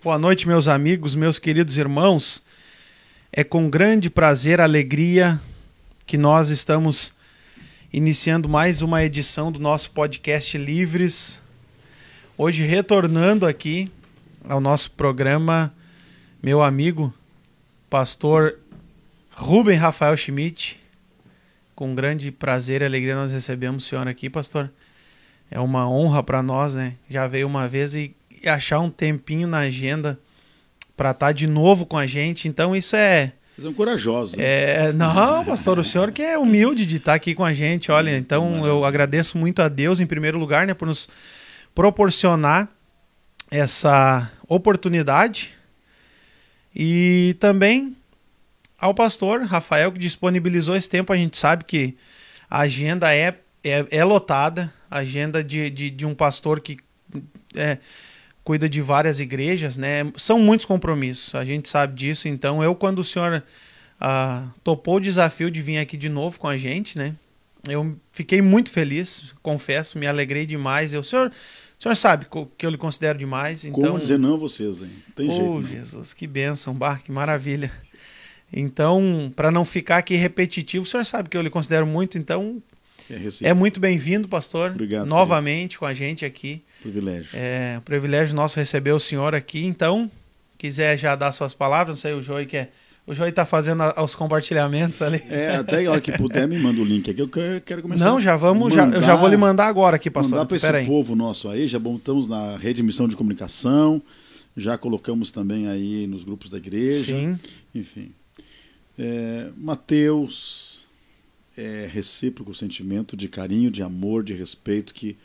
Boa noite, meus amigos, meus queridos irmãos. É com grande prazer, alegria que nós estamos iniciando mais uma edição do nosso podcast Livres. Hoje retornando aqui ao nosso programa, meu amigo, pastor Rubem Rafael Schmidt. Com grande prazer e alegria nós recebemos o senhor aqui, pastor. É uma honra para nós, né? Já veio uma vez e achar um tempinho na agenda para estar tá de novo com a gente. Então isso é vocês são corajosos. Né? É, não, pastor, o senhor que é humilde de estar tá aqui com a gente. Olha, então eu agradeço muito a Deus, em primeiro lugar, né, por nos proporcionar essa oportunidade. E também ao pastor Rafael, que disponibilizou esse tempo. A gente sabe que a agenda é, é, é lotada a agenda de, de, de um pastor que é, cuida de várias igrejas, né? São muitos compromissos, a gente sabe disso. Então, eu, quando o senhor ah, topou o desafio de vir aqui de novo com a gente, né? Eu fiquei muito feliz, confesso, me alegrei demais. Eu, o senhor, o senhor sabe que eu lhe considero demais. Então... Como dizer não vocês, hein? Tem oh, jeito. Oh, Jesus, que bênção, bar, que maravilha. Então, para não ficar aqui repetitivo, o senhor sabe que eu lhe considero muito, então é, é muito bem-vindo, pastor. Obrigado. Novamente querido. com a gente aqui. Privilégio. É um privilégio nosso receber o senhor aqui. Então, quiser já dar suas palavras, não sei, o Joey quer. O Joey está fazendo os compartilhamentos ali. É, até a hora que puder, me manda o link aqui. Eu quero começar. Não, já vamos, mandar, já, eu já vou lhe mandar agora aqui, pastor. Mandar para esse aí. povo nosso aí, já estamos na rede missão de comunicação, já colocamos também aí nos grupos da igreja. Sim. Enfim. É, Mateus, é recíproco sentimento de carinho, de amor, de respeito que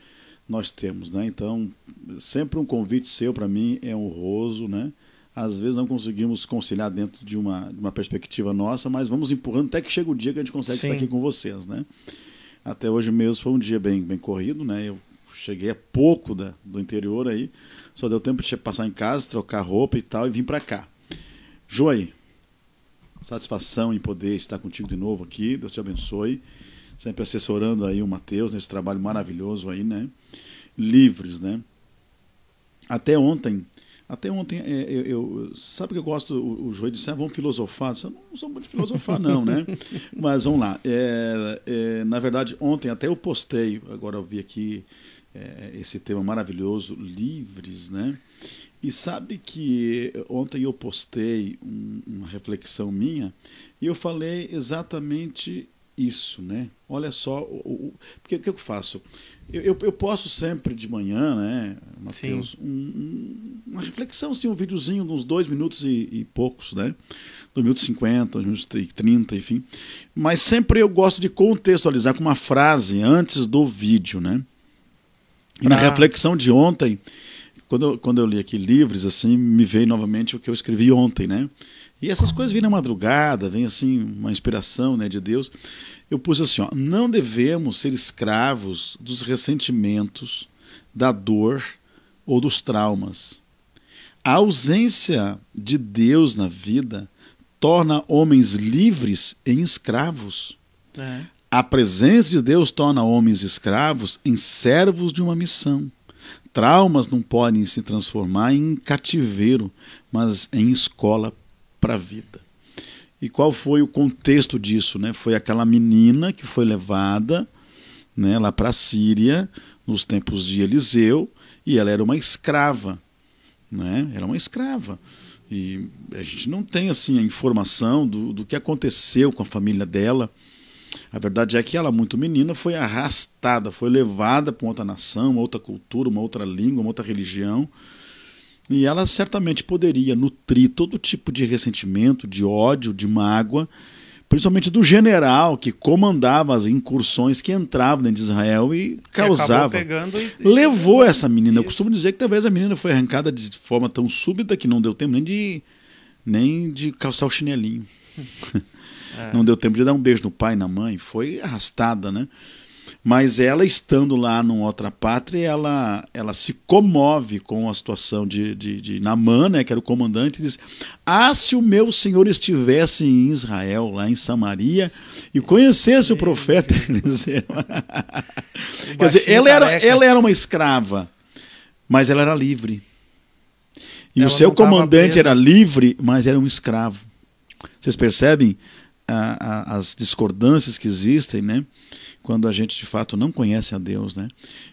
nós temos, né? Então, sempre um convite seu para mim é honroso, né? Às vezes não conseguimos conciliar dentro de uma, de uma perspectiva nossa, mas vamos empurrando até que chega o dia que a gente consegue Sim. estar aqui com vocês, né? Até hoje mesmo foi um dia bem, bem corrido, né? Eu cheguei a pouco da, do interior aí, só deu tempo de passar em casa, trocar roupa e tal e vir para cá. Joy, satisfação em poder estar contigo de novo aqui, Deus te abençoe sempre assessorando aí o Mateus nesse trabalho maravilhoso aí, né? Livres, né? Até ontem, até ontem, é, eu, eu, sabe que eu gosto, o, o João disse, ah, vamos filosofar. Eu não sou muito filosofar, não, né? Mas vamos lá. É, é, na verdade, ontem até eu postei, agora eu vi aqui é, esse tema maravilhoso, livres, né? E sabe que ontem eu postei um, uma reflexão minha e eu falei exatamente isso, né? Olha só, o, o que eu faço? Eu, eu, eu, posto sempre de manhã, né, Mateus, um, um, uma reflexão, assim, um videozinho de uns dois minutos e, e poucos, né? Dois minutos e cinquenta, dois minutos e trinta, enfim. Mas sempre eu gosto de contextualizar com uma frase antes do vídeo, né? E na reflexão de ontem, quando eu, quando eu li aqui livros, assim, me veio novamente o que eu escrevi ontem, né? E essas coisas vêm na madrugada, vem assim uma inspiração né, de Deus. Eu pus assim: ó, não devemos ser escravos dos ressentimentos, da dor ou dos traumas. A ausência de Deus na vida torna homens livres em escravos. É. A presença de Deus torna homens escravos em servos de uma missão. Traumas não podem se transformar em cativeiro, mas em escola para a vida. E qual foi o contexto disso? Né? Foi aquela menina que foi levada né, lá para a Síria, nos tempos de Eliseu, e ela era uma escrava. Né? Era uma escrava. E a gente não tem assim a informação do, do que aconteceu com a família dela. A verdade é que ela, muito menina, foi arrastada, foi levada para outra nação, uma outra cultura, uma outra língua, uma outra religião e ela certamente poderia nutrir todo tipo de ressentimento, de ódio, de mágoa, principalmente do general que comandava as incursões que entravam dentro de Israel e causava. E, e... Levou essa menina. Isso. Eu costumo dizer que talvez a menina foi arrancada de forma tão súbita que não deu tempo nem de, nem de calçar o chinelinho. É. Não deu tempo de dar um beijo no pai e na mãe. Foi arrastada, né? Mas ela, estando lá numa outra pátria, ela, ela se comove com a situação de, de, de Namã, né, que era o comandante, e diz: Ah, se o meu senhor estivesse em Israel, lá em Samaria, e conhecesse o profeta Eliseu. Quer dizer, ela era, ela era uma escrava, mas ela era livre. E Ela o seu comandante era livre, mas era um escravo. Vocês percebem as discordâncias que existem, né? Quando a gente de fato não conhece a Deus, né?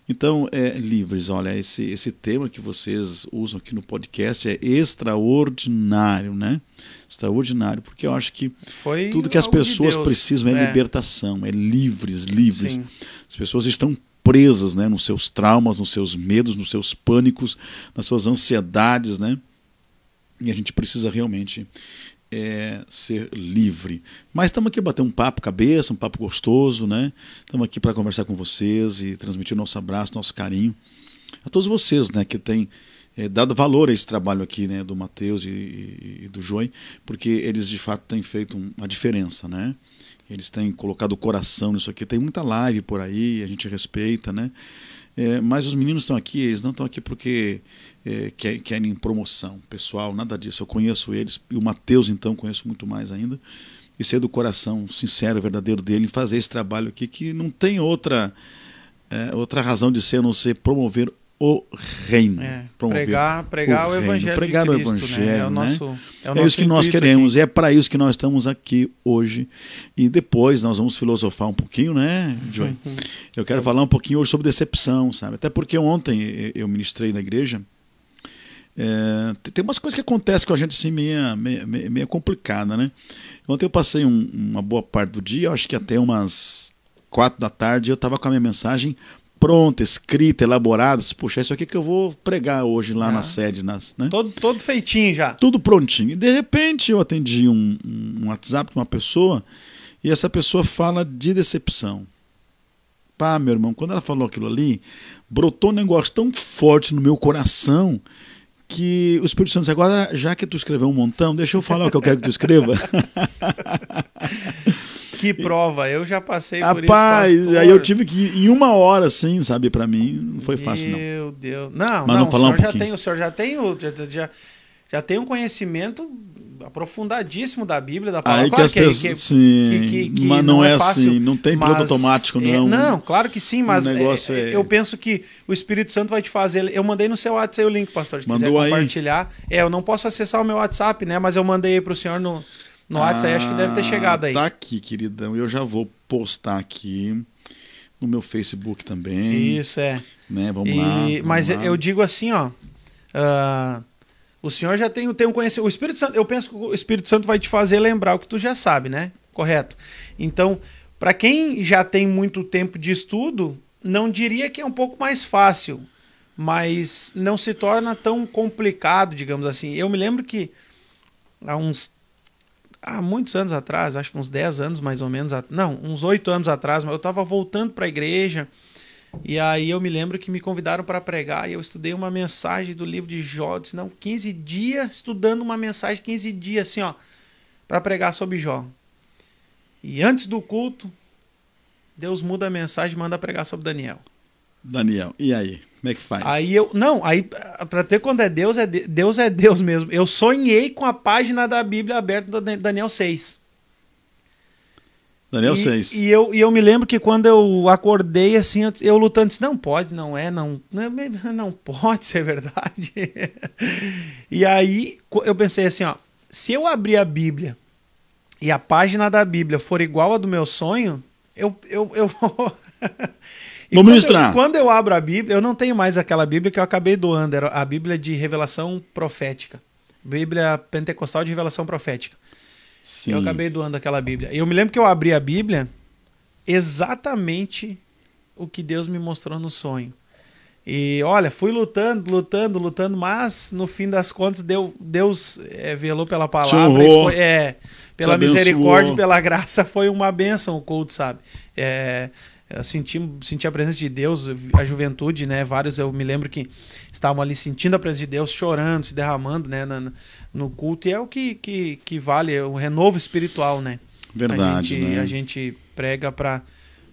Então, é, livres, olha, esse, esse tema que vocês usam aqui no podcast é extraordinário, né? Extraordinário, porque eu acho que Foi tudo que as de pessoas Deus. precisam é, É. libertação, é livres, livres. Sim. As pessoas estão presas, né, nos seus traumas, nos seus medos, nos seus pânicos, nas suas ansiedades, né? E a gente precisa realmente é, ser livre. Mas estamos aqui para bater um papo cabeça, um papo gostoso, né? Estamos aqui para conversar com vocês e transmitir nosso abraço, nosso carinho a todos vocês, né, que têm é, dado valor a esse trabalho aqui, né, do Matheus e, e- e do Joey, porque eles de fato têm feito um- uma diferença, né? Eles têm colocado o coração nisso aqui. Tem muita live por aí, a gente respeita, né? É, mas os meninos estão aqui, eles não estão aqui porque é, quer- querem promoção pessoal, nada disso. Eu conheço eles, e o Matheus, então, conheço muito mais ainda. E sei do coração sincero, verdadeiro dele em fazer esse trabalho aqui, que não tem outra, é, outra razão de ser a não ser promover o reino. É, promover pregar, pregar o, reino, evangelho pregar de o Cristo, né? É evangelho, o né? nosso, é o É, nosso isso que nós queremos, aqui. e é para isso que nós estamos aqui hoje. E depois nós vamos filosofar um pouquinho, né, Joey? Uhum. Eu quero falar um pouquinho hoje sobre decepção, sabe? Até porque ontem eu ministrei na igreja. É, tem- umas coisas que acontecem com a gente assim, meia, meia, complicada, né? Ontem eu passei um- uma boa parte do dia, acho que até umas quatro da tarde, eu estava com a minha mensagem pronta, escrita, elaborada. Puxa, isso aqui que eu vou pregar hoje lá Ah. na sede, nas, né? Todo, todo feitinho já. tudo prontinho. E de repente eu atendi um, um WhatsApp de uma pessoa e essa pessoa fala de decepção. Pá, meu irmão, quando ela falou aquilo ali, brotou um negócio tão forte no meu coração que o Espírito Santo disse, agora já que tu escreveu um montão, deixa eu falar o que eu quero que tu escreva. Que prova, eu já passei por Rapaz, isso, pastor. aí eu tive que ir em uma hora assim, sabe, para mim não foi fácil não. Meu Deus. Não, Mas não, não o falar um senhor já tem, o senhor já tem o já, já, já tem um conhecimento aprofundadíssimo da Bíblia, da palavra. Aí que Claro as que- pessoas, que- sim, que- que- que mas não, não é, é fácil, assim, não tem piloto automático é, não. não, claro que sim, mas O é- é- eu penso que o Espírito Santo vai te fazer. Eu mandei no seu WhatsApp o link, pastor, se quiser Mandou aí? compartilhar. É, eu não posso acessar o meu WhatsApp, né? Mas eu mandei aí pro senhor no, no WhatsApp, acho que deve ter Ah, chegado aí. Tá aqui, queridão. Eu já vou postar aqui no meu Facebook também. Isso, é. Né? Vamos E- lá. vamos mas lá. eu digo assim, ó. ah, o senhor já tem, tem um conhecimento. O Espírito Santo, eu penso que o Espírito Santo vai te fazer lembrar o que tu já sabe, né? Correto. Então, para quem já tem muito tempo de estudo, não diria que é um pouco mais fácil, mas não se torna tão complicado, digamos assim. Eu me lembro que há uns há muitos anos atrás, acho que uns 10 anos mais ou menos, não, uns 8 anos atrás, mas eu estava voltando para a igreja e aí eu me lembro que me convidaram para pregar e eu estudei uma mensagem do livro de Jó, disse, não, 15 dias estudando uma mensagem, 15 dias assim, ó, para pregar sobre Jó. E antes do culto, Deus muda a mensagem e manda pregar sobre Daniel. Daniel, e aí? Como é que faz? Aí eu. Não, aí pra ter quando é Deus, é de- Deus é Deus mesmo. Eu sonhei com a página da Bíblia aberta da Daniel 6. Daniel e, 6. E eu, e eu me lembro que quando eu acordei, assim, eu, eu lutando, disse, não pode, não é, não, não, é- não pode ser verdade. e aí eu pensei assim, ó, se eu abrir a Bíblia e a página da Bíblia for igual a do meu sonho, eu, eu, eu vou. E quando ministrar. eu- quando eu abro a Bíblia, eu não tenho mais aquela Bíblia que eu acabei doando, era a Bíblia de revelação profética. Bíblia Pentecostal de revelação profética. Sim. Eu acabei doando aquela Bíblia. Eu me lembro que eu abri a Bíblia exatamente o que Deus me mostrou no sonho. E olha, fui lutando, lutando, lutando, mas no fim das contas deu, Deus é, velou pela palavra foi, é, pela misericórdia, pela graça, foi uma bênção o culto, sabe? É, eu senti, senti a presença de Deus, a juventude, né? Vários eu me lembro que estavam ali sentindo a presença de Deus, chorando, se derramando, né? na- no culto. E é o que, que, que vale, é o renovo espiritual, né? Verdade, a gente, né? a gente prega para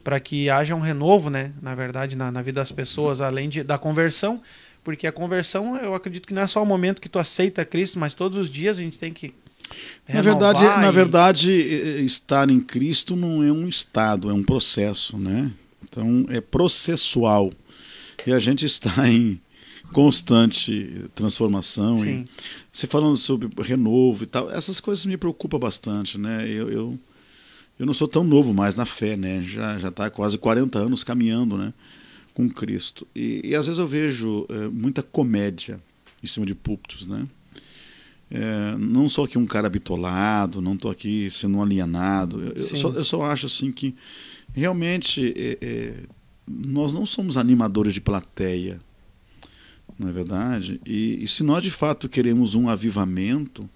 para que haja um renovo, né? Na verdade, na, na vida das pessoas, além de, da conversão, porque a conversão, eu acredito que não é só o momento que tu aceita Cristo, mas todos os dias a gente tem que Na verdade, renovar na e- verdade, estar em Cristo não é um estado, é um processo, né? Então é processual. E a gente está em constante transformação. Sim. E você falando sobre renovo e tal, essas coisas me preocupam bastante, né? Eu, eu, eu não sou tão novo mais na fé, né? Já já está quase 40 anos caminhando, né? Com Cristo. E, e às vezes eu vejo é, muita comédia em cima de púlpitos, né? É, não sou aqui um cara bitolado, não estou aqui sendo um alienado. Eu, eu, só, eu, só, acho assim que realmente é, é, nós não somos animadores de plateia, não é verdade? E, e, se nós de fato queremos um avivamento,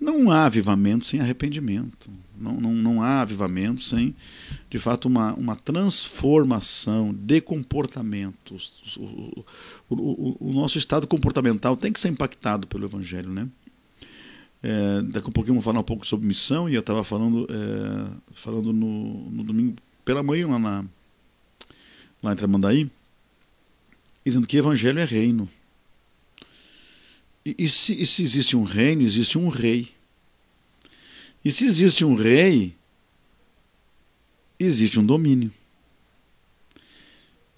não há avivamento sem arrependimento. Não, não, não há avivamento sem, de fato, uma, uma transformação de comportamentos. O, o, o, o nosso estado comportamental tem que ser impactado pelo Evangelho, né? É, daqui a pouquinho vamos falar um pouco sobre missão e eu estava falando, é, falando no, no, domingo pela manhã lá, na, lá em Tramandaí, dizendo que evangelho é reino. E, e, se, e se existe um reino, existe um rei. E se existe um rei, existe um domínio.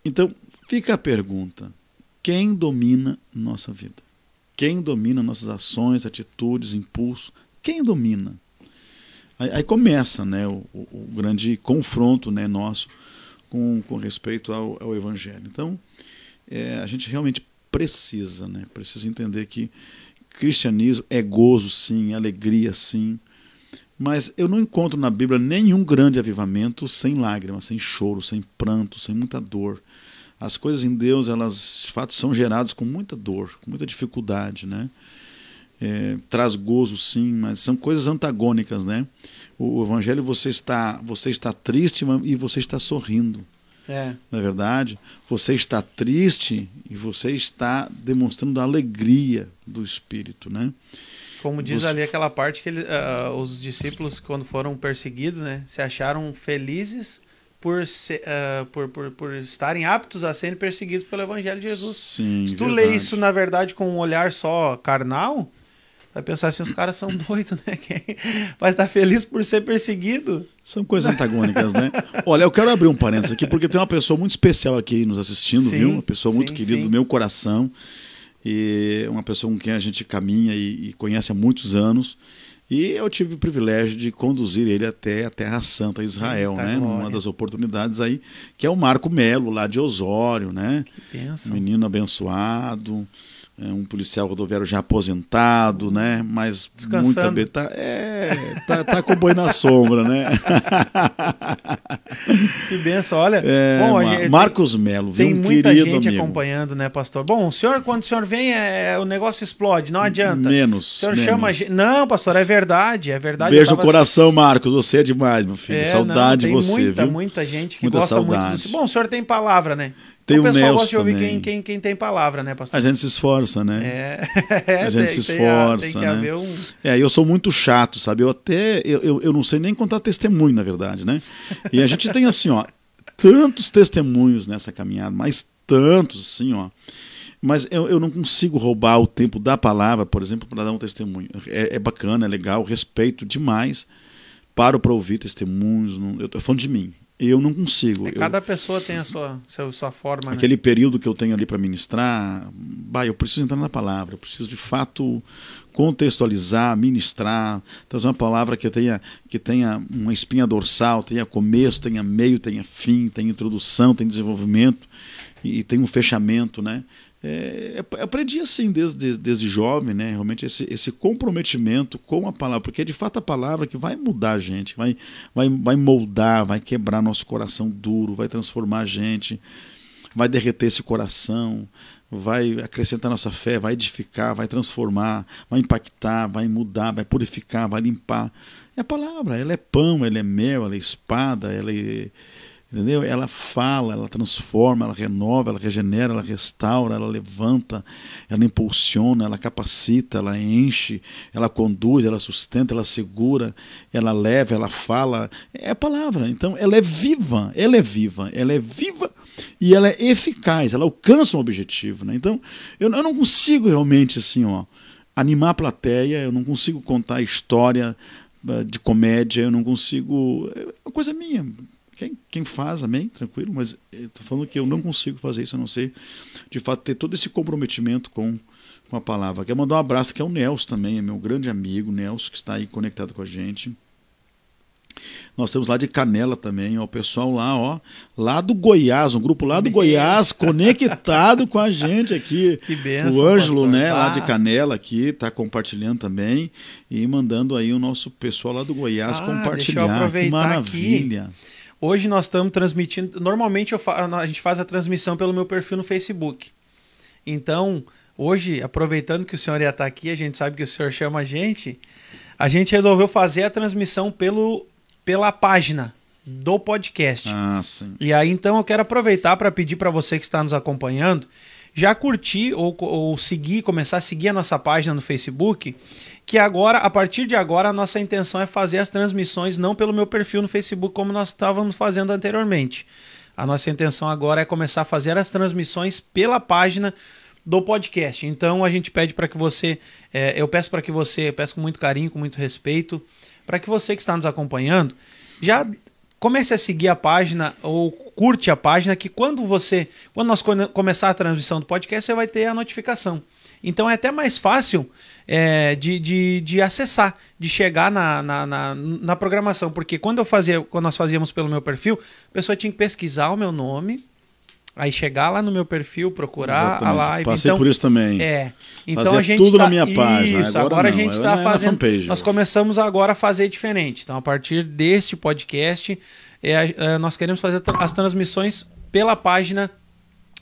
Então, fica a pergunta: quem domina nossa vida? Quem domina nossas ações, atitudes, impulso? Quem domina? Aí, aí começa né, o, o, grande confronto né, nosso com, com respeito ao, ao Evangelho. Então, é, a gente realmente precisa, né, precisa entender que cristianismo é gozo, sim, alegria, sim. Mas eu não encontro na Bíblia nenhum grande avivamento sem lágrimas, sem choro, sem pranto, sem muita dor as coisas em Deus, elas de fato são geradas com muita dor, com muita dificuldade, né? É, traz gozo sim, mas são coisas antagônicas, né? O, evangelho você está, você está triste e você está sorrindo. É. Na é verdade, você está triste e você está demonstrando a alegria do espírito, né? Como diz você... ali aquela parte que ele, uh, os discípulos quando foram perseguidos, né, se acharam felizes por, se, uh, por, por, por estarem aptos a serem perseguidos pelo Evangelho de Jesus. Sim, Se tu verdade. lê isso, na verdade, com um olhar só carnal, vai pensar assim, os caras são doidos, né? Quem vai estar feliz por ser perseguido. São coisas antagônicas, né? Olha, eu quero abrir um parênteses aqui, porque tem uma pessoa muito especial aqui nos assistindo, sim, viu? Uma pessoa sim, muito querida sim. do meu coração. E uma pessoa com quem a gente caminha e, e conhece há muitos anos. E eu tive o privilégio de conduzir ele até a Terra Santa, Israel, Eita né? Glória. Numa das oportunidades aí, que é o Marco Melo, lá de Osório, né? Que. Menino abençoado um policial rodoviário já aposentado, né? Mas Descansando. muita tá, é, tá, tá com o boi na sombra, né? que benção, olha. É, bom, gente, Marcos Melo, tem um muita gente amigo. acompanhando, né, pastor? Bom, o senhor quando o senhor vem, é, o negócio explode, não adianta. Menos. O senhor menos. chama, não, pastor, é verdade, é verdade. Beijo tava... o coração, Marcos, você é demais, meu filho. É, saudade não, de você, muita, viu? muita gente que muita gosta saudade. muito disso. Bom, o senhor tem palavra, né? Tem o, pessoal Nelson gosta de ouvir quem, quem, quem tem palavra, né, pastor? A gente se esforça, né? É, a gente tem, se esforça, tem, né? Um... É, eu sou muito chato, sabe? Eu até, eu, eu, eu não sei nem contar testemunho, na verdade, né? E a gente tem assim, ó, tantos testemunhos nessa caminhada, mas tantos, assim, ó. Mas eu, eu não consigo roubar o tempo da palavra, por exemplo, para dar um testemunho. É, é, bacana, é legal, respeito demais. Paro para ouvir testemunhos. Não, eu estou falando de mim. Eu não consigo. É, cada eu, pessoa tem a sua, sua, sua forma. Aquele né? período que eu tenho ali para ministrar, bah, eu preciso entrar na palavra, eu preciso de fato contextualizar, ministrar, trazer uma palavra que tenha, que tenha uma espinha dorsal, tenha começo, tenha meio, tenha fim, tenha introdução, tenha desenvolvimento e, e tenha um fechamento, né? É, aprendi assim desde, desde jovem, né? Realmente esse, esse comprometimento com a palavra, porque é de fato a palavra que vai mudar a gente, vai, vai, vai moldar, vai quebrar nosso coração duro, vai transformar a gente, vai derreter esse coração, vai acrescentar nossa fé, vai edificar, vai transformar, vai impactar, vai mudar, vai purificar, vai limpar. É a palavra, ela é pão, ela é mel, ela é espada, ela é entendeu? Ela fala, ela transforma, ela renova, ela regenera, ela restaura, ela levanta, ela impulsiona, ela capacita, ela enche, ela conduz, ela sustenta, ela segura, ela leva, ela fala. É a palavra. Então, ela é viva, ela é viva, ela é viva e ela é eficaz, ela alcança um objetivo. Né? Então, eu, eu não consigo realmente assim, ó, animar a plateia, eu não consigo contar história eh, de comédia, eu não consigo. É uma coisa minha quem, quem faz, amém, tranquilo, mas estou falando que eu não consigo fazer isso, a não ser, de fato, ter todo esse comprometimento com, com a palavra. Quero mandar um abraço aqui ao Nelson também, é meu grande amigo, Nelson, que está aí conectado com a gente. Nós temos lá de Canela também, ó, o pessoal lá, ó, lá do Goiás, um grupo lá do Goiás, conectado com a gente aqui. Que benção, O Ângelo, pastor. né, lá Ah. de Canela aqui, tá compartilhando também e mandando aí o nosso pessoal lá do Goiás Ah, deixa eu compartilhar. Que aproveitar maravilha. Hoje nós estamos transmitindo. Normalmente fa- a gente faz a transmissão pelo meu perfil no Facebook. Então, hoje, aproveitando que o senhor ia estar aqui, a gente sabe que o senhor chama a gente, a gente resolveu fazer a transmissão pelo, pela página do podcast. Ah, sim. E aí, então, eu quero aproveitar para pedir para você que está nos acompanhando, já curtir ou, ou seguir, começar a seguir a nossa página no Facebook, que agora, a partir de agora, a nossa intenção é fazer as transmissões não pelo meu perfil no Facebook, como nós estávamos fazendo anteriormente. A nossa intenção agora é começar a fazer as transmissões pela página do podcast. Então a gente pede para que você, é, eu peço para que você, peço com muito carinho, com muito respeito, para que você que está nos acompanhando, já comece a seguir a página ou curte a página que quando você, quando nós come- começar a transmissão do podcast, você vai ter a notificação. Então é até mais fácil é, de, de, de acessar, de chegar na, na, na, na programação. Porque quando eu fazia, quando nós fazíamos pelo meu perfil, a pessoa tinha que pesquisar o meu nome, aí chegar lá no meu perfil, procurar a Exatamente. live. Passei então, por isso também. é. Então Fazia a gente tudo tá, na minha página, Isso, agora agora, a gente está fazendo. nós começamos agora a fazer diferente. Então, a partir deste podcast, é, é, nós queremos fazer as transmissões pela página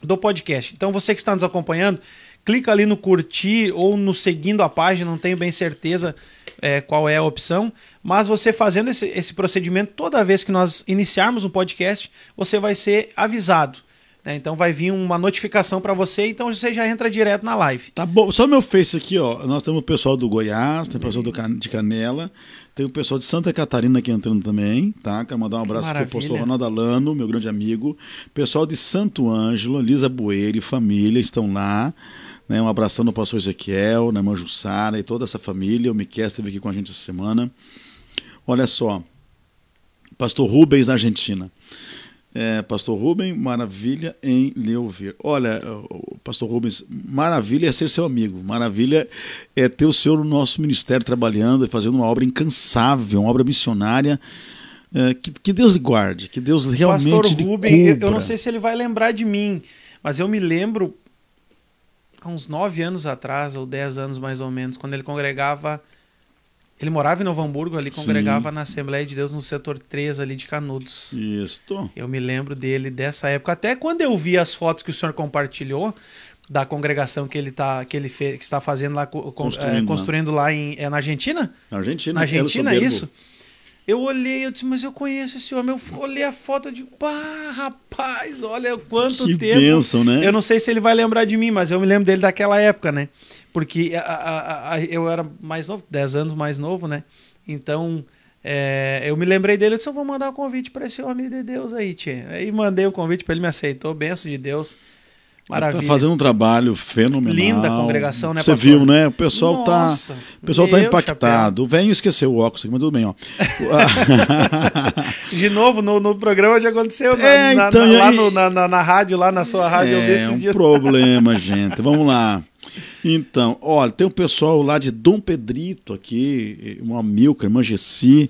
do podcast. Então, você que está nos acompanhando, clica ali no curtir ou no seguindo a página, não tenho bem certeza é, qual é a opção, mas você fazendo esse, esse procedimento, toda vez que nós iniciarmos um podcast, você vai ser avisado. né? Então vai vir uma notificação para você, então você já entra direto na live. Tá bom, só meu Face aqui, ó. Nós temos o pessoal do Goiás, tem o pessoal do Can- de Canela, tem o pessoal de Santa Catarina aqui entrando também, tá? Quero mandar um abraço pro maravilha. pastor Ronaldo Alano, meu grande amigo. Pessoal de Santo Ângelo, Elisa Bueira e família estão lá. Né? Um abração no pastor Ezequiel, na irmã Jussara e toda essa família. O Miquel esteve aqui com a gente essa semana. Olha só, pastor Rubens na Argentina. É, Pastor Rubem, maravilha em lhe ouvir. Olha, Pastor Rubens, maravilha é ser seu amigo, maravilha é ter o senhor no nosso ministério trabalhando e fazendo uma obra incansável, uma obra missionária. É, que, que Deus lhe guarde, que Deus realmente Pastor lhe Rubem, eu, não sei se ele vai lembrar de mim, mas eu me lembro há uns nove anos atrás, ou dez anos mais ou menos, quando ele congregava. Ele morava em Novo Hamburgo, ali Sim. congregava na Assembleia de Deus no setor 3 ali de Canudos. Isto. Eu me lembro dele dessa época. Até quando eu vi as fotos que o senhor compartilhou da congregação que ele, tá, que ele fe, que está fazendo lá, com- Construindo é, lá. construindo lá em, é na Argentina? Na Argentina. Na Argentina, é isso? Eu olhei, eu disse, mas eu conheço esse homem. Eu olhei a foto de, pá, rapaz, olha quanto Que tempo. bênção, né? Eu não sei se ele vai lembrar de mim, mas eu me lembro dele daquela época, né? Porque a- a- a- eu era mais novo, 10 anos mais novo, né? Então, é, eu me lembrei dele, eu disse, eu vou mandar um convite para esse homem de Deus aí, tia. Aí mandei o convite para ele, me aceitou, benção de Deus. Maravilha. Está fazendo um trabalho fenomenal. Linda a congregação, né, Você pastor? viu, né? O pessoal tá, Nossa, o pessoal tá impactado. O velho esqueceu o óculos aqui, mas tudo bem, ó. De novo, no, no programa já aconteceu, na- É, então, na- lá no- na, na, rádio, lá na sua rádio, eu vi É esses um dias. problema, gente. Vamos lá. Então, olha, tem um pessoal lá de Dom Pedrito aqui, uma Milka, irmã Gessi,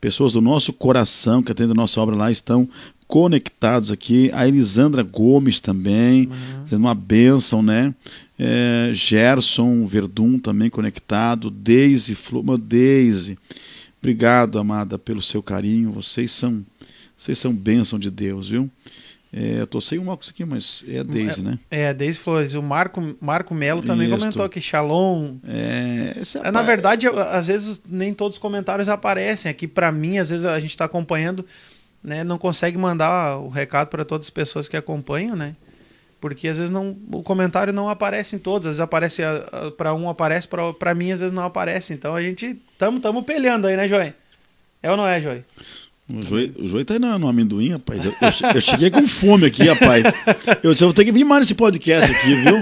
pessoas do nosso coração que atendem a nossa obra lá estão conectados aqui. A Elisandra Gomes também, sendo uma bênção, né? É, Gerson Verdun também conectado. Deise Fluma, Deise. Obrigado, amada, pelo seu carinho. Vocês são, vocês são bênção de Deus, viu? É, eu tô sem um óculos aqui, mas é a Deise, né? É, desde Flores. O Marco, Marco Melo também Isto. comentou aqui, Shalom. É, É, na verdade, eu- às vezes nem todos os comentários aparecem. Aqui, para mim, às vezes a gente está acompanhando, né, não consegue mandar o recado para todas as pessoas que acompanham, né? Porque às vezes não, o comentário não aparece em todos. Às vezes aparece para um, aparece para mim, às vezes não aparece. Então a gente estamos tamo pelhando aí, né, Joy? É ou não é, Joy? O Joey, o Joey tá aí no, amendoim, rapaz. Eu, eu eu cheguei com fome aqui, rapaz. Eu disse, eu vou ter que vir mais nesse podcast aqui, viu?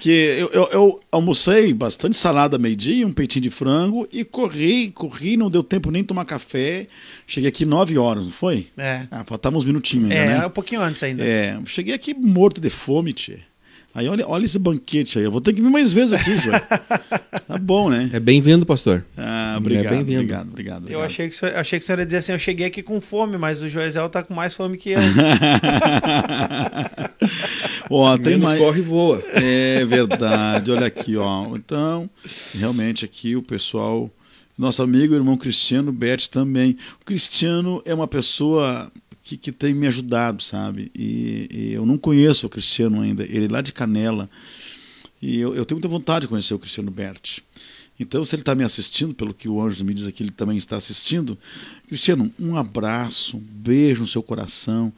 que eu, eu, eu almocei bastante salada meio-dia, um peitinho de frango e corri, corri, não deu tempo nem tomar café. Cheguei aqui nove horas, não foi? É. Ah, faltava uns minutinhos ainda, É, né? um pouquinho antes ainda. É, cheguei aqui morto de fome, tchê. Aí olha, olha esse banquete aí. Eu vou ter que vir mais vezes aqui, Joel. tá bom, né? É bem-vindo, pastor. Ah, É obrigado, bem-vindo. obrigado, obrigado, Eu obrigado. achei que, o senhor- achei que a senhora ia dizer assim, eu cheguei aqui com fome, mas o Joesel tá com mais fome que eu. Ó, tem Menos mais. corre e voa. É verdade, olha aqui, ó. Então, realmente aqui o pessoal, nosso amigo, irmão Cristiano Bete também. O Cristiano é uma pessoa que, que tem me ajudado, sabe? E, e eu não conheço o Cristiano ainda, ele é lá de Canela. E eu, eu tenho muita vontade de conhecer o Cristiano Berti. Então, se ele está me assistindo, pelo que o Anjo me diz aqui, ele também está assistindo. Cristiano, um abraço, um beijo no seu coração.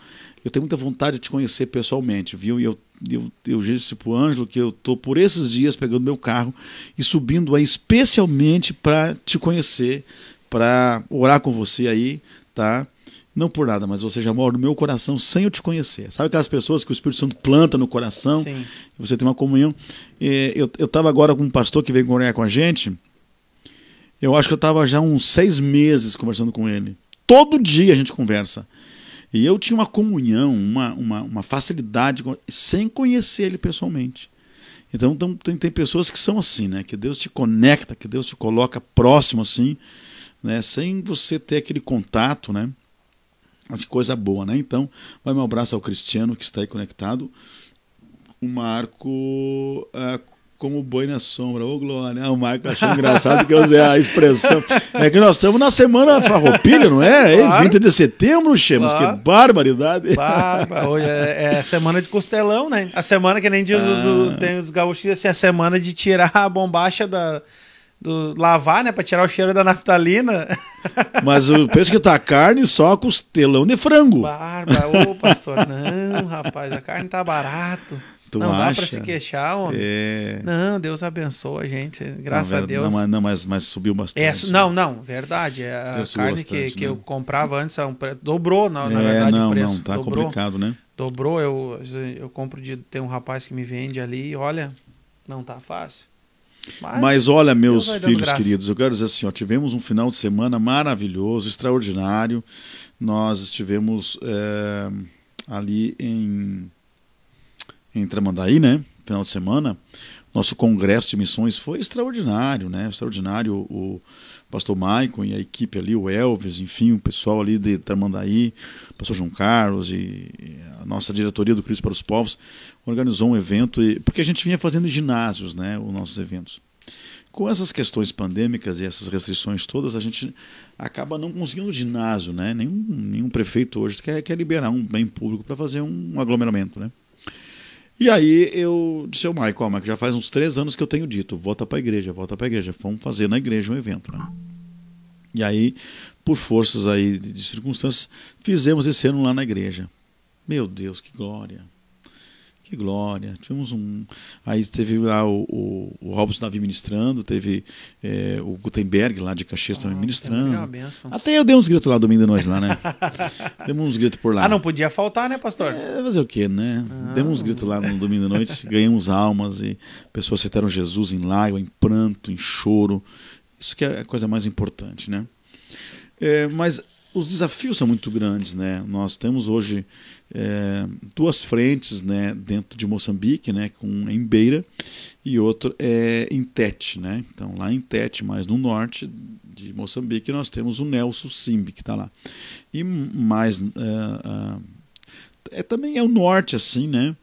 Eu tenho muita vontade de te conhecer pessoalmente, viu? E eu, eu, eu disse para o Ângelo que eu estou por esses dias pegando meu carro e subindo aí especialmente para te conhecer, para orar com você aí, tá? Não por nada, mas você já mora no meu coração sem eu te conhecer. Sabe aquelas pessoas que o Espírito Santo planta no coração? Sim. você tem uma comunhão. É, eu estava agora com um pastor que veio conversar com a gente. Eu acho que eu estava já uns seis meses conversando com ele. Todo dia a gente conversa. E eu tinha uma comunhão, uma, uma, uma facilidade, sem conhecer ele pessoalmente. Então, então, tem, tem pessoas que são assim, né? Que Deus te conecta, que Deus te coloca próximo assim, né? Sem você ter aquele contato, né? Mas que coisa boa, né? Então, vai meu abraço ao Cristiano que está aí conectado. O Marco ah, como boi na sombra. Ô, Glória. Ah, o Marco achou engraçado que eu usei a expressão. É que nós estamos na semana farroupilha, não é? Claro. 20 de setembro, Chemos. Claro. Que barbaridade. Barba, hoje é, é semana de costelão, né? A semana que nem diz os, Ah. tem os gaúchos assim, a semana de tirar a bombacha da do lavar, né, Pra tirar o cheiro da naftalina. Mas o preço que tá a carne só costelão de frango. Barba, ô pastor, não, rapaz, a carne tá barato. Tu não dá acha? pra se queixar, homem. É. Não, Deus abençoa a gente, graças Não, a Deus. Não, mas- não, mas, mas subiu bastante. É, su- não, não, verdade. é A carne que, bastante, que né? eu comprava antes a um pre- dobrou, na, na é, verdade, não, o preço. não, tá dobrou. complicado, né? Dobrou, eu, eu compro de. Tem um rapaz que me vende ali, e olha, não tá fácil. Mas, Mas olha, meus filhos graça. queridos, eu quero dizer assim, ó, tivemos um final de semana maravilhoso, extraordinário. Nós estivemos é, ali em, em Tramandaí, né? Final de semana. Nosso congresso de missões foi extraordinário, né? Extraordinário. O pastor Maicon e a equipe ali, o Elvis, enfim, o pessoal ali de Tramandaí, o pastor João Carlos e a nossa diretoria do Cristo para os Povos organizou um evento, e- porque a gente vinha fazendo ginásios, né, os nossos eventos. Com essas questões pandêmicas e essas restrições todas, a gente acaba não conseguindo ginásio, né? Nenhum, nenhum prefeito hoje quer, quer liberar um bem público para fazer um aglomeramento, né? E aí eu disse ao ó, Maico, já faz uns três anos que eu tenho dito, volta para a igreja, volta para a igreja, vamos fazer na igreja um evento, né? E aí, por forças aí de circunstâncias, fizemos esse ano lá na igreja. Meu Deus, que glória! Que glória! Tivemos um. Aí teve lá o, o, o Robson Davi ministrando, teve eh, o Gutenberg lá de Caxias também ministrando. é. Até eu dei uns gritos lá domingo de noite lá, né? Demos uns gritos por lá. Ah, não podia faltar, né, pastor? É, fazer o quê, né? Ah. Demos uns gritos lá no domingo de noite, ganhamos almas e pessoas aceitaram Jesus em lágrima, em pranto, em choro. Isso que é a coisa mais importante, né? É, mas os desafios são muito grandes, né? Nós temos hoje é, duas frentes, né, dentro de Moçambique, né, com um em Beira e outro é em Tete, né? Então lá em Tete, mais no norte de Moçambique, nós temos o Nelson Simbi que está lá e mais ah, ah, é também é o norte assim, né?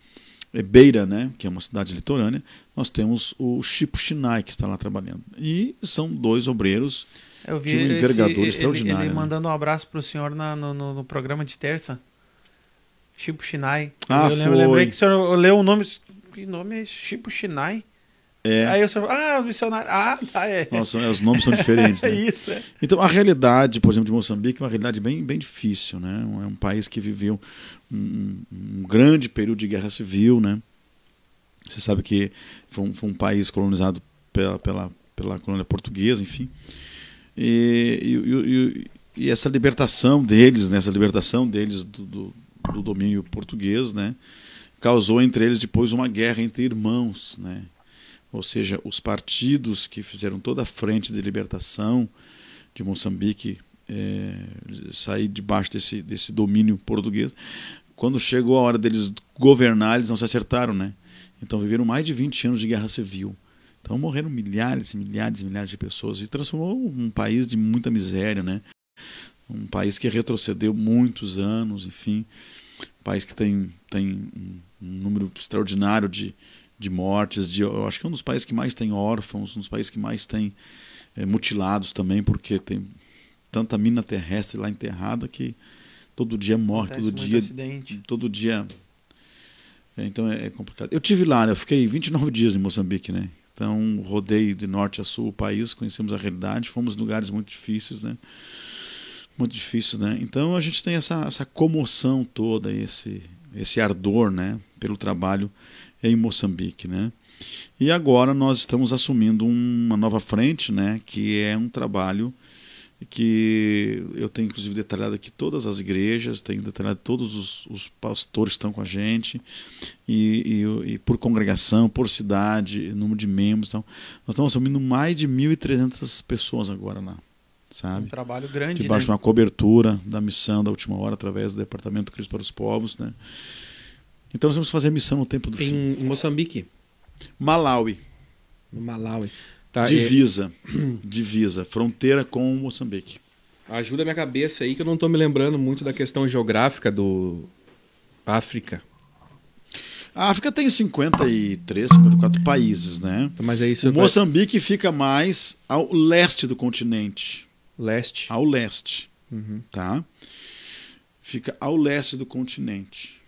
É Beira, né, que é uma cidade litorânea. Nós temos o Chipo Chinai que está lá trabalhando e são dois obreiros de esse- envergadura ele- extraordinária, Ele, né? mandando um abraço pro senhor na- no, no- no programa de terça. Chipo Shinai. Ah, eu, lem- eu lembrei que o senhor leu o nome. Que nome é? Chipo Shinai? É, Aí o senhor ah, o missionário. Ah, tá, é. nossa, é, os nomes são diferentes. é Né? isso, é. Então, a realidade, por exemplo, de Moçambique é uma realidade bem, bem difícil. Né? É um país que viveu um, um grande período de guerra civil. Né? Você sabe que foi um, foi um país colonizado pela, pela, pela colônia portuguesa, enfim. E, e, e- e essa libertação deles, né? essa libertação deles do, do, do domínio português, né? causou entre eles depois uma guerra entre irmãos, né? Ou seja, os partidos que fizeram toda a frente de libertação de Moçambique é, sair debaixo desse, desse domínio português, quando chegou a hora deles governar, eles não se acertaram, né? Então viveram mais de 20 anos de guerra civil. Então morreram milhares e milhares e milhares de pessoas e transformou um país de muita miséria, né? Um país que retrocedeu muitos anos, enfim. Um país que tem, tem um número extraordinário de, de mortes. De, eu acho que é um dos países que mais tem órfãos, um dos países que mais tem é, mutilados também, porque tem tanta mina terrestre lá enterrada que todo dia morre, Acontece todo dia. Acidente. Todo dia. É, então é, é complicado. Eu tive lá, né? eu fiquei 29 dias em Moçambique, né? Então, rodei de norte a sul o país, conhecemos a realidade, fomos em lugares muito difíceis, né? Muito difíceis, né? Então, a gente tem essa, essa comoção toda, esse, esse ardor, né? Pelo trabalho em Moçambique, né? E agora nós estamos assumindo uma nova frente, né? Que é um trabalho que eu tenho inclusive detalhado aqui todas as igrejas, tenho detalhado todos os, os pastores que estão com a gente, e, e, e, por congregação, por cidade, número de membros. Então, nós estamos assumindo mais de 1.300 pessoas agora lá. Sabe? Um trabalho grande. Debaixo né? de uma cobertura da missão da última hora, através do Departamento Cristo para os Povos. Né? Então nós vamos fazer a missão no tempo do em, fim. Em Moçambique. Malawi. No Malawi. Tá, divisa, é... divisa, fronteira com Moçambique. Ajuda a minha cabeça aí que eu não estou me lembrando muito da questão geográfica do África. A África tem 53, 54 países, né? Mas é isso. O Moçambique fica mais ao leste do continente. Leste. Ao leste, uhum. tá? Fica ao leste do continente,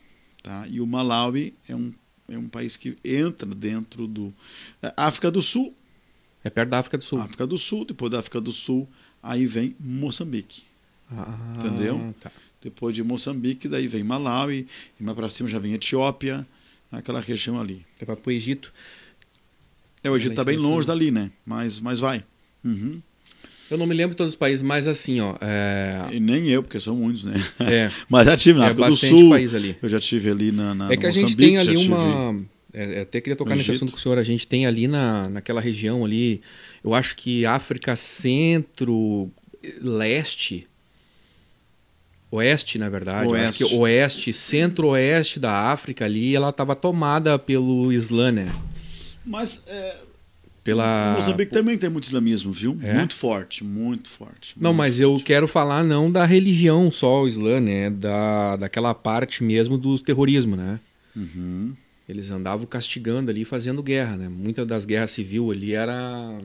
tá? E o Malawi é um é um país que entra dentro do a África do Sul é perto da África do Sul. África do Sul, depois da África do Sul, aí vem Moçambique. Ah, entendeu? Tá. Depois de Moçambique, daí vem Malawi, e mais para cima já vem Etiópia, aquela região ali. Vai para o Egito. É, o Egito está bem longe dali, né? Mas, mas vai. Uhum. Eu não me lembro de todos os países, mas assim, ó. É... E nem eu, porque são muitos, né? É. mas já tive na é África do Sul. País ali. Eu já tive ali na. na é que a gente tem ali uma. É, até queria tocar nesse assunto com o senhor. A gente tem ali na, naquela região ali, eu acho que África Centro, Leste, Oeste, na verdade. Oeste. acho que Oeste, Centro-Oeste da África ali, ela estava tomada pelo Islã, né? Mas é, pela... Moçambique também tem muito islamismo, viu? É? Muito forte, muito forte. Não, muito mas forte. eu quero falar não da religião só, o Islã, né? Da, daquela parte mesmo do terrorismo, né? Uhum. Eles andavam castigando ali, fazendo guerra, né? Muita das guerras civis ali era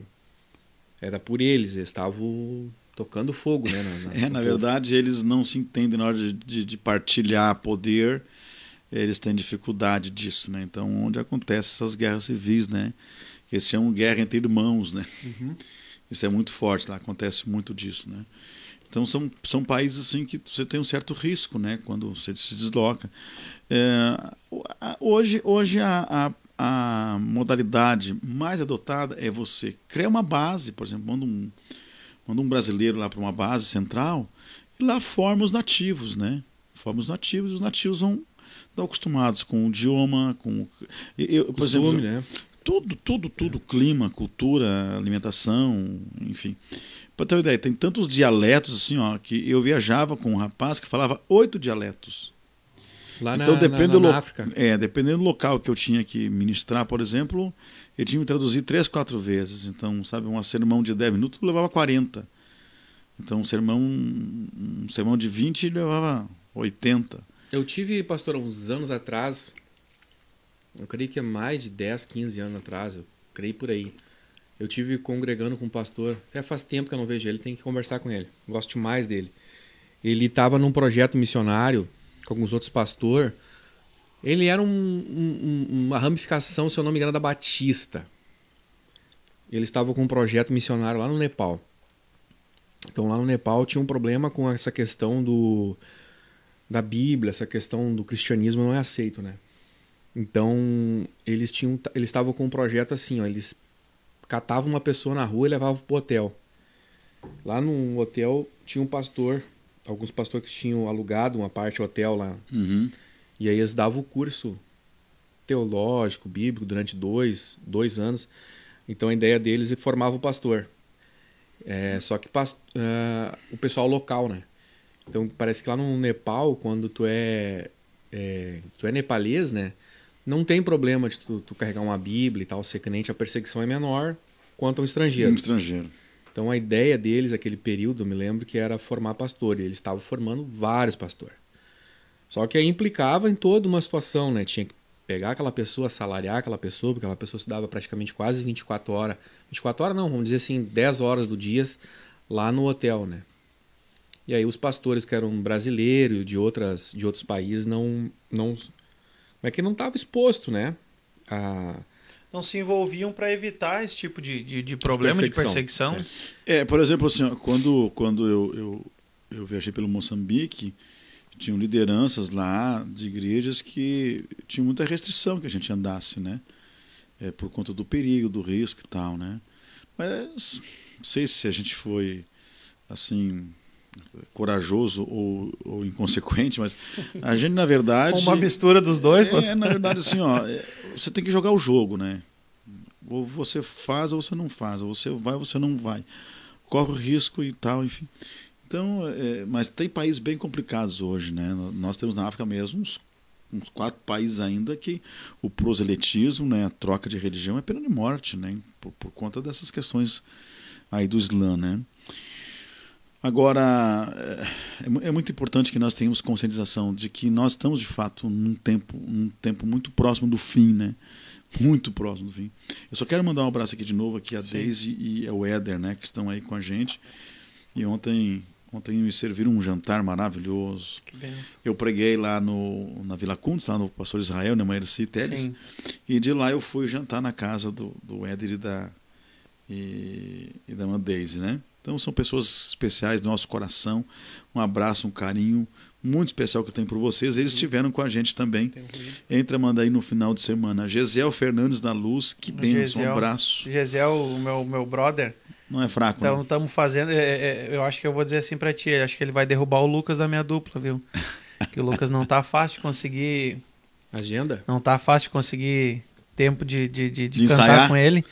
era por eles, eles estavam tocando fogo, né? Na, na, é, na verdade, eles não se entendem na hora de, de, de, partilhar poder, eles têm dificuldade disso, né? Então, onde acontecem essas guerras civis, né? Eles chamam guerra entre irmãos, né? Uhum. Isso é muito forte, lá acontece muito disso, né? Então são, são países assim que você tem um certo risco, né? Quando você se desloca. É, hoje hoje a, a, a, modalidade mais adotada é você criar uma base, por exemplo, manda um, manda um brasileiro lá para uma base central e lá forma os nativos, né? Forma os nativos, e os nativos vão estão acostumados com o idioma, com eu, por Costume, exemplo, né? Tudo, tudo, tudo, clima, cultura, alimentação, enfim. Para ter uma ideia, tem tantos dialetos assim, ó, que eu viajava com um rapaz que falava oito dialetos. Lá então, na, dependendo, na, na do, África. É, dependendo do local que eu tinha que ministrar, por exemplo, eu tinha que traduzir três, quatro vezes. Então, sabe, um sermão de 10 minutos levava 40. Então, um sermão, um sermão de 20 levava 80. Eu tive, pastor, uns anos atrás, eu creio que é mais de 10, 15 anos atrás, eu creio por aí. Eu tive congregando com um pastor, até faz tempo que eu não vejo ele, tem que conversar com ele. Gosto mais dele. Ele estava num projeto missionário com alguns outros pastores. Ele era um, um, uma ramificação, se eu não me engano, da Batista. Ele estava com um projeto missionário lá no Nepal. Então lá no Nepal tinha um problema com essa questão do da Bíblia, essa questão do cristianismo não é aceito, né? Então eles tinham, eles estavam com um projeto assim, ó, eles catavam uma pessoa na rua e levavam pro hotel. Lá no hotel tinha um pastor, alguns pastores que tinham alugado uma parte do hotel lá. Uhum. E aí eles davam o curso teológico, bíblico, durante dois, dois anos. Então a ideia deles é formar o pastor. É, só que uh, o pessoal local, né? Então parece que lá no Nepal, quando tu é, é tu é nepalês, né? Não tem problema de tu, tu, carregar uma Bíblia e tal, ser crente, a perseguição é menor quanto um estrangeiro. Um estrangeiro. Então a ideia deles, aquele período, eu me lembro que era formar pastor, e eles estavam formando vários pastores. Só que aí implicava em toda uma situação, né? Tinha que pegar aquela pessoa, salariar aquela pessoa, porque aquela pessoa estudava praticamente quase 24 horas. 24 horas não, vamos dizer assim, 10 horas do dia lá no hotel, né? E aí os pastores que eram brasileiros de outras de outros países não não é que não estava exposto, né? A não se envolviam para evitar esse tipo de, de, de problema de perseguição. de perseguição. É. é, por exemplo, assim, quando, quando eu, eu, eu viajei pelo Moçambique, tinham lideranças lá de igrejas que tinham muita restrição que a gente andasse, né? É, por conta do perigo, do risco e tal, né? Mas não sei se a gente foi assim corajoso ou, ou inconsequente, mas a gente na verdade uma mistura dos dois, é, mas... na verdade assim, ó, é, você tem que jogar o jogo, né? Ou você faz ou você não faz, ou você vai ou você não vai. Corre o risco e tal, enfim. Então, é, mas tem países bem complicados hoje, né? Nós temos na África mesmo uns, uns quatro países ainda que o proselitismo, né, a troca de religião é pena de morte, né? Por, por conta dessas questões aí do Islã, né? Agora, é, é, muito importante que nós tenhamos conscientização de que nós estamos, de fato, num tempo, num tempo muito próximo do fim, né? Muito próximo do fim. Eu só quero mandar um abraço aqui de novo aqui a Sim. Daisy e o Éder, né? Que estão aí com a gente. E ontem Ontem me serviram um jantar maravilhoso. Que benção. Eu preguei lá no, na Vila Cundes, lá no Pastor Israel, na Maerci Teles. Sim. E de lá eu fui jantar na casa do, do Éder e da, e, e da Mandeise, né? Então são pessoas especiais do nosso coração. Um abraço, um carinho muito especial que eu tenho por vocês. Eles estiveram com a gente também. Entra, manda aí no final de semana. Gesiel Fernandes da Luz, que benção, um abraço. Gesiel, o meu, meu brother, não é fraco, Então, estamos fazendo. É, é, eu acho que eu vou dizer assim para ti. Acho que ele vai derrubar o Lucas da minha dupla, viu? que o Lucas não tá fácil de conseguir. Agenda? Não tá fácil de conseguir tempo de, de, de, de cantar ensaiar? com ele.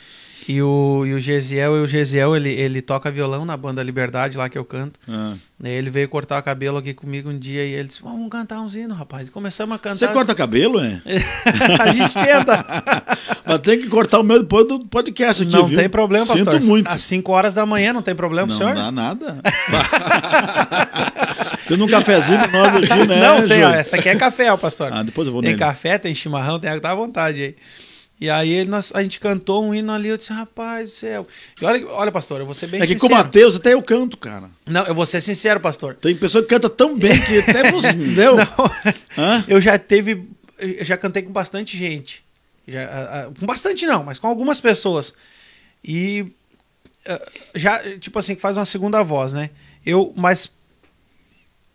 E o, e o Gesiel, e o Gesiel ele, ele toca violão na banda Liberdade, lá que eu canto. Ah. Ele veio cortar o cabelo aqui comigo um dia e ele disse: Vamos cantar uns hinos, rapaz. E começamos a cantar. Você corta cabelo, é? a gente tenta. Mas tem que cortar o meu depois do podcast aqui. Não viu? tem problema, pastor. Sinto muito. Às 5 horas da manhã não tem problema, não senhor? Não dá nada. tem um cafezinho nós aqui, né? Não, tem, ó, essa aqui é café, ó, pastor. Ah, depois eu vou Tem nele. café, tem chimarrão, tem água, tá à vontade aí. E aí nós, a gente cantou um hino ali, eu disse, rapaz do céu. E olha, olha, pastor, eu vou ser bem é sincero. É que com o Mateus até eu canto, cara. Não, eu vou ser sincero, pastor. Tem pessoa que canta tão bem que até você, entendeu? Não, eu já teve, eu já cantei com bastante gente. Já, com bastante não, mas com algumas pessoas. E já, tipo assim, que faz uma segunda voz, né? Eu, mas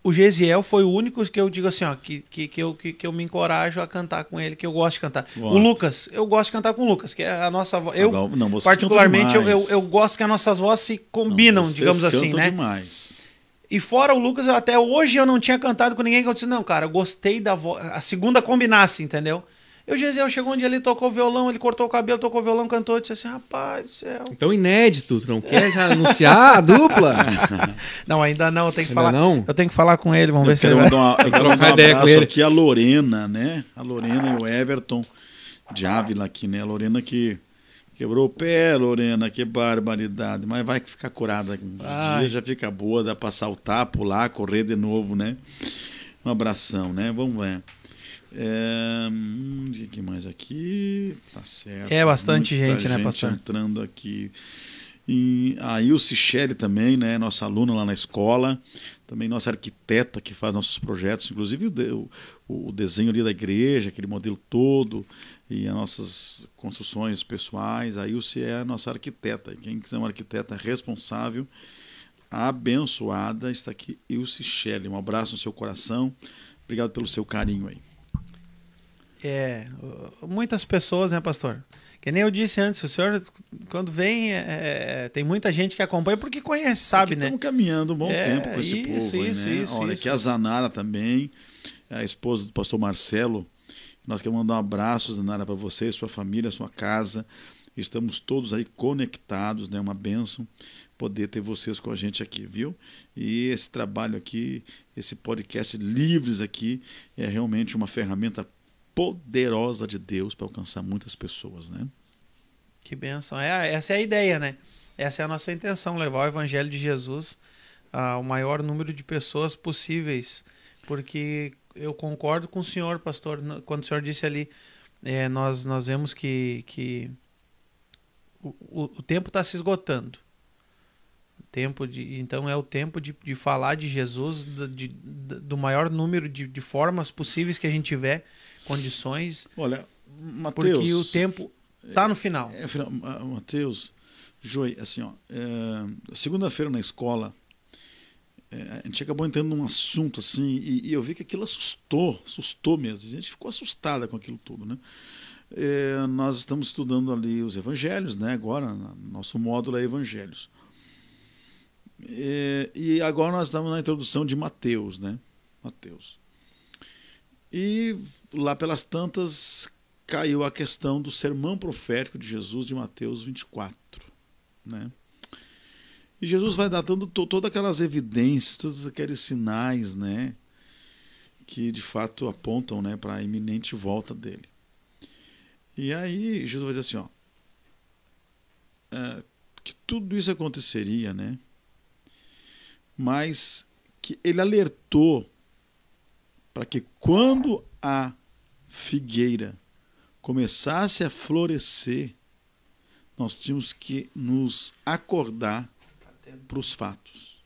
o Gesiel foi o único que eu digo assim, ó, que, que, que, eu, que, que eu me encorajo a cantar com ele, que eu gosto de cantar. Gosto. O Lucas, eu gosto de cantar com o Lucas, que é a nossa voz. Eu, não, particularmente, eu, eu, eu, gosto que as nossas vozes se combinam, não, digamos assim, né? demais. E fora o Lucas, até hoje eu não tinha cantado com ninguém que eu disse, não, cara, eu gostei da voz. A segunda combinasse, entendeu? E o Gesiel chegou um dia ali, tocou violão, ele cortou o cabelo, tocou violão, cantou, disse assim, rapaz do céu. Então inédito, tu não quer já anunciar a dupla? não, ainda não, eu tenho que ainda falar. Não? Eu tenho que falar com ele, vamos eu ver se ele vai. Uma, eu quero um ideia com ele. aqui a Lorena, né? A Lorena e o Everton de Ávila aqui, né? A Lorena que quebrou o pé, Lorena, que barbaridade. Mas vai ficar curada. Um dia já fica boa, dá pra saltar, pular, correr de novo, né? Um abração, né? Vamos ver. É, hum, que mais aqui? Tá certo. É bastante gente, gente, né, pastor? entrando aqui. E a Ilse Shelley também, né, nossa aluna lá na escola, também nossa arquiteta que faz nossos projetos, inclusive o, o, o desenho ali da igreja, aquele modelo todo, e as nossas construções pessoais. A Ilse é a nossa arquiteta. Quem quiser uma arquiteta responsável, abençoada, está aqui Ilse Shelley. Um abraço no seu coração. Obrigado pelo seu carinho aí. É, muitas pessoas, né, pastor? Que nem eu disse antes, o senhor, quando vem, é, é tem muita gente que acompanha porque conhece, sabe, Aqui né? Estamos caminhando um bom é, tempo com esse isso, povo. Isso, aí, né? isso, Olha, isso. aqui a Zanara também, a esposa do pastor Marcelo, Nós queremos mandar um abraço, Zanara, para você, sua família, sua casa. Estamos todos aí conectados, né? Uma bênção poder ter vocês com a gente aqui, viu? E esse trabalho aqui, esse podcast Livres aqui, é realmente uma ferramenta poderosa de Deus para alcançar muitas pessoas, né? Que benção. É, essa é a ideia, né? Essa é a nossa intenção, levar o Evangelho de Jesus ao maior número de pessoas possíveis. Porque eu concordo com o senhor, pastor, quando o senhor disse ali, é, nós, nós vemos que, que o, o tempo está se esgotando. tempo de, então é o tempo de, de falar de Jesus de, de, do maior número de, de formas possíveis que a gente tiver condições. Olha, Mateus, porque o tempo está no final. É, é, Mateus, Joy, assim, ó, é, segunda-feira na escola, é, a gente acabou entrando num assunto assim, e, e, eu vi que aquilo assustou, assustou mesmo. A gente ficou assustada com aquilo tudo, né? É, nós estamos estudando ali os evangelhos, né? Agora, nosso módulo é evangelhos. É, e agora nós estamos na introdução de Mateus, né? Mateus. E lá pelas tantas caiu a questão do sermão profético de Jesus de Mateus 24, né? E Jesus vai dando todas aquelas evidências, todos aqueles sinais, né, que de fato apontam, né, para a iminente volta dele. E aí Jesus vai dizer assim, ó, é, que tudo isso aconteceria, né? Mas que ele alertou para que quando a figueira começasse a florescer, nós tínhamos que nos acordar para os fatos.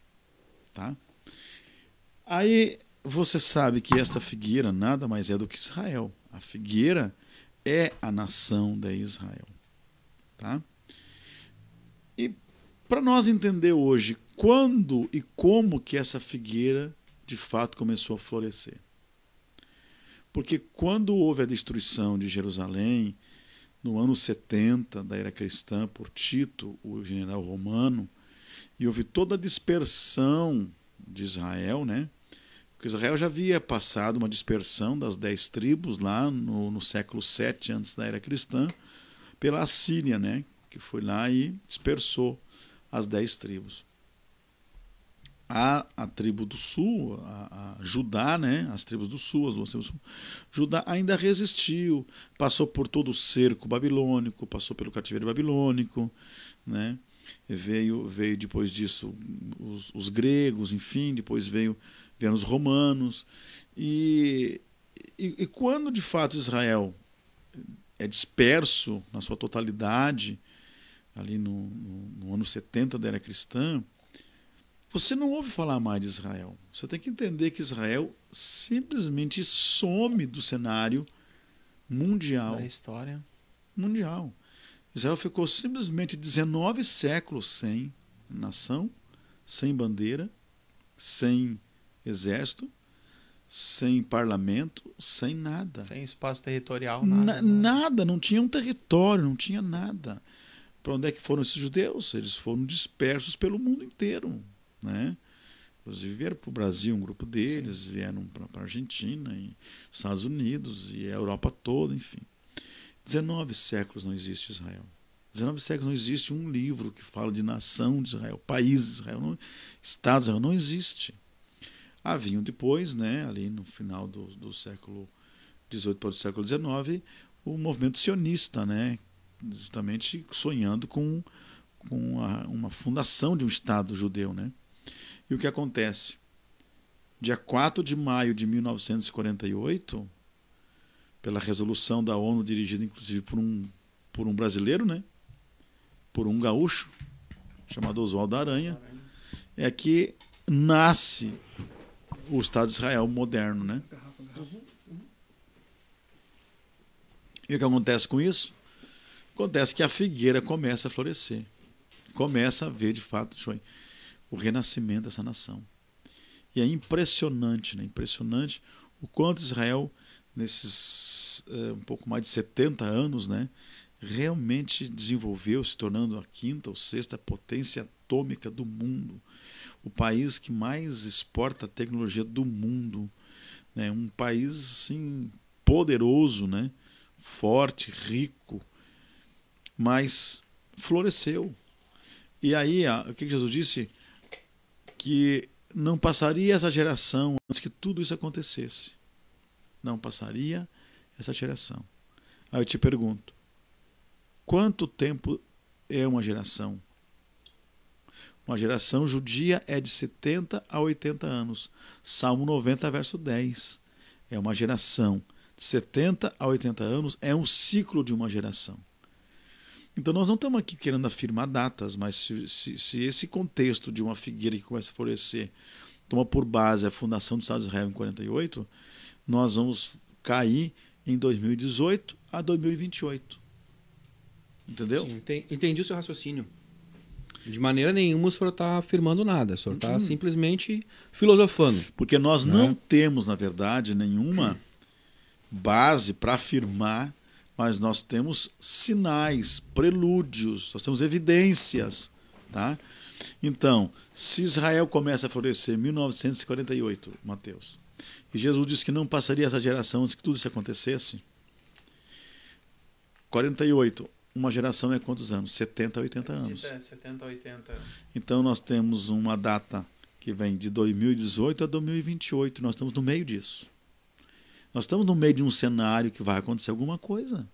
Tá? Aí você sabe que esta figueira nada mais é do que Israel. A figueira é a nação de Israel. Tá? E para nós entender hoje quando e como que essa figueira de fato começou a florescer. Porque quando houve a destruição de Jerusalém, no ano 70 da era cristã, por Tito, o general romano, e houve toda a dispersão de Israel, né? Porque Israel já havia passado uma dispersão das dez tribos lá no, no século 7 antes da era cristã, pela Assíria, né? Que foi lá e dispersou as dez tribos. A, a tribo do sul, a, a, Judá, né? as tribos do sul, as duas tribos do sul, Judá ainda resistiu, passou por todo o cerco babilônico, passou pelo cativeiro babilônico, né? veio veio depois disso os, os gregos, enfim, depois veio vieram os romanos e, e, e, quando de fato Israel é disperso na sua totalidade ali no, no, no ano 70 da era cristã, você não ouve falar mais de Israel. Você tem que entender que Israel simplesmente some do cenário mundial. Da história. Mundial. Israel ficou simplesmente 19 séculos sem nação, sem bandeira, sem exército, sem parlamento, sem nada. Sem espaço territorial, nada. Na, nada, não tinha um território, não tinha nada. Para onde é que foram esses judeus? Eles foram dispersos pelo mundo inteiro. Né? Inclusive vieram para o Brasil um grupo deles, Sim. vieram para a Argentina, e Estados Unidos e a Europa toda, enfim. 19 séculos não existe Israel. 19 séculos não existe um livro que fala de nação de Israel, país de Israel, não, Estado de Israel, não existe. Haviam depois, né, ali no final do, do século XVIII para o século XIX, o movimento sionista, né, justamente sonhando com, com a, uma fundação de um Estado judeu. Né? E o que acontece? Dia 4 de maio de 1948, pela resolução da ONU, dirigida inclusive por um, por um brasileiro, né? por um gaúcho, chamado Oswaldo Aranha, é que nasce o Estado de Israel moderno. Né? E o que acontece com isso? Acontece que a figueira começa a florescer, começa a ver de fato o renascimento dessa nação. E é impressionante, né? impressionante o quanto Israel nesses uh, um pouco mais de 70 anos, né, realmente desenvolveu, se tornando a quinta ou sexta potência atômica do mundo, o país que mais exporta tecnologia do mundo, né, um país assim poderoso, né? forte, rico, mas floresceu. E aí, o que Jesus disse? Que não passaria essa geração antes que tudo isso acontecesse. Não passaria essa geração. Aí eu te pergunto: quanto tempo é uma geração? Uma geração judia é de 70 a 80 anos. Salmo 90, verso 10. É uma geração de 70 a 80 anos, é um ciclo de uma geração. Então nós não estamos aqui querendo afirmar datas, mas se, se, se, esse contexto de uma figueira que começa a florescer toma por base a fundação do Estado de Israel em 48, nós vamos cair em 2018 a 2028. Entendeu? Sim, entendi o seu raciocínio. De maneira nenhuma o senhor está afirmando nada, o senhor está uhum. simplesmente filosofando. Porque nós né? não temos, na verdade, nenhuma base para afirmar, mas nós temos sinais, prelúdios, nós temos evidências. Tá? Então, se Israel começa a florescer em 1948, Mateus, e Jesus disse que não passaria essa geração antes que tudo isso acontecesse, 48, uma geração é quantos anos? 70 a 80 anos. 70 a 80 Então nós temos uma data que vem de 2018 a 2028, nós estamos no meio disso. Nós estamos no meio de um cenário que vai acontecer alguma coisa.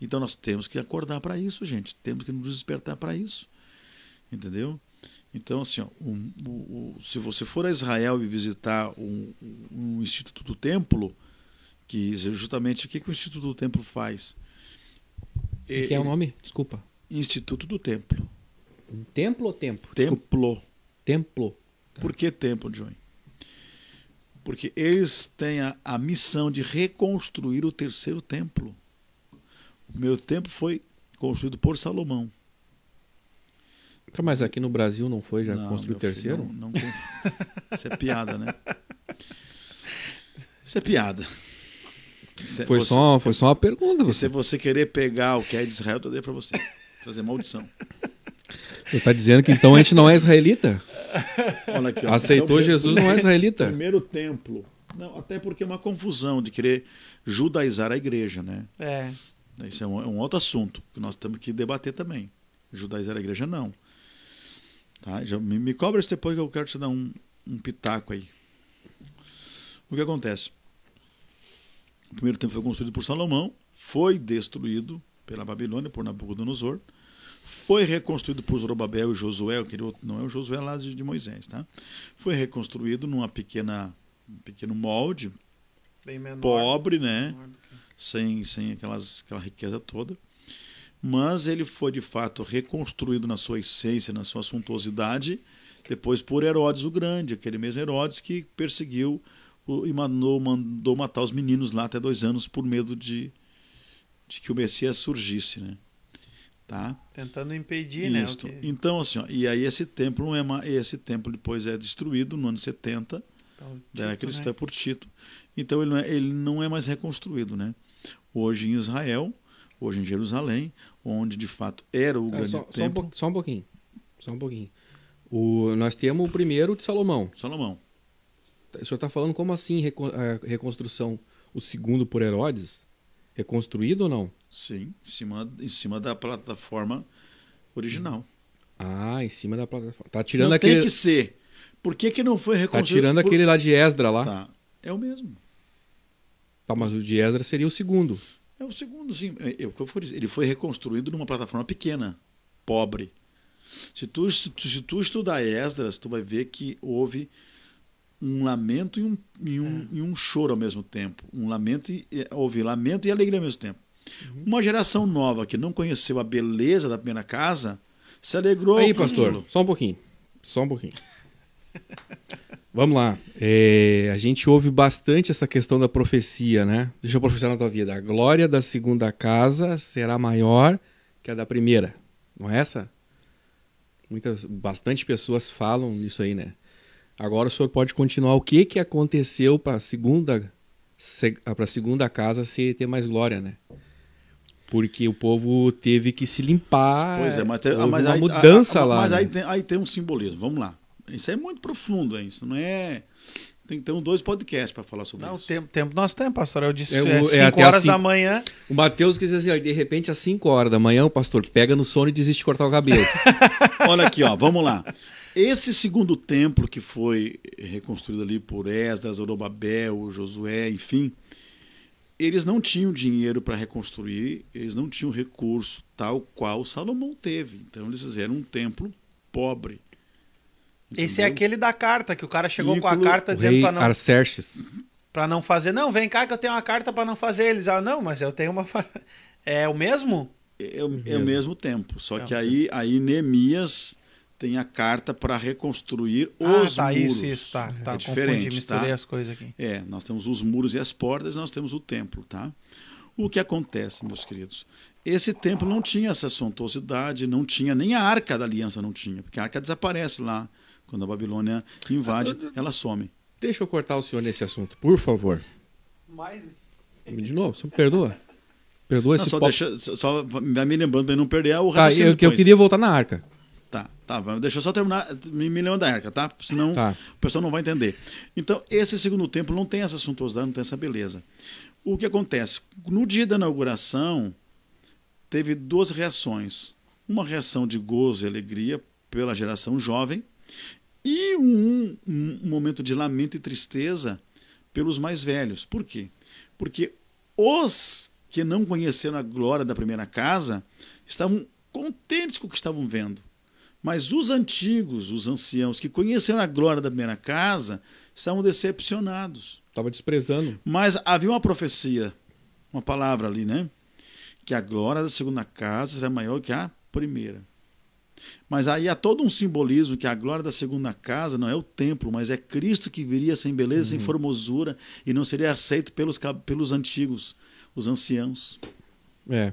Então nós temos que acordar para isso, gente. Temos que nos despertar para isso. Entendeu? Então, assim, ó, um, um, um, se você for a Israel e visitar um, Instituto do Templo, que justamente o que, que o Instituto do Templo faz? O que é o nome? Desculpa. Instituto do Templo. Templo ou tempo? Templo. Templo. Por que templo, John? Porque eles têm a, a missão de reconstruir o terceiro templo. O primeiro templo foi construído por Salomão. Tá, mas aqui no Brasil não foi já construído o terceiro? Filho, não, não, isso é piada, né? Isso é piada. É, foi, você, só, foi só uma pergunta. Você. Se você querer pegar o que é de Israel, eu dei para você. Trazer maldição. Você está dizendo que então a gente não é israelita? Aqui, Aceitou então, Jesus, não é israelita? Primeiro templo. Não, até porque é uma confusão de querer judaizar a igreja, né? É. Isso é um, é um outro assunto que nós temos que debater também. Judaizar a igreja, não. Tá? Já, me, me cobra isso depois que eu quero te dar um, um pitaco aí. O que acontece? O primeiro templo foi construído por Salomão, foi destruído pela Babilônia, por Nabucodonosor foi reconstruído por Zorobabel e Josué, aquele outro, não é o Josué lá de, de Moisés, tá? Foi reconstruído numa pequena, um pequeno molde, menor, pobre, né? Sem, sem aquelas, aquela riqueza toda. Mas ele foi de fato reconstruído na sua essência, na sua suntuosidade, depois por Herodes o Grande, aquele mesmo Herodes que perseguiu e mandou, mandou matar os meninos lá até dois anos por medo de, de que o Messias surgisse, né? Tá? Tentando impedir, né, Isso. né? Que... Então, assim, ó, e aí esse templo não é mais, esse templo depois é destruído no ano 70, então, era cristã né? por Tito. Então ele não, é, ele não é mais reconstruído, né? Hoje em Israel, hoje em Jerusalém, onde de fato era o grande só, templo. Só um, só um pouquinho, só um pouquinho. O, nós temos o primeiro de Salomão. Salomão. O senhor está falando como assim a reconstrução? O segundo por Herodes? Reconstruído ou não? Sim, em cima, em cima da plataforma original. Ah, em cima da plataforma. Tá tirando não aquele. Tem que ser. Por que, que não foi reconstruído? Tá tirando Por... aquele lá de Esdra lá. Tá. É o mesmo. Tá, mas o de Esdra seria o segundo. É o segundo, sim. É, é, ele foi reconstruído numa plataforma pequena, pobre. Se tu, se tu, se tu estudar Esdras, tu vai ver que houve um lamento e um, e um, é. e um choro ao mesmo tempo. Um lamento e, houve lamento e alegria ao mesmo tempo. Uhum. Uma geração nova que não conheceu a beleza da primeira casa se alegrou. Aí, pastor, aquilo. só um pouquinho. Só um pouquinho. Vamos lá. É, a gente ouve bastante essa questão da profecia, né? Deixa eu profetizar na tua vida. A glória da segunda casa será maior que a da primeira. Não é essa? Muitas, bastante pessoas falam isso aí, né? Agora o senhor pode continuar. O que, que aconteceu para a segunda, para segunda casa ser, ter mais glória, né? Porque o povo teve que se limpar. Pois é, mas tem ah, mas uma aí, mudança a, a, lá. Mas né? aí, tem, aí tem um simbolismo. Vamos lá. Isso é muito profundo, é isso não é tem que ter uns dois podcasts para falar sobre Não, isso. tempo, tempo nós temos, pastor. Eu disse É, o- é, é 5 até horas às da cinco. manhã. O Matheus quis dizer assim, ó, de repente às 5 horas da manhã o pastor pega no sono e desiste de cortar o cabelo. Olha aqui, ó, vamos lá. Esse segundo templo que foi reconstruído ali por Esdras, Zorobabel, Josué, enfim, eles não tinham dinheiro para reconstruir, eles não tinham recurso tal qual Salomão teve. Então eles fizeram um templo pobre. Esse é Entendeu? aquele da carta, que o cara chegou com a carta dizendo pra não, Arcerxes. pra não fazer. Não, vem cá que eu tenho uma carta pra não fazer. Eles, ah, não, mas eu tenho uma. É o mesmo? É, o- é o mesmo tempo. Só É que aí, aí Neemias tem a carta para reconstruir ah, os tá, muros. isso, isso, tá. tá é confundi, diferente, misturei tá? as coisas aqui. É, nós temos os muros e as portas, nós temos o templo, tá? O que acontece, meus queridos? Esse templo não tinha essa suntuosidade, não tinha, nem a arca da aliança não tinha, porque a arca desaparece lá. Quando a Babilônia invade, ela some. Deixa eu cortar o senhor nesse assunto, por favor. Mas... De novo, você me perdoa? Perdoa Não, esse só, pop- deixa, só- me lembrando para não perder o Tá, raciocínio eu, que eu depois. queria voltar na arca. Tá, tá, deixa eu só terminar, me, me da arca, tá? Senão Tá. o pessoal não vai entender. Então, esse segundo templo não tem essa suntuosidade, não tem essa beleza. O que acontece? No dia da inauguração, teve duas reações. Uma reação de gozo e alegria pela geração jovem e um, um momento de lamento e tristeza pelos mais velhos. Por quê? Porque os que não conheceram a glória da primeira casa estavam contentes com o que estavam vendo. Mas os antigos, os anciãos que conheceram a glória da primeira casa, estavam decepcionados. Tava desprezando. Mas havia uma profecia, uma palavra ali, né? Que a glória da segunda casa será maior que a primeira. Mas aí há todo um simbolismo que a glória da segunda casa não é o templo, mas é Cristo que viria sem beleza, sem formosura e não seria aceito pelos, pelos antigos, os anciãos. É.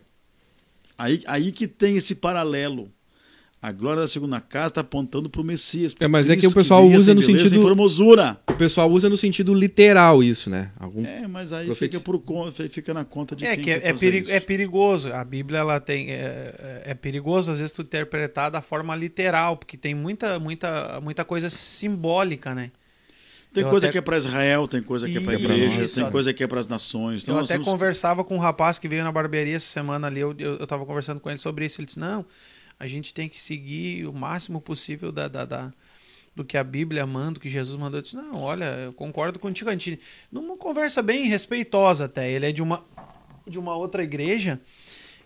Aí, aí que tem esse paralelo. A glória da segunda casa está apontando para o Messias. É, mas é que Cristo o pessoal viria usa no beleza, sentido- formosura. O pessoal usa no sentido literal isso, né? Algum... É, mas aí fica, por, fica na conta de É quem que é, é, fazer peri- isso. é perigoso. A Bíblia ela tem é, é- é perigoso às vezes tu interpretar da forma literal, porque tem muita muita muita coisa simbólica, né? Tem Eu coisa até- que é para Israel, tem coisa que é para a igreja, isso. tem coisa que é para as nações. Então eu até temos- conversava com um rapaz que veio na barbearia essa semana ali, eu, eu, eu conversando com ele sobre isso. Ele disse: Não, a gente tem que seguir o máximo possível da, da, da- do que a Bíblia manda, do que Jesus mandou. Eu disse: Não, olha, eu concordo contigo. A numa conversa bem respeitosa até. Ele é de uma, de uma outra igreja.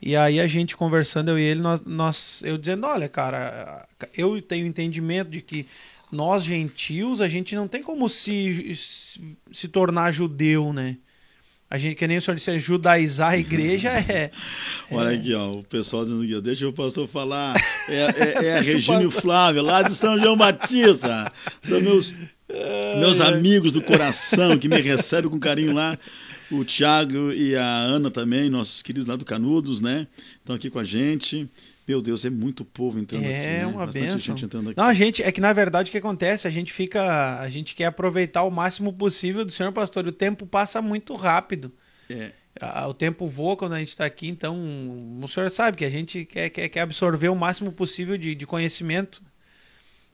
E aí a gente conversando, eu e ele, nós, nós, eu dizendo: Olha, cara, eu tenho entendimento de que nós gentios, a gente não tem como se, se, se tornar judeu, né? A gente, que nem o senhor disse, é judaizar a igreja é. Olha aqui, ó, o pessoal dizendo aqui, deixa o pastor falar. É, é, é a Regina Flávia, lá de São João Batista. São meus, meus amigos do coração que me recebem com carinho lá. O Thiago e a Ana também, nossos queridos lá do Canudos, né? Estão aqui com a gente. Meu Deus, é muito povo entrando aqui. É né? uma Bastante benção. gente entrando aqui. Não, a gente, é que na verdade o que acontece? A gente fica. A gente quer aproveitar o máximo possível do senhor pastor. e O tempo passa muito rápido. É. O tempo voa quando a gente está aqui, então o senhor sabe que a gente quer, quer, quer absorver o máximo possível de, de conhecimento.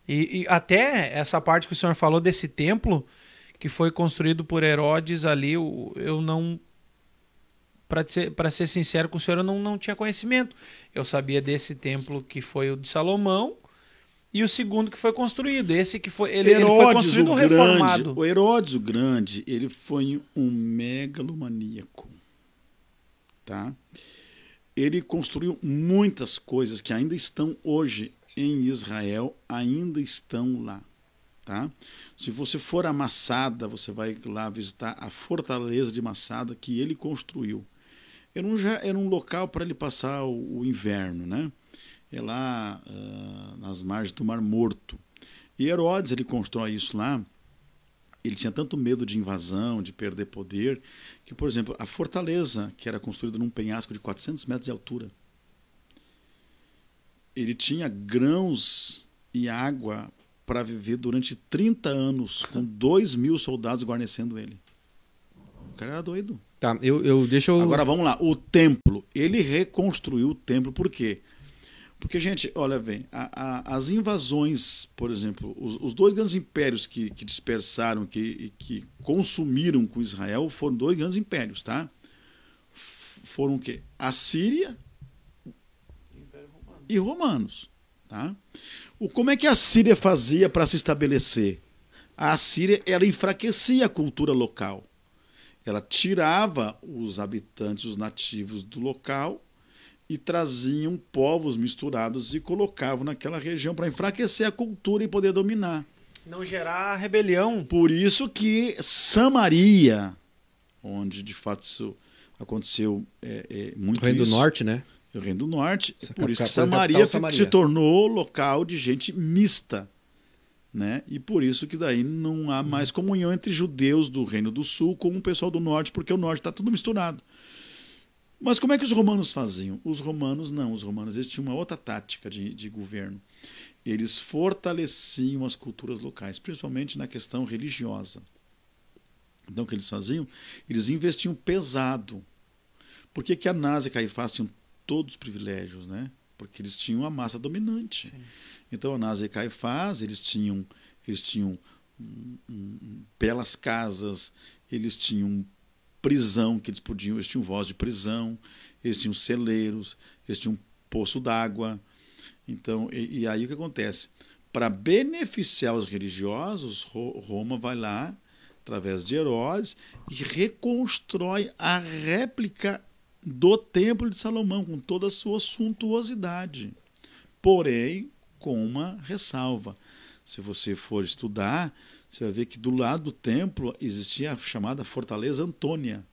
E, e até essa parte que o senhor falou desse templo que foi construído por Herodes ali, eu não. Para ser, pra ser sincero com o senhor, eu não, não tinha conhecimento. Eu sabia desse templo que foi o de Salomão e o segundo que foi construído. Esse que foi. Ele, ele foi Herodes construído o reformado. Grande, o Herodes o Grande, ele foi um megalomaníaco, tá? Ele construiu muitas coisas que ainda estão hoje em Israel, ainda estão lá, tá? Se você for a Massada, você vai lá visitar a fortaleza de Massada que ele construiu. Era um, ja- era um local para ele passar o, o inverno, né? É lá ah, nas margens do Mar Morto. E Herodes ele constrói isso lá. Ele tinha tanto medo de invasão, de perder poder, que, por exemplo, a fortaleza, que era construída num penhasco de 400 metros de altura, ele tinha grãos e água para viver durante 30 anos, com 2 mil soldados guarnecendo ele. O cara era doido. Tá, eu, eu deixa eu. Agora vamos lá, o templo. Ele reconstruiu o templo por quê? Porque, gente, olha, vem, a, a, as invasões, por exemplo, os, os dois grandes impérios que, que dispersaram, que, que consumiram com Israel, foram dois grandes impérios, tá? Foram o quê? A Síria e romanos, tá? O, como é que a Síria fazia para se estabelecer? A Síria, ela enfraquecia a cultura local. Ela tirava os habitantes, os nativos do local e traziam povos misturados e colocavam naquela região para enfraquecer a cultura e poder dominar. Não gerar rebelião. Por isso que Samaria, onde de fato isso aconteceu é, é, muito O Reino do isso, Norte, né? o Reino do Norte, Essa por isso que Samaria, Samaria. se tornou local de gente mista. Né? E por isso que daí não há mais comunhão entre judeus do Reino do Sul com o pessoal do Norte, porque o Norte está tudo misturado. Mas como é que os romanos faziam? Os romanos não, os romanos eles tinham uma outra tática de, de governo. Eles fortaleciam as culturas locais, principalmente na questão religiosa. Então o que eles faziam? Eles investiam pesado. Por que, que Anás e Caifás tinham todos os privilégios, né? Porque eles tinham a massa dominante. Sim. Então Anás e Caifás, eles tinham, eles tinham belas casas, eles tinham prisão que eles podiam, eles tinham voz de prisão, eles tinham celeiros, eles tinham poço d'água. Então, e, e aí o que acontece? Para beneficiar os religiosos, Ro- Roma vai lá, através de Herodes, e reconstrói a réplica do Templo de Salomão, com toda a sua suntuosidade. Porém, com uma ressalva. Se você for estudar, você vai ver que do lado do templo existia a chamada Fortaleza Antônia,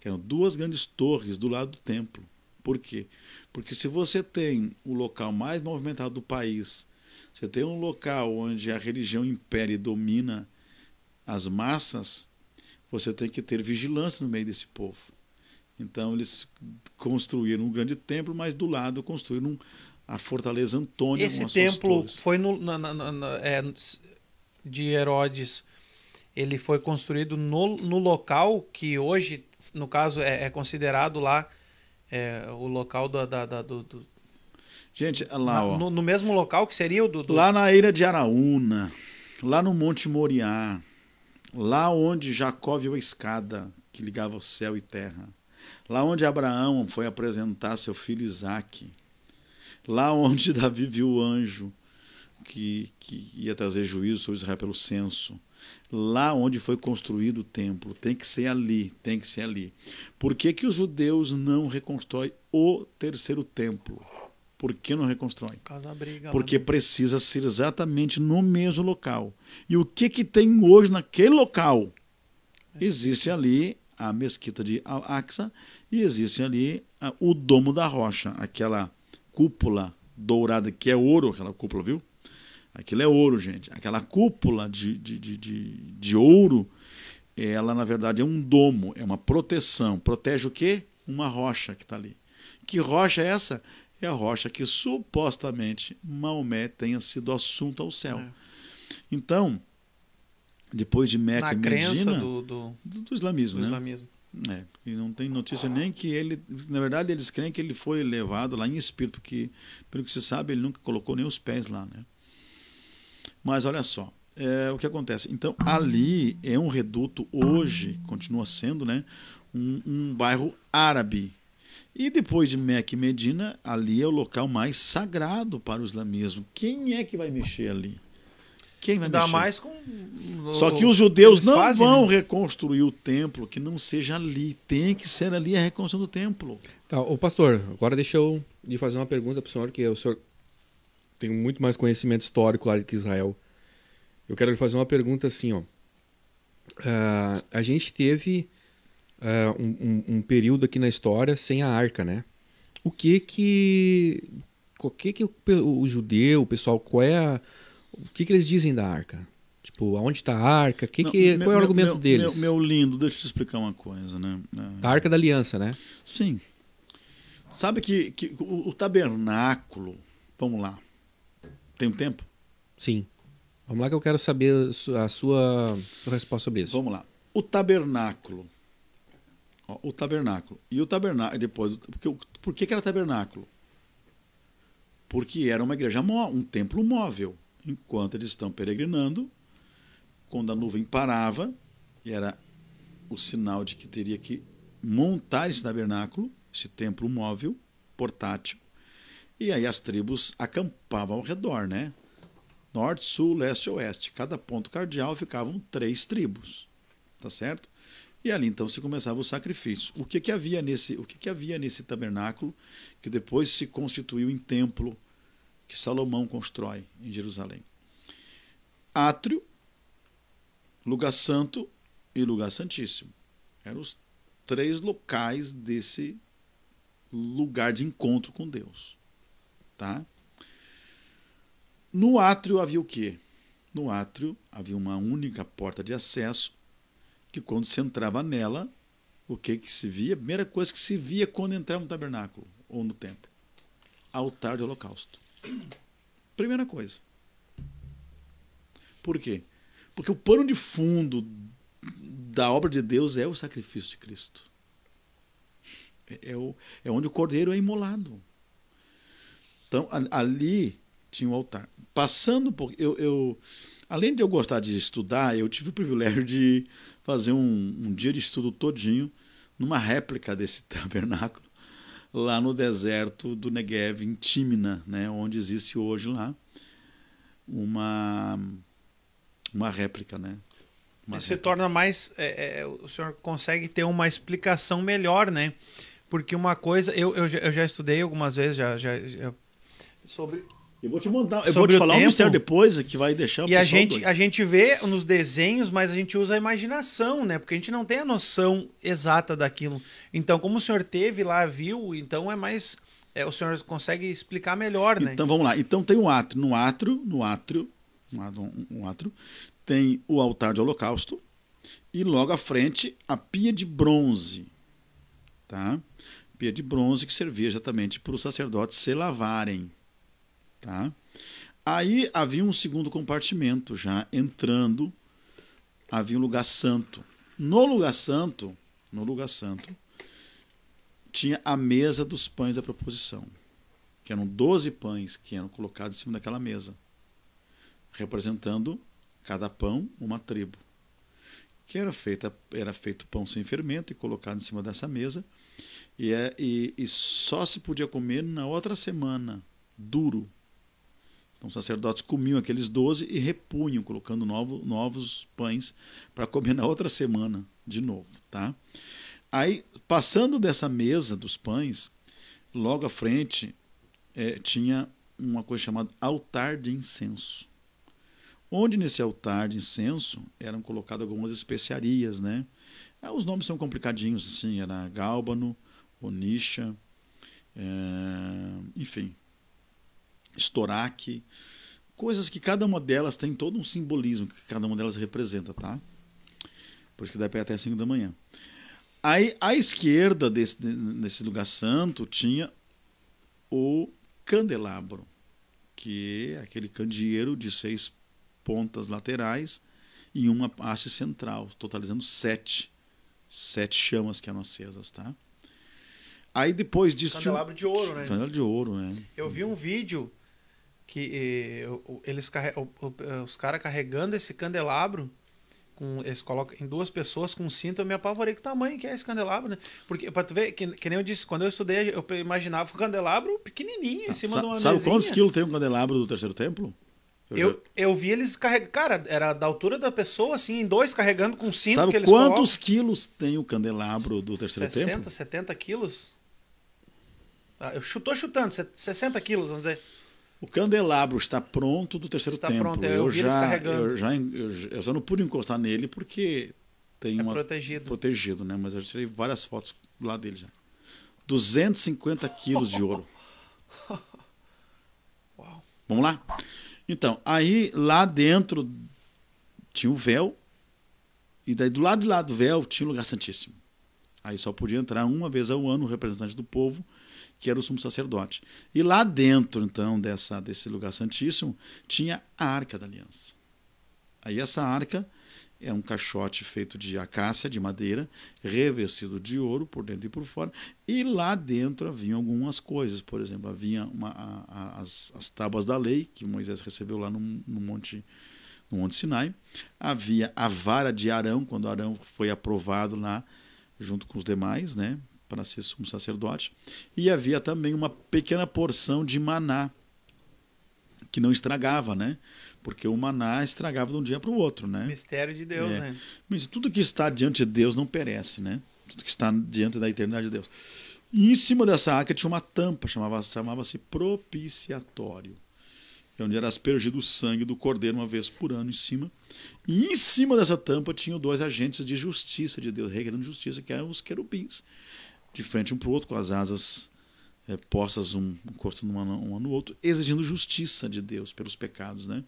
que eram duas grandes torres do lado do templo. Por quê? Porque se você tem o local mais movimentado do país, você tem um local onde a religião impera e domina as massas, você tem que ter vigilância no meio desse povo. Então eles construíram um grande templo, mas do lado construíram a Fortaleza Antônia. Esse templo foi no, na- na- na- é, de Herodes. Ele foi construído no, no local que hoje, no caso, é, é considerado lá é, o local da, da- da- do, do- Gente, lá, ó. no, no mesmo local que seria o do, do- Lá na ilha de Araúna, lá no Monte Moriá, lá onde Jacó viu a escada que ligava o céu e terra, lá onde Abraão foi apresentar seu filho Isaque, lá onde Davi viu o anjo que, que ia trazer juízo sobre Israel pelo censo, lá onde foi construído o templo, tem que ser ali, tem que ser ali. Por que, que os judeus não reconstroem o terceiro templo? Por que não reconstrói? Casa Briga. Porque né? precisa ser exatamente no mesmo local. E o que, que tem hoje naquele local? Existe ali a mesquita de Al-Aqsa e existe ali ah, o Domo da Rocha, aquela cúpula dourada que é ouro, aquela cúpula, viu? Aquilo é ouro, gente. Aquela cúpula de, de, de, de, de ouro, ela na verdade é um domo, é uma proteção. Protege o quê? Uma rocha que está ali. Que rocha é essa? É a rocha que supostamente Maomé tenha sido assunto ao céu. É. Então, depois de Meca Na e Medina, do, do, do islamismo, do né? islamismo. É, e não tem notícia nem que ele. Na verdade, eles creem que ele foi levado lá em espírito, porque, pelo que se sabe, ele nunca colocou nem os pés lá. Né? Mas olha só, é, o que acontece? Então, ali é um reduto, hoje, continua sendo, né, um, um bairro árabe. E depois de Meca e Medina, ali é o local mais sagrado para o islamismo. Quem é que vai mexer ali? Quem vai Ainda mexer? mais com. Só que os judeus não fazem, vão né? reconstruir o templo que não seja ali. Tem que ser ali a reconstrução do templo. Tá, ô pastor, agora deixa eu lhe fazer uma pergunta para o senhor, que o senhor tem muito mais conhecimento histórico lá que Israel. Eu quero lhe fazer uma pergunta assim, ó. Ah, a gente teve ah, um, um- um período aqui na história sem a arca, né? O que que... O que que o, o judeu, o pessoal, qual é a... O que que eles dizem da arca? Tipo, aonde está a arca? Que Não, que, meu- qual é o argumento meu- deles? Meu, meu lindo, deixa eu te explicar uma coisa, né? A arca da aliança, né? Sim. Sabe que, que o, o tabernáculo, vamos lá, tem um tempo? Sim. Vamos lá que eu quero saber a su- a sua, sua resposta sobre isso. Vamos lá. O tabernáculo. Ó, o tabernáculo. E o tabernáculo, depois, porque, por que, que era tabernáculo? porque era uma igreja, um templo móvel. Enquanto eles estão peregrinando, quando a nuvem parava, e era o sinal de que teria que montar esse tabernáculo, esse templo móvel, portátil, e aí as tribos acampavam ao redor, né? Norte, sul, leste e oeste. Cada ponto cardeal ficavam três tribos, tá certo? E ali então se começava o sacrifício. O que, que havia nesse, o que, que havia nesse tabernáculo que depois se constituiu em templo que Salomão constrói em Jerusalém? Átrio, lugar santo e lugar santíssimo. Eram os três locais desse lugar de encontro com Deus, tá? No átrio havia o quê? No átrio havia uma única porta de acesso que quando se entrava nela, o que que se via? A primeira coisa que se via quando entrava no tabernáculo ou no templo, altar de holocausto. Primeira coisa. Por quê? Porque o pano de fundo da obra de Deus é o sacrifício de Cristo. É, é, o, é onde o cordeiro é imolado. Então, ali tinha o um altar. Passando por. Eu, eu, além de eu gostar de estudar, eu tive o privilégio de fazer um, um dia de estudo todinho numa réplica desse tabernáculo lá no deserto do Negev, em Tímina, né, onde existe hoje lá uma uma réplica, né? Uma Isso réplica. se torna mais, é, é, o senhor consegue ter uma explicação melhor, né? Porque uma coisa, eu, eu, eu já estudei algumas vezes já, já, já sobre eu vou te montar, eu vou te falar tempo, um mistério depois que vai deixar E a gente, a gente vê nos desenhos, mas a gente usa a imaginação, né? Porque a gente não tem a noção exata daquilo. Então, como o senhor teve lá, viu, então é mais. É, o senhor consegue explicar melhor, né? Então vamos lá. Então tem um átrio. No átrio, no átrio, um átrio, tem o altar de holocausto e logo à frente a pia de bronze. Tá? Pia de bronze que servia exatamente para os sacerdotes se lavarem. Tá? Aí havia um segundo compartimento já entrando, havia um lugar santo. No lugar santo, no lugar santo, tinha a mesa dos pães da proposição, que eram 12 pães que eram colocados em cima daquela mesa, representando cada pão uma tribo. Que era feita era feito pão sem fermento e colocado em cima dessa mesa, e, é, e, e só se podia comer na outra semana, duro, então os sacerdotes comiam aqueles doze e repunham, colocando novo, novos pães para comer na outra semana de novo. Tá? Aí, passando dessa mesa dos pães, logo à frente é, tinha uma coisa chamada altar de incenso. Onde nesse altar de incenso eram colocadas algumas especiarias, né? Ah, os nomes são complicadinhos, assim, era gálbano, onixa, é, enfim, estoraque, coisas que cada uma delas tem todo um simbolismo que cada uma delas representa, tá? Por isso que dá pé até 5 da manhã. Aí, à esquerda desse, desse lugar santo tinha o candelabro, que é aquele candeeiro de seis pontas laterais e uma haste central, totalizando sete, sete chamas que eram acesas, tá? Aí depois disso. Candelabro de ouro, né? Candelabro de ouro, né? Eu vi um vídeo que eles os caras carregando esse candelabro com eles colocam em duas pessoas com cinto, eu me apavorei com o tamanho que é esse candelabro, né? Porque para tu ver que, que, nem eu disse, quando eu estudei, eu imaginava o candelabro pequenininho em cima Sa de uma Sabe mesinha. quantos quilos tem um candelabro do terceiro templo? Eu, eu, já... eu vi eles carregando. Cara, era da altura da pessoa, assim, em dois, carregando com cinto Sabe que eles quantos colocam? quilos tem o candelabro do terceiro 60, templo? 60, 70 quilos? Ah, eu estou chutando, 60 quilos, vamos dizer. O candelabro está pronto do terceiro está tempo. Pronto, eu, eu já, eu já, eu, eu só não pude encostar nele porque tem é uma protegido. protegido, né? Mas eu tirei várias fotos lá dele já. 250 quilos de ouro. Uau. Vamos lá? Então, aí lá dentro tinha o véu e daí do lado de lá do véu tinha o lugar santíssimo. Aí só podia entrar uma vez ao ano o representante do povo que era o sumo sacerdote. E lá dentro, então, dessa, desse lugar santíssimo, tinha a arca da aliança. Aí essa arca é um caixote feito de acácia, de madeira, revestido de ouro por dentro e por fora. E lá dentro haviam algumas coisas. Por exemplo, havia uma, a, a, as, as tábuas da lei que Moisés recebeu lá no, no Monte no Monte Sinai. Havia a vara de Arão, quando Arão foi aprovado lá junto com os demais, né, para ser sumo sacerdote. E havia também uma pequena porção de maná que não estragava, né? Porque o maná estragava de um dia para o outro, né? Mistério de Deus, É. né? Mas tudo que está diante de Deus não perece, né? Tudo que está diante da eternidade de Deus. E em cima dessa arca tinha uma tampa, chamava- chamava-se propiciatório. É onde era aspergido o sangue do cordeiro uma vez por ano em cima. E em cima dessa tampa tinham dois agentes de justiça de Deus, regrando justiça, que eram os querubins. De frente um para o outro, com as asas eh, postas um encostando uma, no outro, exigindo justiça de Deus pelos pecados, né?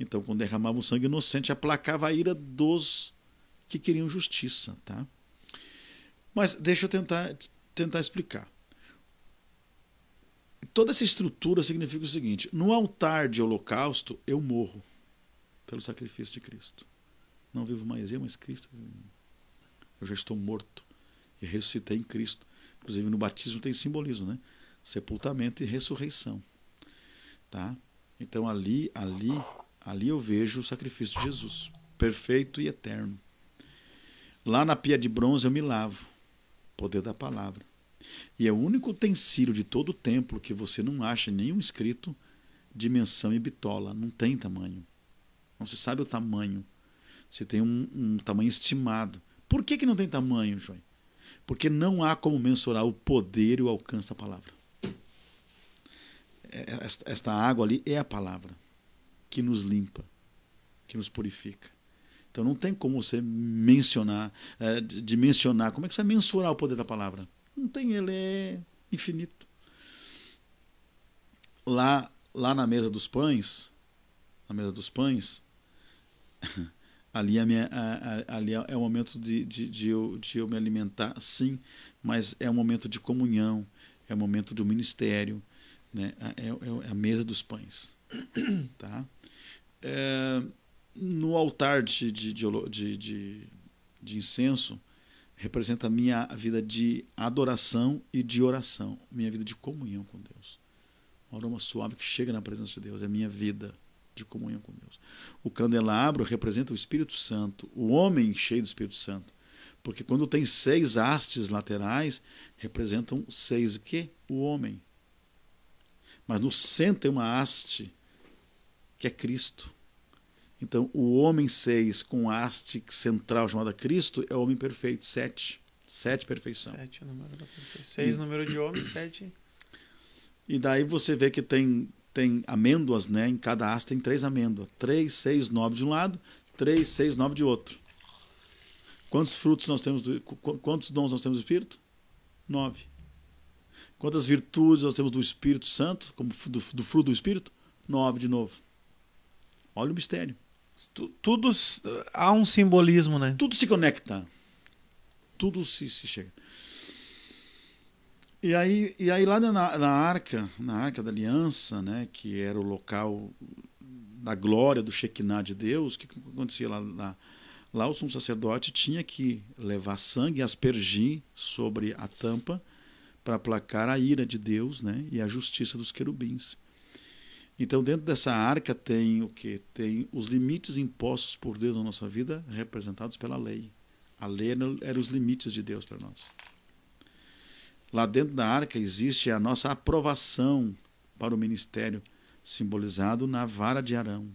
Então, quando derramavam sangue inocente, aplacava a ira dos que queriam justiça, tá? Mas deixa eu tentar, tentar explicar. Toda essa estrutura significa o seguinte: no altar de holocausto, eu morro pelo sacrifício de Cristo. Não vivo mais eu, mas Cristo. Eu já estou morto e ressuscitei em Cristo. Inclusive no batismo tem simbolismo, né? Sepultamento e ressurreição. Tá? Então ali, ali, ali eu vejo o sacrifício de Jesus, perfeito e eterno. Lá na pia de bronze eu me lavo, poder da palavra. E é o único utensílio de todo o templo que você não acha nenhum escrito dimensão e bitola, não tem tamanho. Não se sabe o tamanho. Você tem um, um tamanho estimado. Por que, que não tem tamanho, João? Porque não há como mensurar o poder e o alcance da palavra. É- Esta, esta água ali é a palavra que nos limpa, que nos purifica. Então não tem como você mencionar, de- dimensionar. Como é que você vai mensurar o poder da palavra? Não tem, ele é infinito. Lá, lá na mesa dos pães, na mesa dos pães, ali, a minha, a- a- ali é o momento de, de, de, eu, de eu me alimentar, sim, mas é um momento de comunhão, é um momento do ministério, né? é, é- é a mesa dos pães. Tá? É, no altar de, de, de, de, de incenso, representa a minha vida de adoração e de oração, minha vida de comunhão com Deus. Um aroma suave que chega na presença de Deus, é a minha vida de comunhão com Deus. O candelabro representa o Espírito Santo, o homem cheio do Espírito Santo. Porque quando tem seis hastes laterais, representam seis o quê? O homem. Mas no centro tem uma haste que é Cristo. Então, o homem seis com haste central chamada Cristo é o homem perfeito, sete. Sete perfeição. Sete, o número da perfeição. Seis, número de homem, sete. E daí você vê que tem, tem amêndoas, né? Em cada haste tem três amêndoas. Três, seis, nove de um lado, três, seis, nove de outro. Quantos frutos nós temos? Do, qu- quantos dons nós temos do Espírito? Nove. Quantas virtudes nós temos do Espírito Santo, como do, do fruto do Espírito? Nove de novo. Olha o mistério. Tu- Tudo há um simbolismo, né? Tudo se conecta. Tudo se, se chega. E aí, e aí lá na, na arca, na arca da aliança, né, que era o local da glória do Shekinah de Deus, o que, acontecia lá, lá? Lá o sumo sacerdote tinha que levar sangue e aspergir sobre a tampa para aplacar a ira de Deus né, e a justiça dos querubins. Então, dentro dessa arca tem o que? Tem os limites impostos por Deus na nossa vida, representados pela lei. A lei era os limites de Deus para nós. Lá dentro da arca existe a nossa aprovação para o ministério, simbolizado na vara de Arão.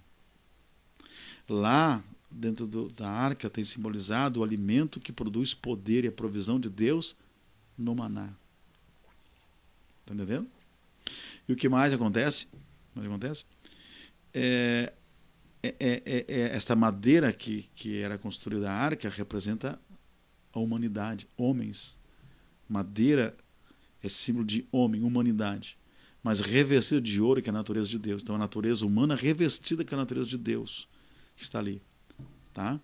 Lá dentro do, da arca tem simbolizado o alimento que produz poder e a provisão de Deus no maná. Está entendendo? E o que mais acontece? mais acontece? É, é, é, é, esta madeira que, que era construída a arca representa a humanidade, homens. Madeira é símbolo de homem, humanidade. Mas revestido de ouro, que é a natureza de Deus. Então a natureza humana revestida com a natureza de Deus está ali. Tá?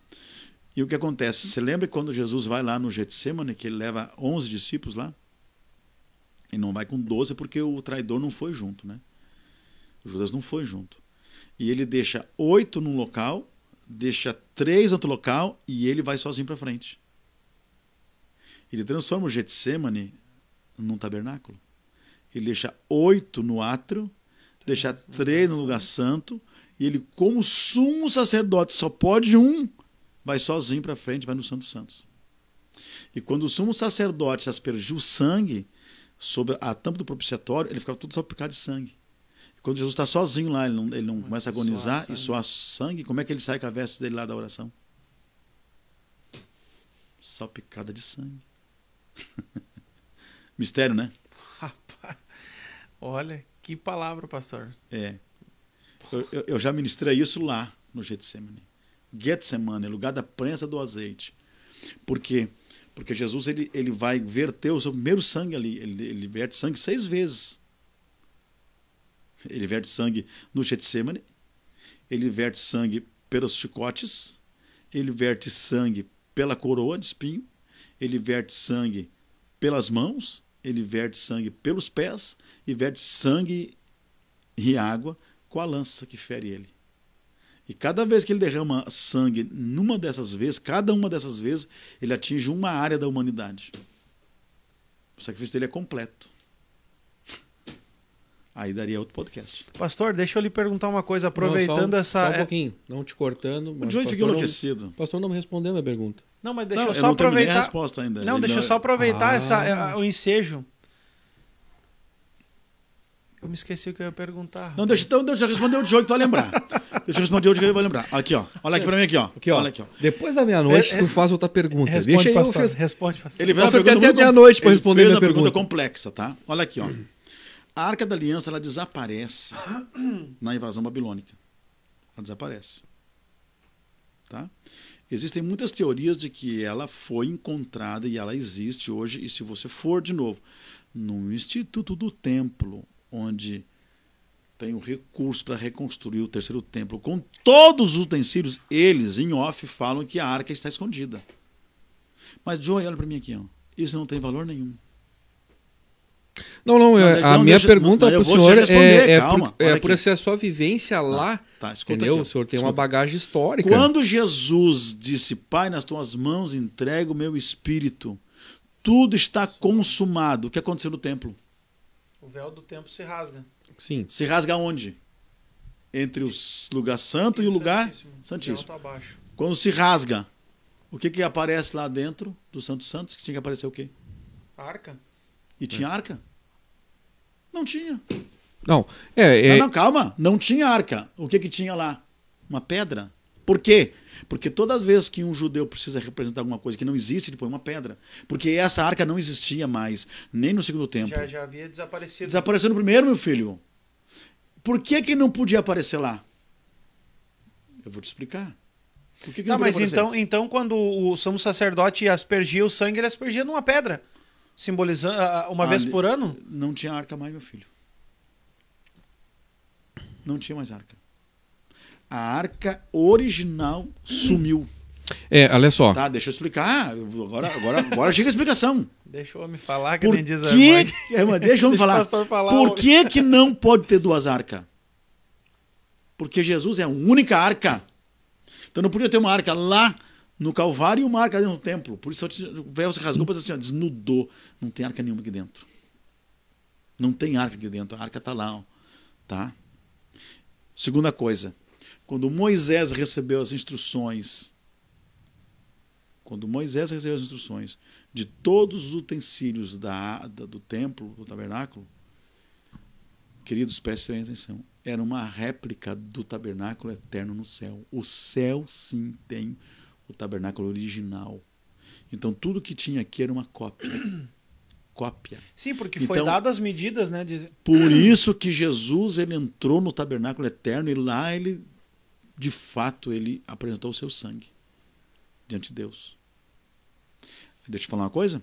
E o que acontece? Você lembra quando Jesus vai lá no Getsemane, que ele leva 11 discípulos lá? E não vai com 12 porque o traidor não foi junto, né? O Judas não foi junto. E ele deixa oito num local, deixa três no outro local e ele vai sozinho para frente. Ele transforma o Getsemane num tabernáculo. Ele deixa oito no átrio, deixa três no lugar santo, e ele, como sumo sacerdote, só pode um, vai sozinho para frente, vai no Santo Santos. E quando o sumo sacerdote aspergiu o sangue sobre a tampa do propiciatório, ele ficava tudo salpicado de sangue. E quando Jesus está sozinho lá, ele não, ele não começa a agonizar e suar sangue, como é que ele sai com a veste dele lá da oração? Salpicada de sangue. Mistério, né? Rapaz, olha, que palavra, pastor. É. Eu, eu, já ministrei isso lá no Getsemane. Getsemane, lugar da prensa do azeite. Por quê? Porque Jesus ele, ele vai verter o seu primeiro sangue ali. Ele, ele verte sangue seis vezes. Ele verte sangue no Getsemane. Ele verte sangue pelos chicotes. Ele verte sangue pela coroa de espinho. Ele verte sangue pelas mãos. Ele verte sangue pelos pés. E verte sangue e água com a lança que fere ele. E cada vez que ele derrama sangue, numa dessas vezes, cada uma dessas vezes, ele atinge uma área da humanidade. O sacrifício dele é completo. Aí daria outro podcast. Pastor, deixa eu lhe perguntar uma coisa, aproveitando não, só, essa. Só um pouquinho, não te cortando. O Joey fica enlouquecido. O pastor não me respondeu a minha pergunta. Não, mas deixa não, eu só eu não aproveitar. a resposta ainda. Não, Ele deixa eu só aproveitar Ah. essa, o ensejo. Eu me esqueci o que eu ia perguntar. Não, deixa, então, deixa eu responder o Joey que tu vai lembrar. deixa eu responder o Joey que ele vai lembrar. Aqui, ó. Olha aqui pra mim aqui, ó. Aqui, ó. Olha aqui, ó. Depois da meia-noite, É, é- tu faz outra pergunta. Responde, Deixa eu pastor. fazer. Responde, pastor. Ele fez eu até muito- meia-noite pra ele responder fez minha uma pergunta pergunta. complexa, tá? Olha aqui, ó. A Arca da Aliança ela desaparece na invasão babilônica. Ela desaparece. Tá? Existem muitas teorias de que ela foi encontrada e ela existe hoje. E se você for, de novo, no Instituto do Templo, onde tem o recurso para reconstruir o terceiro templo, com todos os utensílios, eles, em off, falam que a arca está escondida. Mas, Joey, olha para mim aqui. Ó. Isso não tem valor nenhum. Não, não, Não, é- a não, minha deixa- pergunta vou te senhor responder, é, é, calma, por, é por aqui. essa sua vivência lá, Tá, entendeu? aqui, o senhor tem uma Escuta. bagagem histórica. Quando Jesus disse, Pai, nas tuas mãos entrego o meu espírito, tudo está consumado. O que aconteceu no templo? O véu do tempo se rasga. Sim. Se rasga onde? Entre o lugar santo e o lugar Santíssimo. santíssimo. De alto a baixo. Quando se rasga, o que, que aparece lá dentro do Santo Santos? Que tinha que aparecer o quê? Arca? E tinha arca? Não tinha. Não, é, é Não, não, calma. Não tinha arca. O que, que tinha lá? Uma pedra. Por quê? Porque todas as vezes que um judeu precisa representar alguma coisa que não existe, ele põe uma pedra. Porque essa arca não existia mais, nem no segundo tempo. Já, já havia desaparecido. Desapareceu no primeiro, meu filho. Por que, que não podia aparecer lá? Eu vou te explicar. Por que, que Tá, não podia mas aparecer? então, então quando o sumo sacerdote aspergia o sangue, ele aspergia numa pedra. Simbolizando ah, uma Ah, vez por ano? Não tinha arca mais, meu filho. Não tinha mais arca. A arca original sumiu. é, olha só. Tá, deixa eu explicar. Agora, agora, agora chega a explicação. Deixa eu me falar, que Por nem diz a que. É, mas deixa eu o falar. falar, Por que, que não pode ter duas arcas? Porque Jesus é a única arca. Então não podia ter uma arca lá no Calvário e uma arca dentro do templo. Por isso o véu se rasgou, mas assim, desnudou. Não tem arca nenhuma aqui dentro. Não tem arca aqui dentro. A arca está lá. Ó. Tá? Segunda coisa. Quando Moisés recebeu as instruções, quando Moisés recebeu as instruções de todos os utensílios da, da- do templo, do tabernáculo, queridos, prestem atenção, era uma réplica do tabernáculo eterno no céu. O céu, sim, tem o tabernáculo original. Então, tudo que tinha aqui era uma cópia. cópia. Sim, porque foi Então- dado as medidas, né? de- Por isso que Jesus ele entrou no tabernáculo eterno e lá ele, de fato, ele apresentou o seu sangue diante de Deus. Deixa eu te falar uma coisa.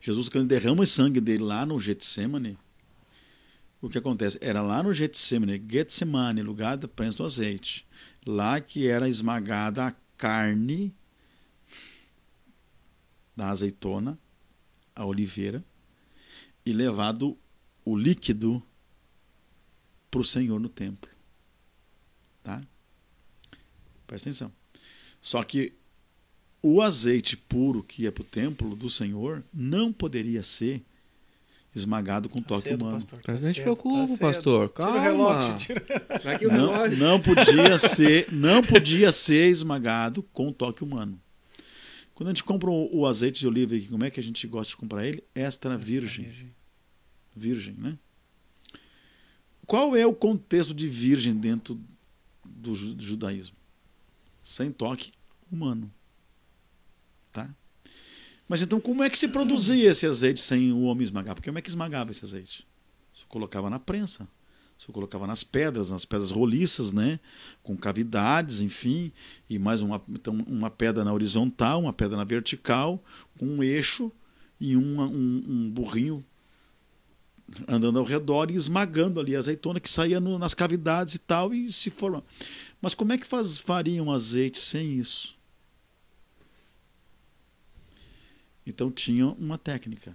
Jesus, quando derrama o sangue dele lá no Getsemane, o que acontece? Era lá no Getsemane, Getsemane, lugar da prensa do azeite. Lá que era esmagada a carne da azeitona, a oliveira, e levado o líquido para o Senhor no templo. Tá? Presta atenção. Só que o azeite puro que ia para o templo do Senhor não poderia ser esmagado com Tá toque cedo, humano. pastor, tá Mas não te cedo, preocupa, tá pastor. Tira o Calma. relógio, tira. O Não, relógio. não podia ser, não podia ser esmagado com toque humano. Quando a gente compra o, o azeite de oliva, como é que a gente gosta de comprar ele? Extra virgem. Virgem, né? Qual é o contexto de virgem dentro do judaísmo? Sem toque humano. Mas então, como é que se produzia esse azeite sem o homem esmagar? Porque como é que esmagava esse azeite? Você colocava na prensa. Você colocava nas pedras, nas pedras roliças, né? Com cavidades, enfim, e mais uma, então, uma pedra na horizontal, uma pedra na vertical, com um eixo e um, um, um burrinho andando ao redor e esmagando ali a azeitona que saía no- nas cavidades e tal e se forma. Mas como é que faz, fariam azeite sem isso? Então tinha uma técnica.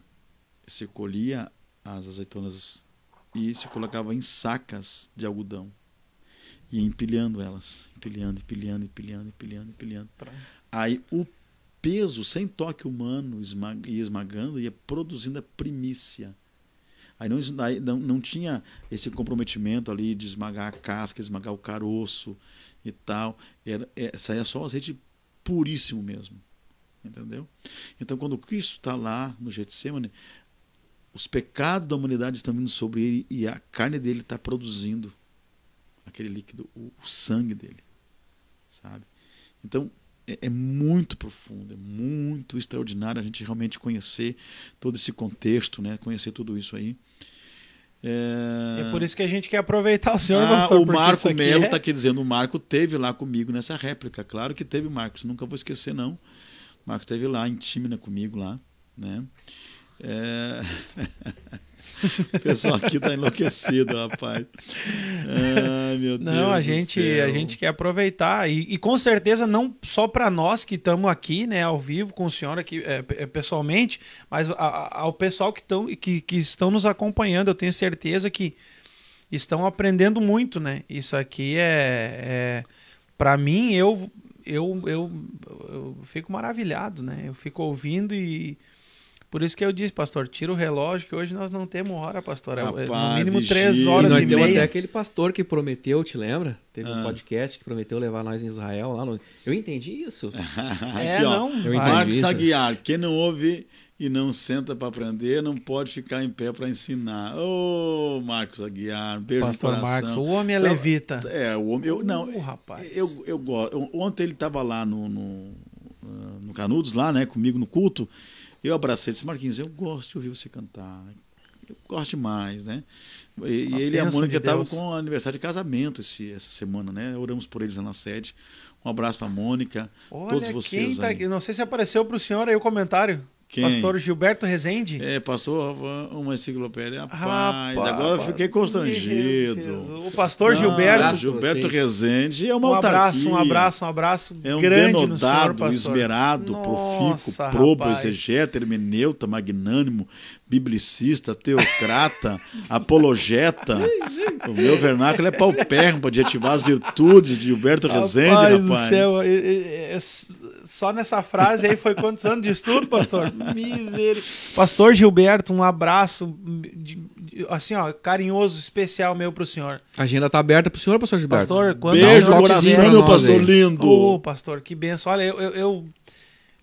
Se colhia as azeitonas e se colocava em sacas de algodão e empilhando elas, empilhando, empilhando, empilhando, empilhando, empilhando. Aí o peso sem toque humano esma- ia esmagando ia produzindo a primícia. Aí não, aí não, não tinha esse comprometimento ali de esmagar a casca, esmagar o caroço e tal. Era, é, saía só o azeite puríssimo mesmo. Entendeu? Então, quando Cristo está lá no Getsemane, os pecados da humanidade estão vindo sobre ele e a carne dele está produzindo aquele líquido, o, o sangue dele. Sabe? Então, é, é muito profundo, é muito extraordinário a gente realmente conhecer todo esse contexto, né? conhecer tudo isso aí. É... É por isso que a gente quer aproveitar o senhor, Ah, pastor. o porque isso Marco aqui Melo é- está aqui dizendo, o Marco teve lá comigo nessa réplica. Claro que teve, Marcos, nunca vou esquecer, não. Marco teve lá, em Tímina comigo lá. Né? É... o pessoal aqui está enlouquecido, rapaz. Ai, meu Deus Não, a do gente, a gente quer aproveitar e, e com certeza não só para nós que estamos aqui, né, ao vivo com o senhor aqui é, é, pessoalmente, mas a- a- ao pessoal que estão que, que estão nos acompanhando, eu tenho certeza que estão aprendendo muito, né? Isso aqui é, é para mim eu, eu eu eu fico maravilhado, né? Eu fico ouvindo e por isso que eu disse, pastor, tira o relógio que hoje nós não temos hora, pastor. É- é no Rapaz, mínimo vigia. três E horas nós e temos meia. até aquele pastor que prometeu, te lembra? Teve Ah. um podcast que prometeu levar nós em Israel lá no... Eu entendi isso. É, Aqui, ó. não. Eu entendi. Marcos isso. Aguiar, quem não ouve e não senta para aprender, não pode ficar em pé para ensinar. Ô, Marcos Aguiar, beijo Pastor no coração. Marcos, o homem é levita. É, o homem. Eu, não, Uh, rapaz. eu, eu gosto. Ontem ele estava lá no, no, no Canudos, lá, né, comigo no culto. Eu abracei e disse, Marquinhos, eu gosto de ouvir você cantar. Eu gosto demais, né? E, e ele e a Mônica de estavam Deus. com aniversário de casamento esse, essa semana, né? Oramos por eles lá na sede. Um abraço para a Mônica, Olha todos quem vocês tá aí. aqui. Não sei se apareceu para o senhor aí o comentário. Quem? Pastor Gilberto Rezende. É, pastor, uma enciclopédia. Rapaz, Rapaz, agora eu fiquei constrangido. O pastor Não, Gilberto. Gilberto Vocês. Rezende é uma Um abraço, um autarquia. abraço, um abraço É um grande no senhor, esmerado, Nossa, profícuo, probo, rapaz. exegeta, hermeneuta, magnânimo, biblicista, teocrata, apologeta. O meu vernáculo é paupérrimo para adjetivar as virtudes de Gilberto Rezende, Rapaz rapaz. do céu, é- é- é- só nessa frase aí foi quantos anos de estudo, pastor? Misericórdia. Pastor Gilberto, um abraço, de- de- assim, ó, carinhoso, especial meu pro senhor. A agenda tá aberta pro senhor, pastor Gilberto? Pastor, quando Beijo no um coração, meu pastor aí. lindo. Ô, pastor, que benção. Olha, eu, eu, eu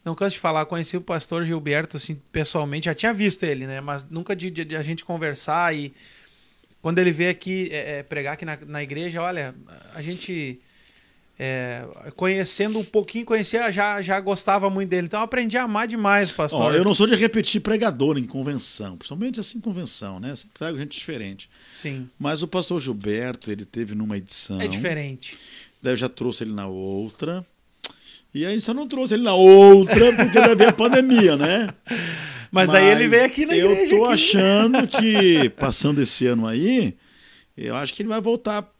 não canso de falar, conheci o pastor Gilberto, assim, pessoalmente, já tinha visto ele, né? Mas nunca de, de- de a gente conversar e quando ele veio aqui é, é, pregar aqui na, na igreja, olha, a gente é, conhecendo um pouquinho, conhecia, já, já gostava muito dele. Então eu aprendi a amar demais, pastor. Ó, eu não sou de repetir pregador em convenção, principalmente assim convenção, né? Sempre trago gente diferente. Sim, Mas o pastor Gilberto, ele teve numa edição. é diferente. Daí eu já trouxe ele na outra. E aí só não trouxe ele na outra, porque veio a pandemia, né? Mas, aí ele veio aqui na eu igreja. tô aqui. achando que, passando esse ano aí, eu acho que ele vai voltar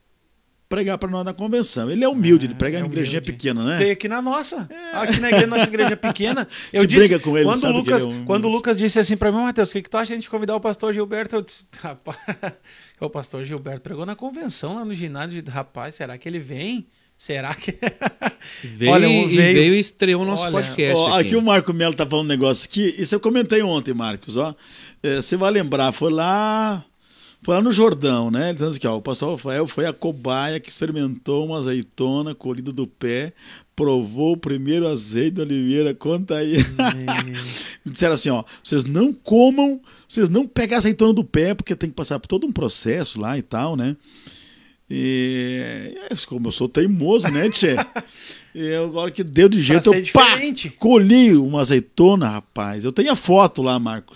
pregar para nós na convenção. Ele é humilde, ele prega é em igrejinha humilde. pequena, né? Veio aqui na nossa. Aqui na igreja, nossa igreja pequena. Eu Te disse, briga com ele, quando, o que Lucas, ele é um- quando o Lucas disse assim pra mim, Matheus, o que, que tu acha de a gente convidar o pastor Gilberto? Eu disse, rapaz, o pastor Gilberto pregou na convenção lá no ginásio. Rapaz, será que ele vem? Será que. Veio, Olha, veio... e veio e estreou o nosso Olha, podcast. Ó, aqui. aqui. o Marco Melo tá falando um negócio aqui. Isso eu comentei ontem, Marcos. Ó. É, você vai lembrar, foi lá. Foi lá no Jordão, né? Ele dizendo aqui, ó, o pastor Rafael foi a cobaia que experimentou uma azeitona colhida do pé, provou o primeiro azeite de oliveira, conta aí. Disseram assim, ó, vocês não comam, vocês não pegam a azeitona do pé, porque tem que passar por todo um processo lá e tal, né? E como eu sou teimoso, né, Tchê? e agora que deu de jeito, eu pá, colhi uma azeitona, rapaz. Eu tenho a foto lá, Marco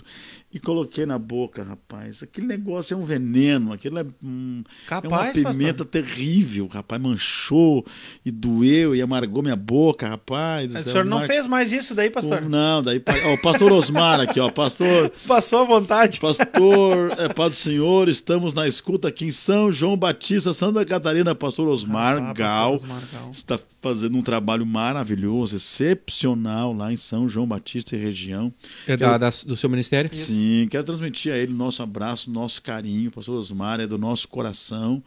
e coloquei na boca, rapaz. Aquele negócio é um veneno, aquilo é, um, Capaz, é uma pimenta pastor. terrível, rapaz. Manchou e doeu e amargou minha boca, rapaz. O senhor não mar... fez mais isso daí, pastor? O, não, daí. Ó, o pastor Osmar aqui, ó. Pastor. Passou à vontade. Pastor, é Pai do Senhor, estamos na escuta aqui em São João Batista, Santa Catarina. Pastor Osmar, ah, Gal, Osmar Gal está fazendo um trabalho maravilhoso, excepcional lá em São João Batista e região. É da, da, do seu ministério? Sim. Sim, quero transmitir a ele nosso abraço, nosso carinho. O pastor Osmar é do nosso coração.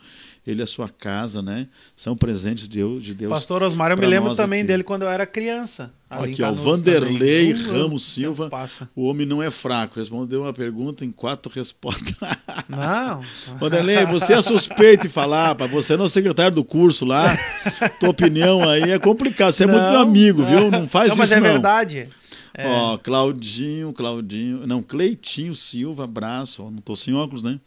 Ele é a sua casa, né? São presentes de Deus. De Deus pastor Osmar, eu me lembro também aqui. dele quando eu era criança. Aqui, ó, Vanderlei também. Ramos Silva. Passa. O homem não é fraco. Respondeu uma pergunta em quatro respostas. Não. Vanderlei, você é suspeito de falar, para você não é o secretário do curso lá. Tua opinião aí é complicado. Você é não, muito meu amigo, viu? Não faz não, isso. Mas é não. verdade. É. Ó, Claudinho, Claudinho, não, Cleitinho Silva, abraço, ó, não tô sem óculos, né?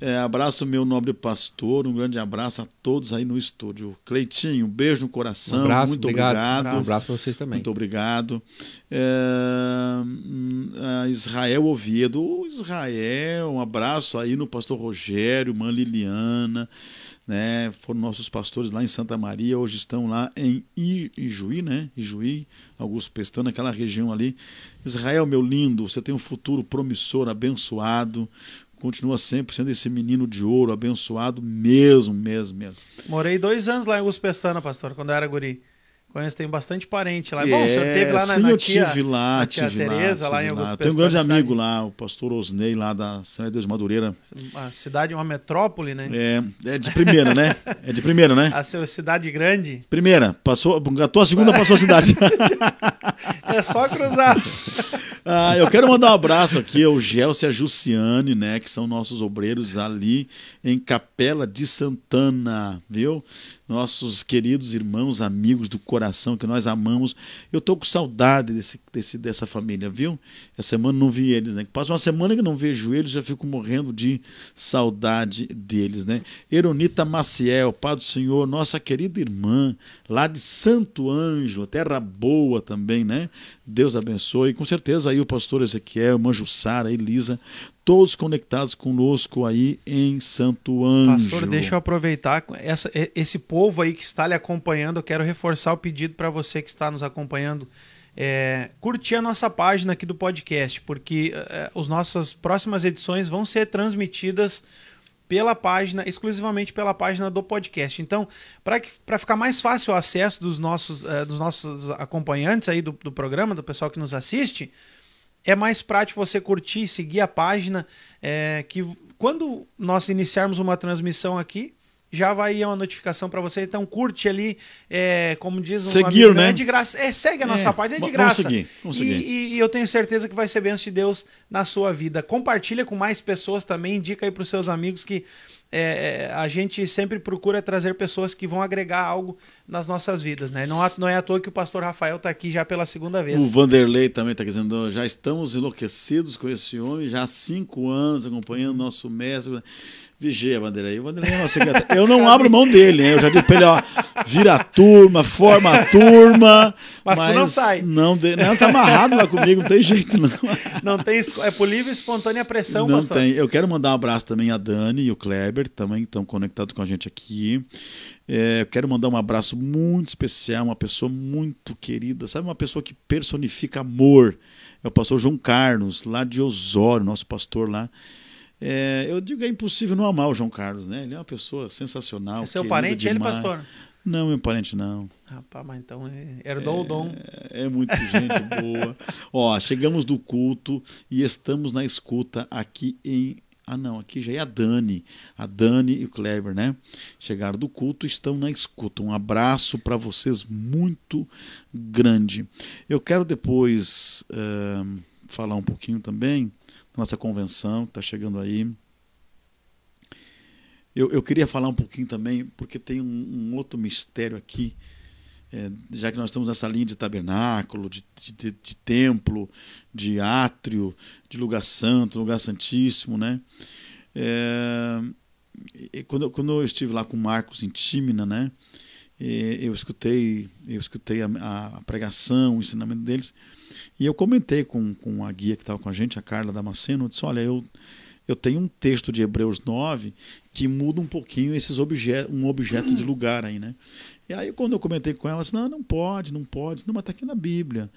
É, abraço, meu nobre pastor, um grande abraço a todos aí no estúdio. Cleitinho, um beijo no coração, um abraço, muito obrigado. obrigado. Um abraço para vocês também. Muito obrigado. É, Israel Oviedo, Israel, um abraço aí no pastor Rogério, mãe Liliana, né? Foram nossos pastores lá em Santa Maria, hoje estão lá em Ijuí, né? Ijuí, Augusto Pestana, aquela região ali. Israel, meu lindo, você tem um futuro promissor, abençoado. Continua sempre sendo esse menino de ouro, abençoado mesmo, mesmo, mesmo. Morei dois anos lá em Augusto Pestana, pastor, quando eu era guri. Conheço, tem bastante parente lá. É, Bom, o senhor teve lá na, sim, na eu tia, tive lá, tia tive Tereza, lá, lá em Augusto. Tem um grande amigo lá, o pastor Osnei, lá da São Deus Madureira. A cidade é uma metrópole, né? É, é de primeira, né? É de primeira, né? A sua cidade grande. Primeira, passou, a segunda, passou a cidade. é só cruzar. ah, eu quero mandar um abraço aqui ao Gelson e a Jussiane, né? Que são nossos obreiros ali em Capela de Santana, viu? Nossos queridos irmãos, amigos do coração que nós amamos. Eu estou com saudade desse, desse, dessa família, viu? Essa semana não vi eles, né? Passa uma semana que não vejo eles, já fico morrendo de saudade deles, né? Eronita Maciel, Pai do Senhor, nossa querida irmã, lá de Santo Ângelo, terra boa também, né? Deus abençoe. Com certeza aí o pastor Ezequiel, Manjussara, Elisa, todos conectados conosco aí em Santo Ângelo. Pastor, deixa eu aproveitar essa, esse povo aí que está lhe acompanhando. Eu quero reforçar o pedido para você que está nos acompanhando. É, curtir a nossa página aqui do podcast, porque é, as nossas próximas edições vão ser transmitidas pela página, exclusivamente pela página do podcast. Então, para ficar mais fácil o acesso dos nossos, é, dos nossos acompanhantes aí do, do programa, do pessoal que nos assiste, é mais prático você curtir, seguir a página, é, que quando nós iniciarmos uma transmissão aqui, já vai ir uma notificação para você. Então curte ali, é, como diz um Seguir, amigo, né? é de graça. É, segue a é, nossa página, é de graça. Vamos seguir, vamos seguir. E, e, eu tenho certeza que vai ser bênção de Deus na sua vida. Compartilha com mais pessoas também, indica aí para os seus amigos que é, é, a gente sempre procura trazer pessoas que vão agregar algo nas nossas vidas, né? Não, não é à toa que o pastor Rafael está aqui já pela segunda vez. O Vanderlei também está dizendo, já estamos enlouquecidos com esse homem, já há cinco anos acompanhando nosso mestre. Vigia, Vanderlei. O Vanderlei é nosso Eu não abro mão dele, hein? Eu já disse pra ele, ó, vira a turma, forma a turma. Mas, mas tu não sai. Não, de... não, tá amarrado lá comigo, não tem jeito, não. Não tem, é por livre e espontânea pressão, não pastor. tem. Eu quero mandar um abraço também a Dani e o Kleber, também estão conectados com a gente aqui. É, eu quero mandar um abraço muito especial, uma pessoa muito querida, sabe? Uma pessoa que personifica amor. É o pastor João Carlos, lá de Osório, nosso pastor lá. É, eu digo é impossível não amar o João Carlos, né? Ele é uma pessoa sensacional. É seu parente, demais. ele, pastor? Não, meu parente não. Rapaz, mas então herdou é, o dom. É muito gente boa. Ó, chegamos do culto e estamos na escuta aqui em Ah, não, aqui já é a Dani. A Dani e o Kleber, né? Chegaram do culto estão na escuta. Um abraço para vocês muito grande. Eu quero depois uh, falar um pouquinho também nossa convenção que está chegando aí. Eu, eu, queria falar um pouquinho também, porque tem um, um outro mistério aqui é, já que nós estamos nessa linha de tabernáculo, de, de, de, templo, de átrio, de lugar santo, lugar santíssimo, né? É, quando, quando eu estive lá com Marcos em Tímina, né? Eu escutei, eu escutei a, a, pregação, o ensinamento deles, e eu comentei com, com a guia que estava com a gente, a Carla Damasceno, eu disse, olha, eu, eu tenho um texto de Hebreus 9 que muda um pouquinho esses objetos, um objeto de lugar aí, né? E aí, quando eu comentei com ela, disse, não, não pode, não pode. Não, mas está aqui na Bíblia.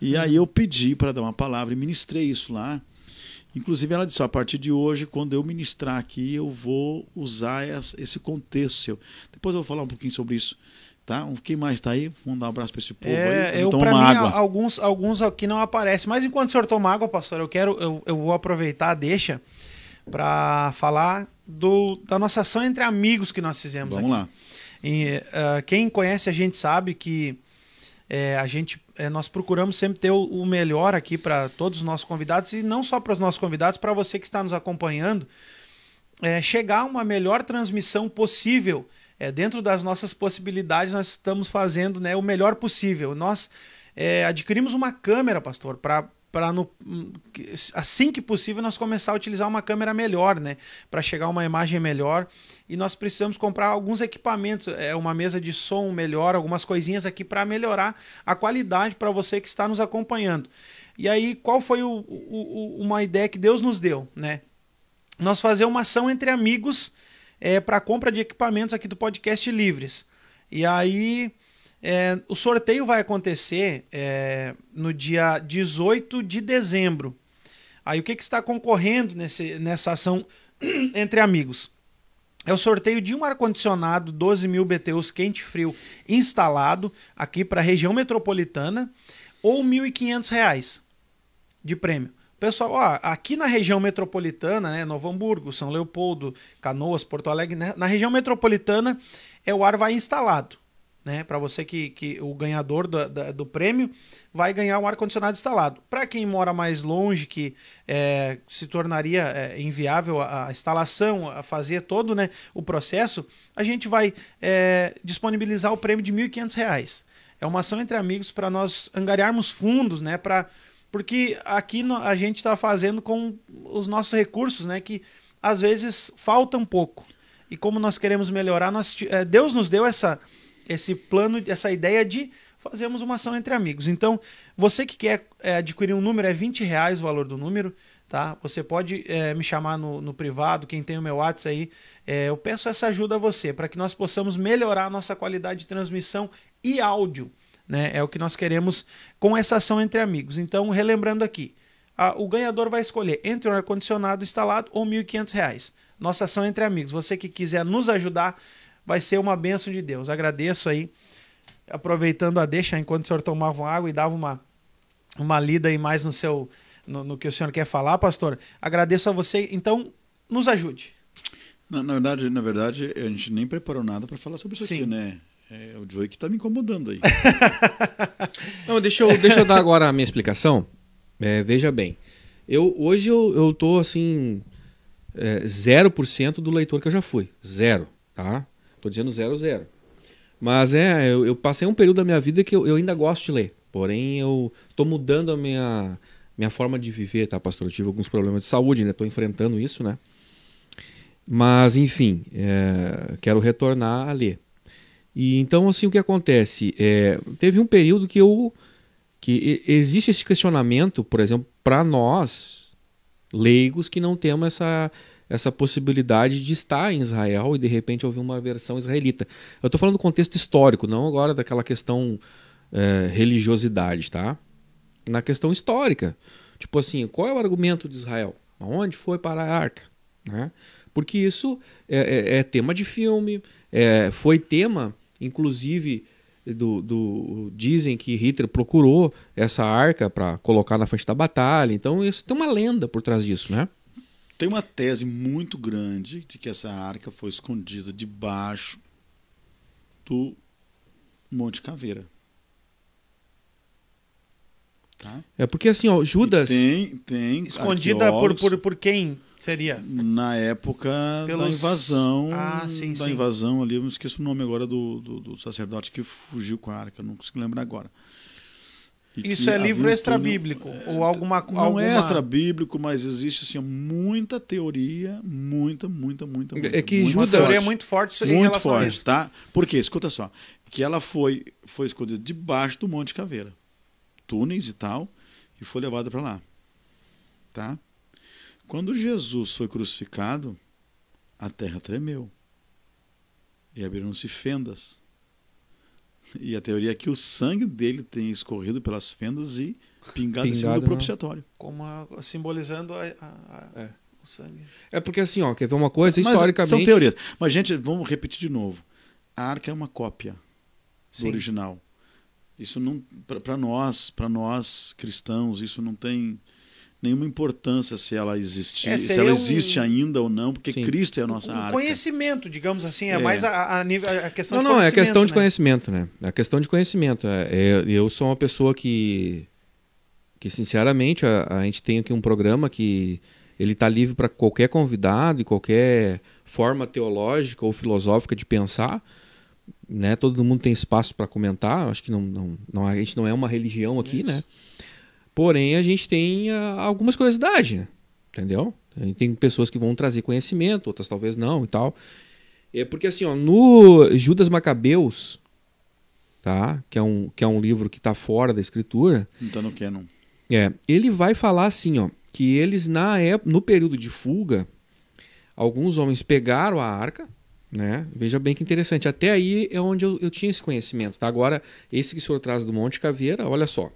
E aí eu pedi para dar uma palavra e ministrei isso lá. Inclusive, ela disse: a partir de hoje, quando eu ministrar aqui, eu vou usar esse contexto seu. Depois eu vou falar um pouquinho sobre isso. Tá? Quem mais está aí? Vamos dar um abraço para esse povo é, aí. Eu, para mim, água. alguns, alguns aqui não aparecem. Mas enquanto o senhor toma água, pastor, eu quero, eu, eu vou aproveitar, deixa, para falar do, da nossa ação entre amigos que nós fizemos Vamos aqui. lá. E, uh, quem conhece a gente sabe que é, a gente, é, nós procuramos sempre ter o, o melhor aqui para todos os nossos convidados e não só para os nossos convidados, para você que está nos acompanhando, é, chegar a uma melhor transmissão possível. É, dentro das nossas possibilidades, nós estamos fazendo né, o melhor possível. Nós é, adquirimos uma câmera, pastor, para para assim que possível nós começar a utilizar uma câmera melhor, né, para chegar a uma imagem melhor. E nós precisamos comprar alguns equipamentos, é uma mesa de som melhor, algumas coisinhas aqui para melhorar a qualidade para você que está nos acompanhando. E aí, qual foi o, o, uma ideia que Deus nos deu, né? Nós fazer uma ação entre amigos é, para compra de equipamentos aqui do podcast Livres. E aí é, o sorteio vai acontecer é, no dia 18 de dezembro. Aí o que, que está concorrendo nesse, nessa ação entre amigos? É o sorteio de um ar-condicionado 12 mil BTUs quente-frio instalado aqui para a região metropolitana ou R$ 1.500 de prêmio. Pessoal, ó, aqui na região metropolitana, né, Novo Hamburgo, São Leopoldo, Canoas, Porto Alegre, né, na região metropolitana é o ar vai instalado né? Para você que, que o ganhador do, do, prêmio vai ganhar um ar-condicionado instalado. Para quem mora mais longe, que é, se tornaria é, inviável a, a, instalação, a fazer todo né, o processo, a gente vai é, disponibilizar o prêmio de R$ 1.500. É uma ação entre amigos para nós angariarmos fundos, né? Pra, porque aqui no, a gente está fazendo com os nossos recursos, né? Que às vezes falta um pouco. E como nós queremos melhorar, nós, é, Deus nos deu essa, esse plano, essa ideia de fazermos uma ação entre amigos. Então, você que quer é, adquirir um número, é 20 reais o valor do número, tá? Você pode é, me chamar no, no, privado, quem tem o meu WhatsApp aí, é, eu peço essa ajuda a você, para que nós possamos melhorar a nossa qualidade de transmissão e áudio, né? É o que nós queremos com essa ação entre amigos. Então, relembrando aqui, a, o ganhador vai escolher entre um ar-condicionado instalado ou R$ 1.500. Nossa ação entre amigos. Você que quiser nos ajudar, vai ser uma bênção de Deus. Agradeço aí, aproveitando a deixa enquanto o senhor tomava água e dava uma, uma lida aí mais no seu no, no que o senhor quer falar, pastor. Agradeço a você. Então, nos ajude. Na, na verdade, na verdade, a gente nem preparou nada para falar sobre isso Sim. aqui, né? É o Joey que está me incomodando aí. Não, deixa eu, deixa eu dar agora a minha explicação. É, veja bem, eu hoje eu, eu tô assim é, 0% do leitor que eu já fui. Zero, tá? Estou dizendo zero, zero. Mas é, eu, eu, passei um período da minha vida que eu, eu ainda gosto de ler. Porém, eu estou mudando a minha, minha forma de viver, tá, pastor? Eu tive alguns problemas de saúde, ainda estou enfrentando isso, né? Mas, enfim, é, quero retornar a ler. E então, assim, o que acontece? É, teve um período que eu. que existe esse questionamento, por exemplo, para nós, leigos, que não temos essa essa possibilidade de estar em Israel e de repente ouvir uma versão israelita. Eu estou falando do contexto histórico, não agora daquela questão é, religiosidade, tá? Na questão histórica. Tipo assim, qual é o argumento de Israel? Aonde foi para a arca? Né? Porque isso é, é, é tema de filme, é, foi tema, inclusive, do, do, dizem que Hitler procurou essa arca para colocar na frente da batalha. Então isso tem uma lenda por trás disso, né? Tem uma tese muito grande de que essa arca foi escondida debaixo do Monte Caveira. Tá? É porque assim, ó, Judas. E tem, tem Escondida por, por, por quem seria? na época da Pelos- invasão. Ah, sim, da sim. invasão ali, eu me esqueço o nome agora do, do, do sacerdote que fugiu com a arca, não consigo lembrar agora. Isso é livro extra-bíblico? Ou alguma Não alguma... é extra bíblico, mas existe assim, muita teoria, muita, muita, muita. muita É que Judas- teoria forte. muito forte em muito relação a forte, isso. tá? Por quê? Escuta só. Que ela foi, foi escondida debaixo do Monte Caveira. Túneis e tal, e foi levada para lá. Tá? Quando Jesus foi crucificado, a terra tremeu. E abriram-se fendas. E a teoria é que o sangue dele tem escorrido pelas fendas e pingado, em cima Pingado, do né? propiciatório. Como a- simbolizando a- a- a- É. o sangue. É porque assim, ó, quer ver uma coisa? Mas Historicamente. São teorias. Mas, gente, vamos repetir de novo. A arca é uma cópia. Sim. do original. Isso não para nós, para nós cristãos, isso não tem nenhuma importância se ela existir, É, se ela um- existe ainda ou não, porque Sim. Cristo é a nossa um arca. conhecimento, digamos assim, é, É. mais a, a a questão Não, de não, é conhecimento. questão de né? conhecimento, né? É questão de conhecimento. É, é- eu sou uma pessoa que, que sinceramente, a, a gente tem aqui um programa que ele está livre para qualquer convidado e qualquer forma teológica ou filosófica de pensar. Né? Todo mundo tem espaço para comentar. Acho que não, não, não- a gente não é uma religião aqui, Isso. né? Porém, a gente tem ah, algumas curiosidades, né? entendeu? A tem pessoas que vão trazer conhecimento, outras talvez não e tal. É porque assim, ó, no Judas Macabeus, tá? Que é um, que é um livro que está fora da escritura, Então não quer, não. é, ele vai falar assim, ó, que eles na época, no período de fuga, alguns homens pegaram a arca, né? Veja bem que interessante. Até aí é onde eu, eu tinha esse conhecimento, tá? Agora, esse que o senhor traz do Monte Caveira, olha só.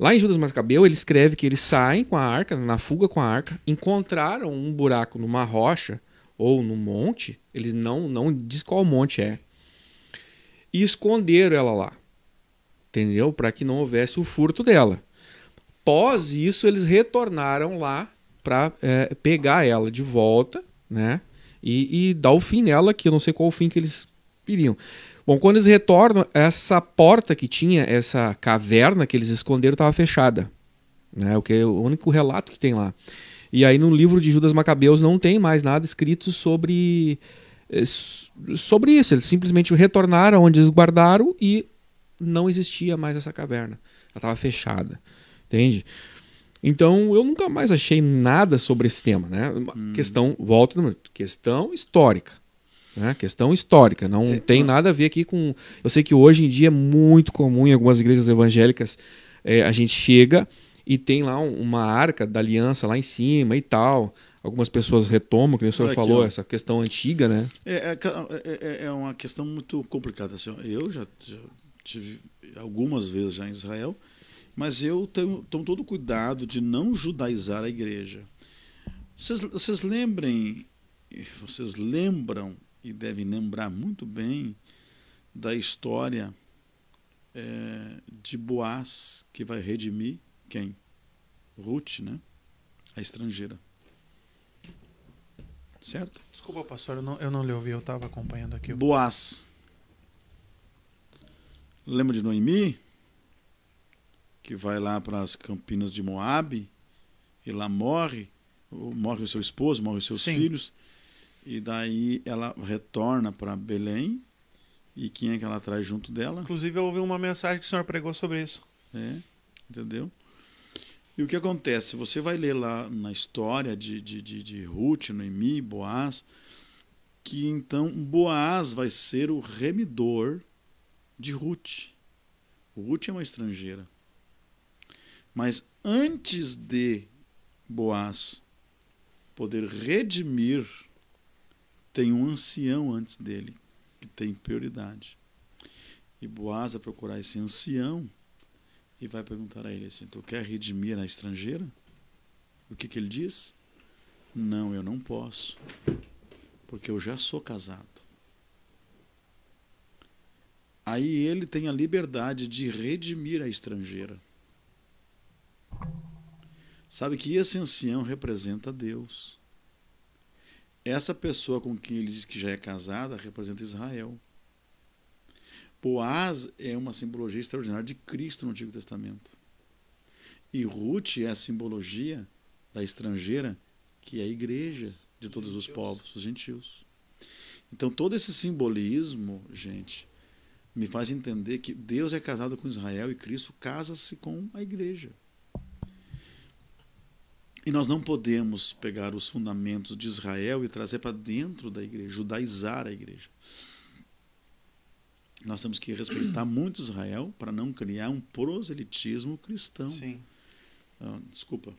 Lá em Judas Macabeu, ele escreve que eles saem com a arca, na fuga com a arca, encontraram um buraco numa rocha ou num monte, eles não, não diz qual monte é, e esconderam ela lá, entendeu? Para que não houvesse o furto dela. Pós isso, eles retornaram lá para pegar ela de volta, né? E, e dar o fim nela, que eu não sei qual o fim que eles iriam. Bom, quando eles retornam, essa porta que tinha, essa caverna que eles esconderam, estava fechada. Né? O que é o único relato que tem lá. E aí no livro de Judas Macabeus não tem mais nada escrito sobre eh, sobre isso. Eles simplesmente retornaram onde eles guardaram e não existia mais essa caverna. Ela estava fechada. Entende? Então eu nunca mais achei nada sobre esse tema, né? Uma Questão, volta, questão histórica. Né? Questão histórica, não tem nada a ver aqui com. Eu sei que hoje em dia é muito comum em algumas igrejas evangélicas eh, a gente chega e tem lá um- uma arca da aliança lá em cima e tal. Algumas pessoas retomam, que o senhor Olha falou, essa questão antiga, né? É, é é- é- é uma questão muito complicada. Assim, eu já, já tive algumas vezes já em Israel, mas eu tenho, tomo todo cuidado de não judaizar a igreja. Vocês, vocês lembrem, vocês lembram e devem lembrar muito bem da história é, de Boaz que vai redimir quem? Ruth, né? A estrangeira. Certo? Desculpa, pastor, eu não, eu não lhe ouvi, eu estava acompanhando aqui. o- Boaz. Lembra de Noemi? Que vai lá para as campinas de Moabe e lá morre, morre o seu esposo, morre os seus Sim. filhos, e daí ela retorna para Belém. E quem é que ela traz junto dela? Inclusive, eu ouvi uma mensagem que o senhor pregou sobre isso. É, entendeu? E o que acontece? Você vai ler lá na história de, de, de, de Ruth, Noemi, Boaz, que então Boaz vai ser o remidor de Ruth. Ruth é uma estrangeira. Mas antes de Boaz poder redimir, tem um ancião antes dele, que tem prioridade. E Boaz vai procurar esse ancião e vai perguntar a ele assim: Tu quer redimir a estrangeira? O que, que ele diz? Não, eu não posso, porque eu já sou casado. Aí ele tem a liberdade de redimir a estrangeira. Sabe que esse ancião representa Deus. Essa pessoa com quem ele diz que já é casada representa Israel. Boaz é uma simbologia extraordinária de Cristo no Antigo Testamento. E Ruth é a simbologia da estrangeira, que é a igreja de todos os povos, os gentios. Então, todo esse simbolismo, gente, me faz entender que Deus é casado com Israel e Cristo casa-se com a igreja. E nós não podemos pegar os fundamentos de Israel e trazer para dentro da igreja, judaizar a igreja. Nós temos que respeitar muito Israel para não criar um proselitismo cristão. Sim. Ah, desculpa.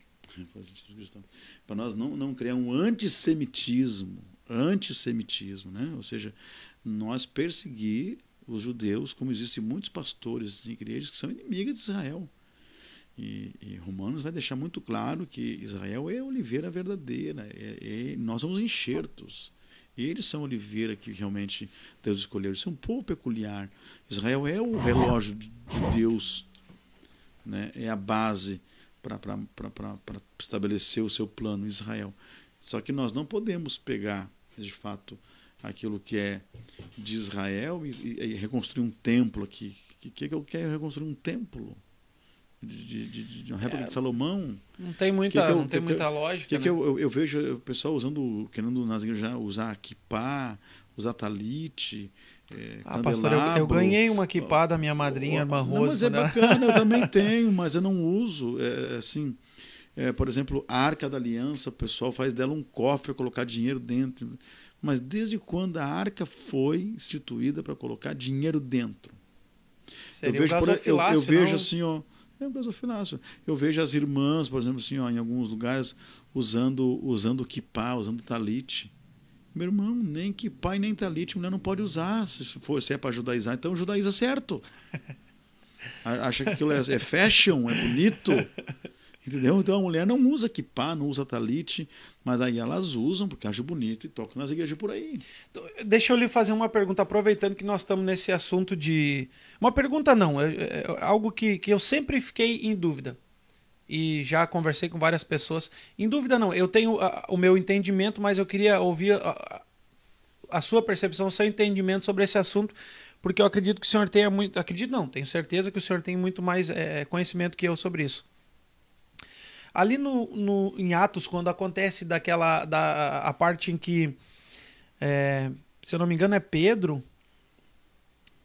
Para nós não, não criar um antissemitismo. Antissemitismo, né? Ou seja, nós perseguir os judeus, como existem muitos pastores de igrejas que são inimigas de Israel. E, e, Romanos vai deixar muito claro que Israel é a oliveira verdadeira, é, é, nós somos enxertos. Eles são a oliveira que realmente Deus escolheu. Eles são um povo peculiar. Israel é o relógio de Deus, né? é a base para estabelecer o seu plano, Israel. Só que nós não podemos pegar, de fato, aquilo que é de Israel e, e, e reconstruir um templo aqui. O que, que eu quero reconstruir um templo? De, de, de, uma réplica é, de Salomão. Não tem muita, que que eu, não tem muita lógica. Que, né? que eu, eu, eu, vejo o pessoal usando, querendo nas igrejas usar kippah, usar talite. É, ah, pastor, eu, eu, ganhei uma kippah da minha madrinha, irmã Rose. mas é bacana, eu também tenho, mas eu não uso. É, assim, é, por exemplo, a Arca da Aliança, o pessoal faz dela um cofre, colocar dinheiro dentro. Mas desde quando a arca foi instituída para colocar dinheiro dentro? Seria eu vejo, por, eu, eu vejo assim, ó, é um gasofilácio. Eu vejo as irmãs, por exemplo, assim, ó, em alguns lugares usando usando kippah, usando talite. Meu irmão, nem kippah e nem talite, mulher não pode usar se for se é para judaizar, então judaiza certo. Acha que aquilo é, é fashion, é bonito. Entendeu? Então a mulher não usa kippah, não usa talite, mas aí elas usam porque acham bonito e tocam nas igrejas por aí. Então, deixa eu lhe fazer uma pergunta, aproveitando que nós estamos nesse assunto de. Uma pergunta não, é, é algo que, que eu sempre fiquei em dúvida. E já conversei com várias pessoas. Em dúvida não, eu tenho a, o meu entendimento, mas eu queria ouvir a, a sua percepção, o seu entendimento sobre esse assunto, porque eu acredito que o senhor tenha muito. Acredito não, tenho certeza que o senhor tem muito mais é, conhecimento que eu sobre isso. Ali no, no, em Atos, quando acontece daquela da, a parte em que, é, se eu não me engano, é Pedro,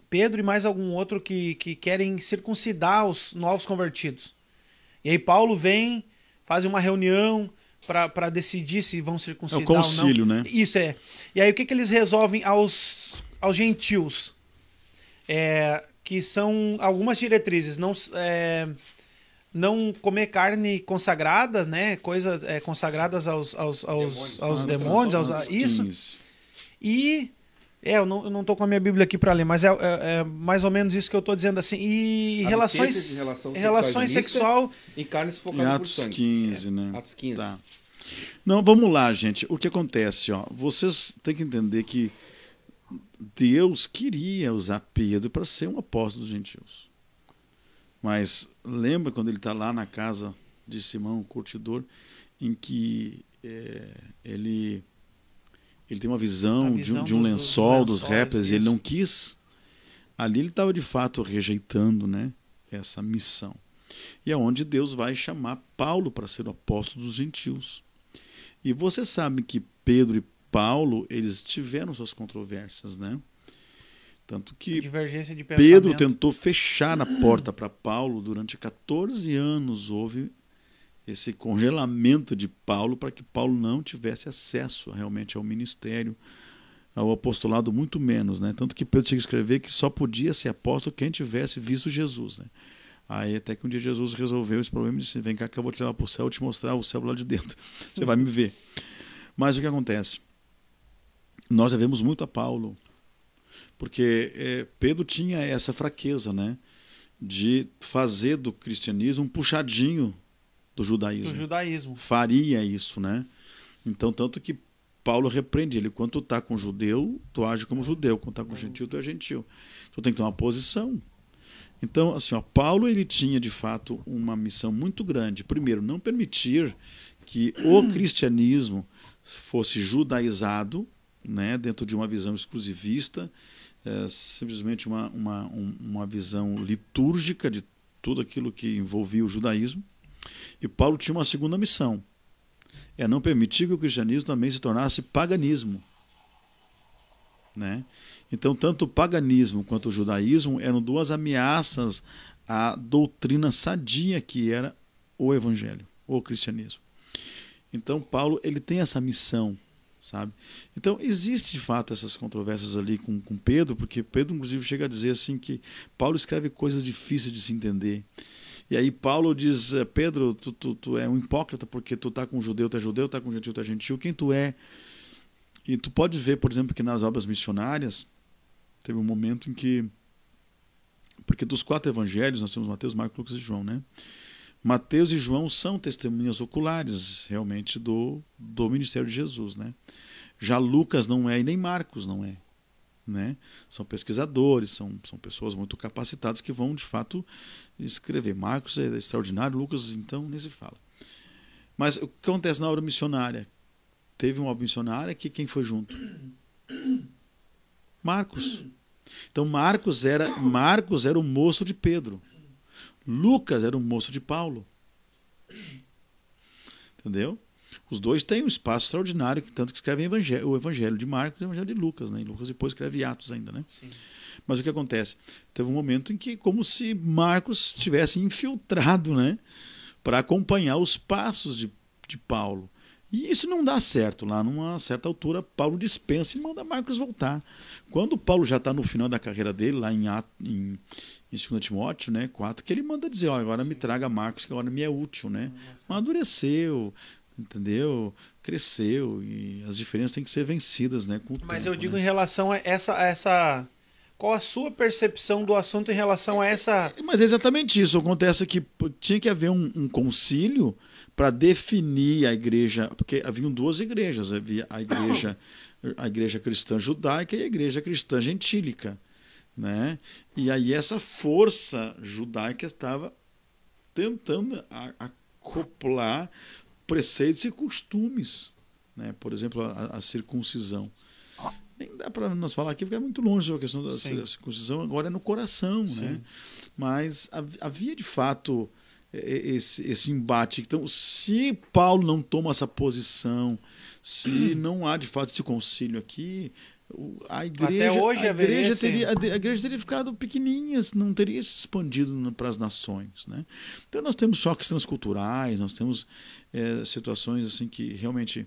Pedro e mais algum outro que, que querem circuncidar os novos convertidos. E aí Paulo vem, faz uma reunião para decidir se vão circuncidar é o concílio, ou não. né? Isso é. E aí o que, que eles resolvem aos, aos gentios? É, que são algumas diretrizes. Não, é, não comer carne consagrada, né? Coisas é, consagradas aos, aos, aos demônios, aos ah, demônios aos, isso. E é, eu não, eu não tô com a minha Bíblia aqui para ler, mas é, é, é, mais ou menos isso que eu tô dizendo assim. E relações relação relações sexual e carne sufocada Atos por sangue. 15, né? Atos 15. Tá. Não, vamos lá, gente. O que acontece, ó? Vocês têm que entender que Deus queria usar Pedro para ser um apóstolo dos gentios. Mas lembra quando ele está lá na casa de Simão, o curtidor, em que é, ele, ele tem uma visão, visão de, de, um dos, lençol dos, dos rappers e ele não quis. Ali ele estava de fato rejeitando né, essa missão. E é onde Deus vai chamar Paulo para ser o apóstolo dos gentios. E você sabe que Pedro e Paulo, eles tiveram suas controvérsias, né? Tanto que Pedro tentou fechar a porta para Paulo durante 14 anos. Houve esse congelamento de Paulo para que Paulo não tivesse acesso realmente ao ministério, ao apostolado, muito menos. Né? Tanto que Pedro tinha que escrever que só podia ser apóstolo quem tivesse visto Jesus. Né? Aí até que um dia Jesus resolveu esse problema e disse: Vem cá que eu vou te levar para o céu e te mostrar o céu lá de dentro. Você vai me ver. Mas o que acontece? Nós devemos muito a Paulo porque é, Pedro tinha essa fraqueza, né? De fazer do cristianismo um puxadinho do judaísmo. Do judaísmo. Faria isso, né? Então, tanto que Paulo repreende ele. Quando tu tá com judeu, tu age como judeu. Quando tá com gentil, tu é gentil. Tu tem que ter uma posição. Então, assim, ó, Paulo ele tinha de fato uma missão muito grande. Primeiro, não permitir que o cristianismo fosse judaizado, né, dentro de uma visão exclusivista, é, simplesmente uma, uma, uma visão litúrgica de tudo aquilo que envolvia o judaísmo. E Paulo tinha uma segunda missão: é não permitir que o cristianismo também se tornasse paganismo. Né? Então, tanto o paganismo quanto o judaísmo eram duas ameaças à doutrina sadia que era o evangelho, o cristianismo. Então, Paulo ele tem essa missão, sabe? Então, existe de fato essas controvérsias ali com, com Pedro, porque Pedro, inclusive, chega a dizer assim que Paulo escreve coisas difíceis de se entender. E aí Paulo diz, eh, Pedro, tu, tu, tu é um hipócrita porque tu tá com judeu, tu é judeu, tá com gentil, tu é gentil, quem tu é? E tu pode ver, por exemplo, que nas obras missionárias teve um momento em que porque dos quatro evangelhos nós temos Mateus, Marcos, Lucas e João, né? Mateus e João são testemunhas oculares realmente do, do ministério de Jesus, né? Já Lucas não é e nem Marcos não é. Né? São pesquisadores, são, são pessoas muito capacitadas que vão de fato escrever. Marcos é extraordinário, Lucas então nem se fala. Mas o que acontece na obra missionária? Teve uma obra missionária que quem foi junto? Marcos. Então Marcos era Marcos era o moço de Pedro. Lucas era o moço de Paulo. Entendeu? Os dois têm um espaço extraordinário, tanto que escrevem o Evangelho de Marcos e o Evangelho de Lucas. Né? E Lucas depois escreve Atos ainda. Né? Sim. Mas o que acontece? Teve um momento em que, como se Marcos tivesse infiltrado né? para acompanhar os passos de, de Paulo. E isso não dá certo. Lá, numa certa altura, Paulo dispensa e manda Marcos voltar. Quando Paulo já está no final da carreira dele, lá em, em, em 2 Timóteo né, 4, que ele manda dizer: olha, agora me traga Marcos, que agora me é útil. Né? Amadureceu, entendeu? Cresceu e as diferenças têm que ser vencidas, né? Mas tempo, eu digo né? em relação a essa, a essa. Qual a sua percepção do assunto em relação a essa. Mas é exatamente isso. Acontece que tinha que haver um, um concílio para definir a igreja, porque haviam duas igrejas, havia a igreja, a igreja cristã judaica e a igreja cristã gentílica. Né? E aí essa força judaica estava tentando acoplar preceitos e costumes. Né? Por exemplo, a, a circuncisão. Nem dá para nós falar aqui, porque é muito longe a questão da Sim. circuncisão, agora é no coração. Né? Mas havia de fato esse, esse embate. Então, se Paulo não toma essa posição, se não há de fato esse concílio aqui, a igreja, Até hoje a igreja, teria, a igreja teria ficado pequenininha, não teria se expandido para as nações. Né? Então nós temos choques transculturais, nós temos é, situações assim que realmente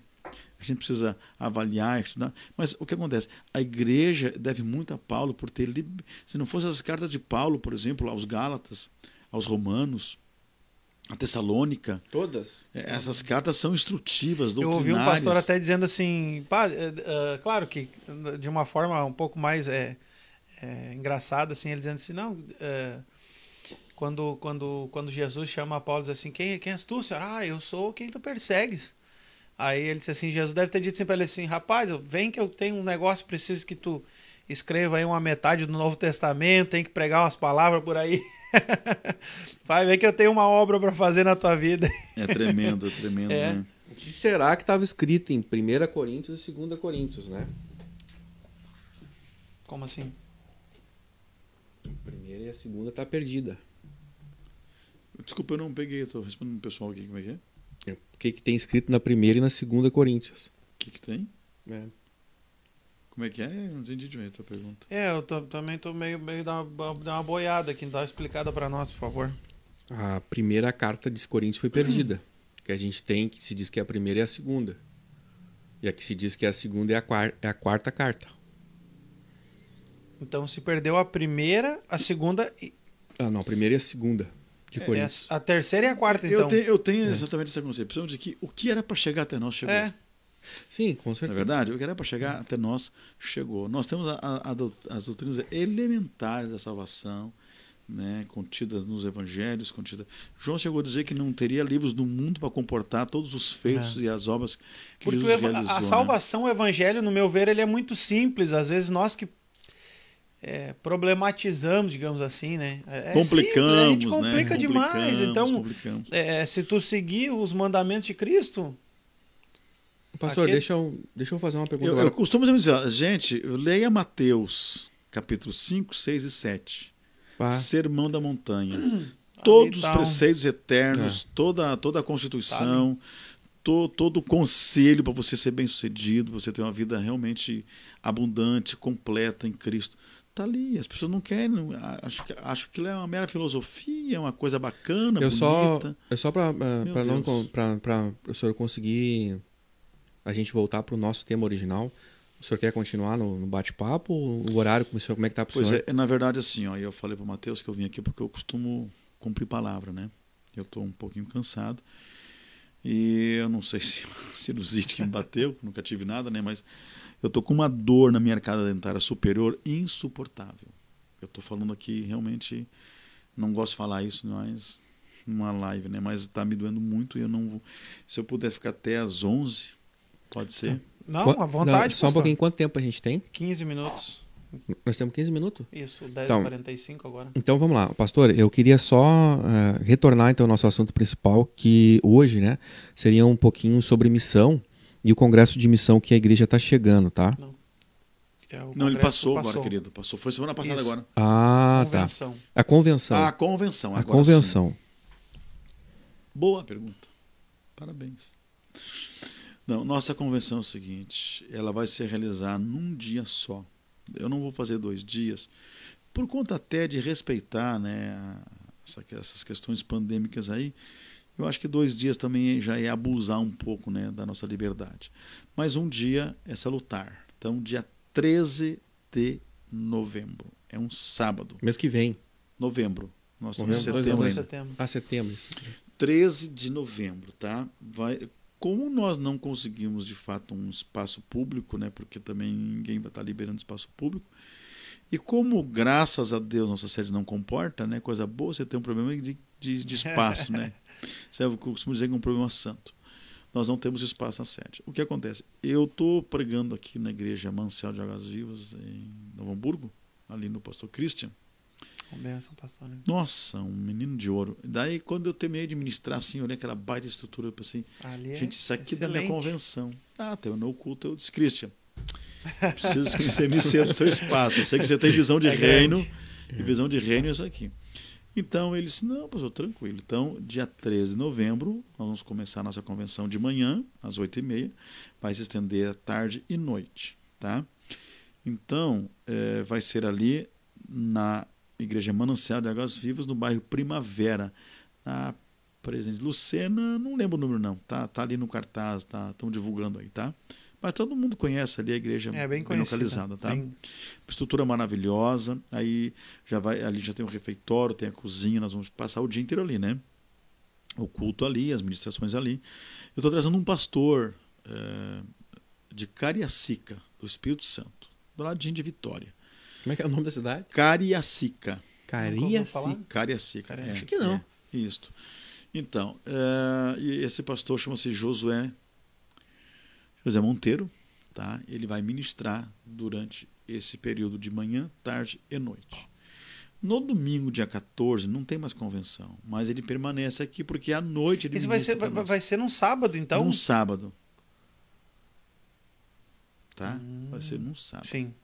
a gente precisa avaliar, estudar. Mas o que acontece? A igreja deve muito a Paulo por ter. Se não fossem as cartas de Paulo, por exemplo, aos Gálatas, aos Romanos, a Tessalônica. Todas. É, essas cartas são instrutivas, doutrinárias. Eu ouvi um pastor até dizendo assim, pá, é, é, claro que de uma forma um pouco mais é, é engraçada, assim, ele dizendo assim, não, é, quando, quando, quando Jesus chama Paulo, diz assim, quem, quem és tu, senhor? Ah, eu sou quem tu persegues. Aí ele disse assim, Jesus deve ter dito assim para ele assim, rapaz, vem que eu tenho um negócio, preciso que tu escreva aí uma metade do Novo Testamento, tem que pregar umas palavras por aí. Vai ver que eu tenho uma obra para fazer na tua vida. É tremendo, é tremendo, é. né? O que será que estava escrito em 1 Coríntios e 2 Coríntios, né? Como assim? A primeira e a segunda tá perdida. Desculpa, eu não peguei, estou respondendo o pessoal aqui, como é que é? O que, que tem escrito na primeira e na segunda Coríntios? O que, que tem? É. Como é que é? Eu não entendi direito a tua pergunta. É, eu tô, também tô meio, meio dá uma, dá uma boiada aqui. Dá uma explicada para nós, por favor. A primeira carta de Coríntios foi perdida. que a gente tem, que se diz que é a primeira e a segunda. E a que se diz que é a segunda é a, quarta, é a quarta carta. Então se perdeu a primeira, a segunda e... Ah, não, a primeira e a segunda de é, Coríntios. A, a terceira e a quarta, então. Eu tenho, eu tenho é. exatamente essa concepção de que o que era para chegar até nós chegou. É. Sim, com certeza. Na é verdade, o que era para chegar até nós chegou. Nós temos a, a, a, as doutrinas elementares da salvação, né, contidas nos evangelhos, contida. João chegou a dizer que não teria livros do mundo para comportar todos os feitos é. e as obras que Porque Jesus realizou. A né? salvação, né? o evangelho, no meu ver, ele é muito simples. Às vezes nós que é, problematizamos, digamos assim, né? É, complicamos, simples, a gente complica né? demais. Então, é, se tu seguir os mandamentos de Cristo, Pastor, Aquele- deixa, eu, deixa eu fazer uma pergunta Eu, agora. eu costumo dizer, gente, leia Mateus, capítulo 5, 6 e 7. Pá. Sermão da Montanha. Todos os tá um- preceitos É. eternos, toda, toda a Constituição, to- todo o conselho para você ser bem sucedido, você ter uma vida realmente abundante, completa em Cristo. Está ali. As pessoas não querem. não- Acho que, acho que é uma mera filosofia, é uma coisa bacana, Eu só, bonita. é só para não pra, pra o senhor conseguir a gente voltar para o nosso tema original. O senhor quer continuar no, no bate-papo? O horário, como, o senhor, como é que tá para o Pois senhor? é, na verdade, assim, ó, eu falei para o Matheus que eu vim aqui porque eu costumo cumprir palavra, né? Eu estou um pouquinho cansado. E eu não sei se sinusite que me bateu, nunca tive nada, né? Mas eu tô com uma dor na minha arcada dentária superior insuportável. Eu tô falando aqui realmente, não gosto de falar isso, mas numa live, né? Mas tá me doendo muito e eu não vou. Se eu puder ficar até às 11, pode ser. Não, à vontade, não, Só um pouquinho, quanto tempo a gente tem? 15 minutos. Nós temos 15 minutos? Isso, Então. 10h45 agora. Então vamos lá, pastor. Eu queria só eh, retornar então ao nosso assunto principal, que hoje, né, seria um pouquinho sobre missão e o congresso de missão que a igreja está chegando, tá? É, o Não, ele congresso passou, agora, querido. Passou. Foi semana passada Isso. agora. Ah, tá. Convenção. A convenção. Ah, a convenção. a convenção. sim. Boa pergunta. Parabéns. Não, nossa convenção é o seguinte: ela vai se realizar num dia só. Eu não vou fazer dois dias, por conta até de respeitar né, essas questões pandêmicas aí. Eu acho que dois dias também já é abusar um pouco né, da nossa liberdade. Mas um dia é salutar. Então, dia 13 de novembro. É um sábado. Mês que vem. Novembro. Nós estamos em Novembro, setembro setembro. Ah, setembro. isso. 13 de novembro, tá? Vai, como nós não conseguimos de fato um espaço público, né? Porque também ninguém vai estar liberando espaço público. E como, graças a Deus, nossa sede não comporta, né? Coisa boa, você tem um problema de, de, de espaço, né? Eu costumo dizer que é um problema santo. Nós não temos espaço na sede. O que acontece? Eu estou pregando aqui na igreja Manciel de Águas Vivas, em Novo Hamburgo, ali no pastor Christian. Uma benção, pastor. né? Nossa, um menino de ouro. Daí, quando eu terminei de ministrar, assim, olhei aquela baita estrutura, eu pensei, Ali é gente, isso aqui é da minha excelente. convenção. Ah, tem o meu culto, eu disse, Christian, preciso que você me ceda o seu espaço. Eu sei que você tem visão de É reino, grande. e visão de reino é isso aqui. Então, ele disse, não, pastor, tranquilo. Então, dia 13 de novembro, nós vamos começar a nossa convenção de manhã, às 8h30, vai se estender à tarde e noite, tá? Então, eh, vai ser ali na Igreja Manancial de Águas Vivas, no bairro Primavera, na Presidente Lucena, não lembro o número não, tá, tá ali no cartaz, tá, estão divulgando aí, tá? Mas todo mundo conhece ali a igreja É bem conhecida. localizada, tá? Bem- Estrutura maravilhosa, aí já vai, ali já tem o refeitório, tem a cozinha, nós vamos passar o dia inteiro ali, né? O culto ali, as ministrações ali. Eu estou trazendo um pastor eh, de Cariacica, do Espírito Santo, do ladinho de Vitória. Como é que é o nome da cidade? Cariacica. Cariacica. Cariacica. Cariacica. é, Acho que não. é, isto. Então, eh, e esse pastor chama-se Josué, José Monteiro, tá? Ele vai ministrar durante esse período de manhã, tarde e noite. No domingo, dia 14, não tem mais convenção, mas ele permanece aqui porque à noite ele Isso vai ser, vai, vai ser num sábado, então? num sábado. Tá? Hum. Vai ser num sábado. Sim.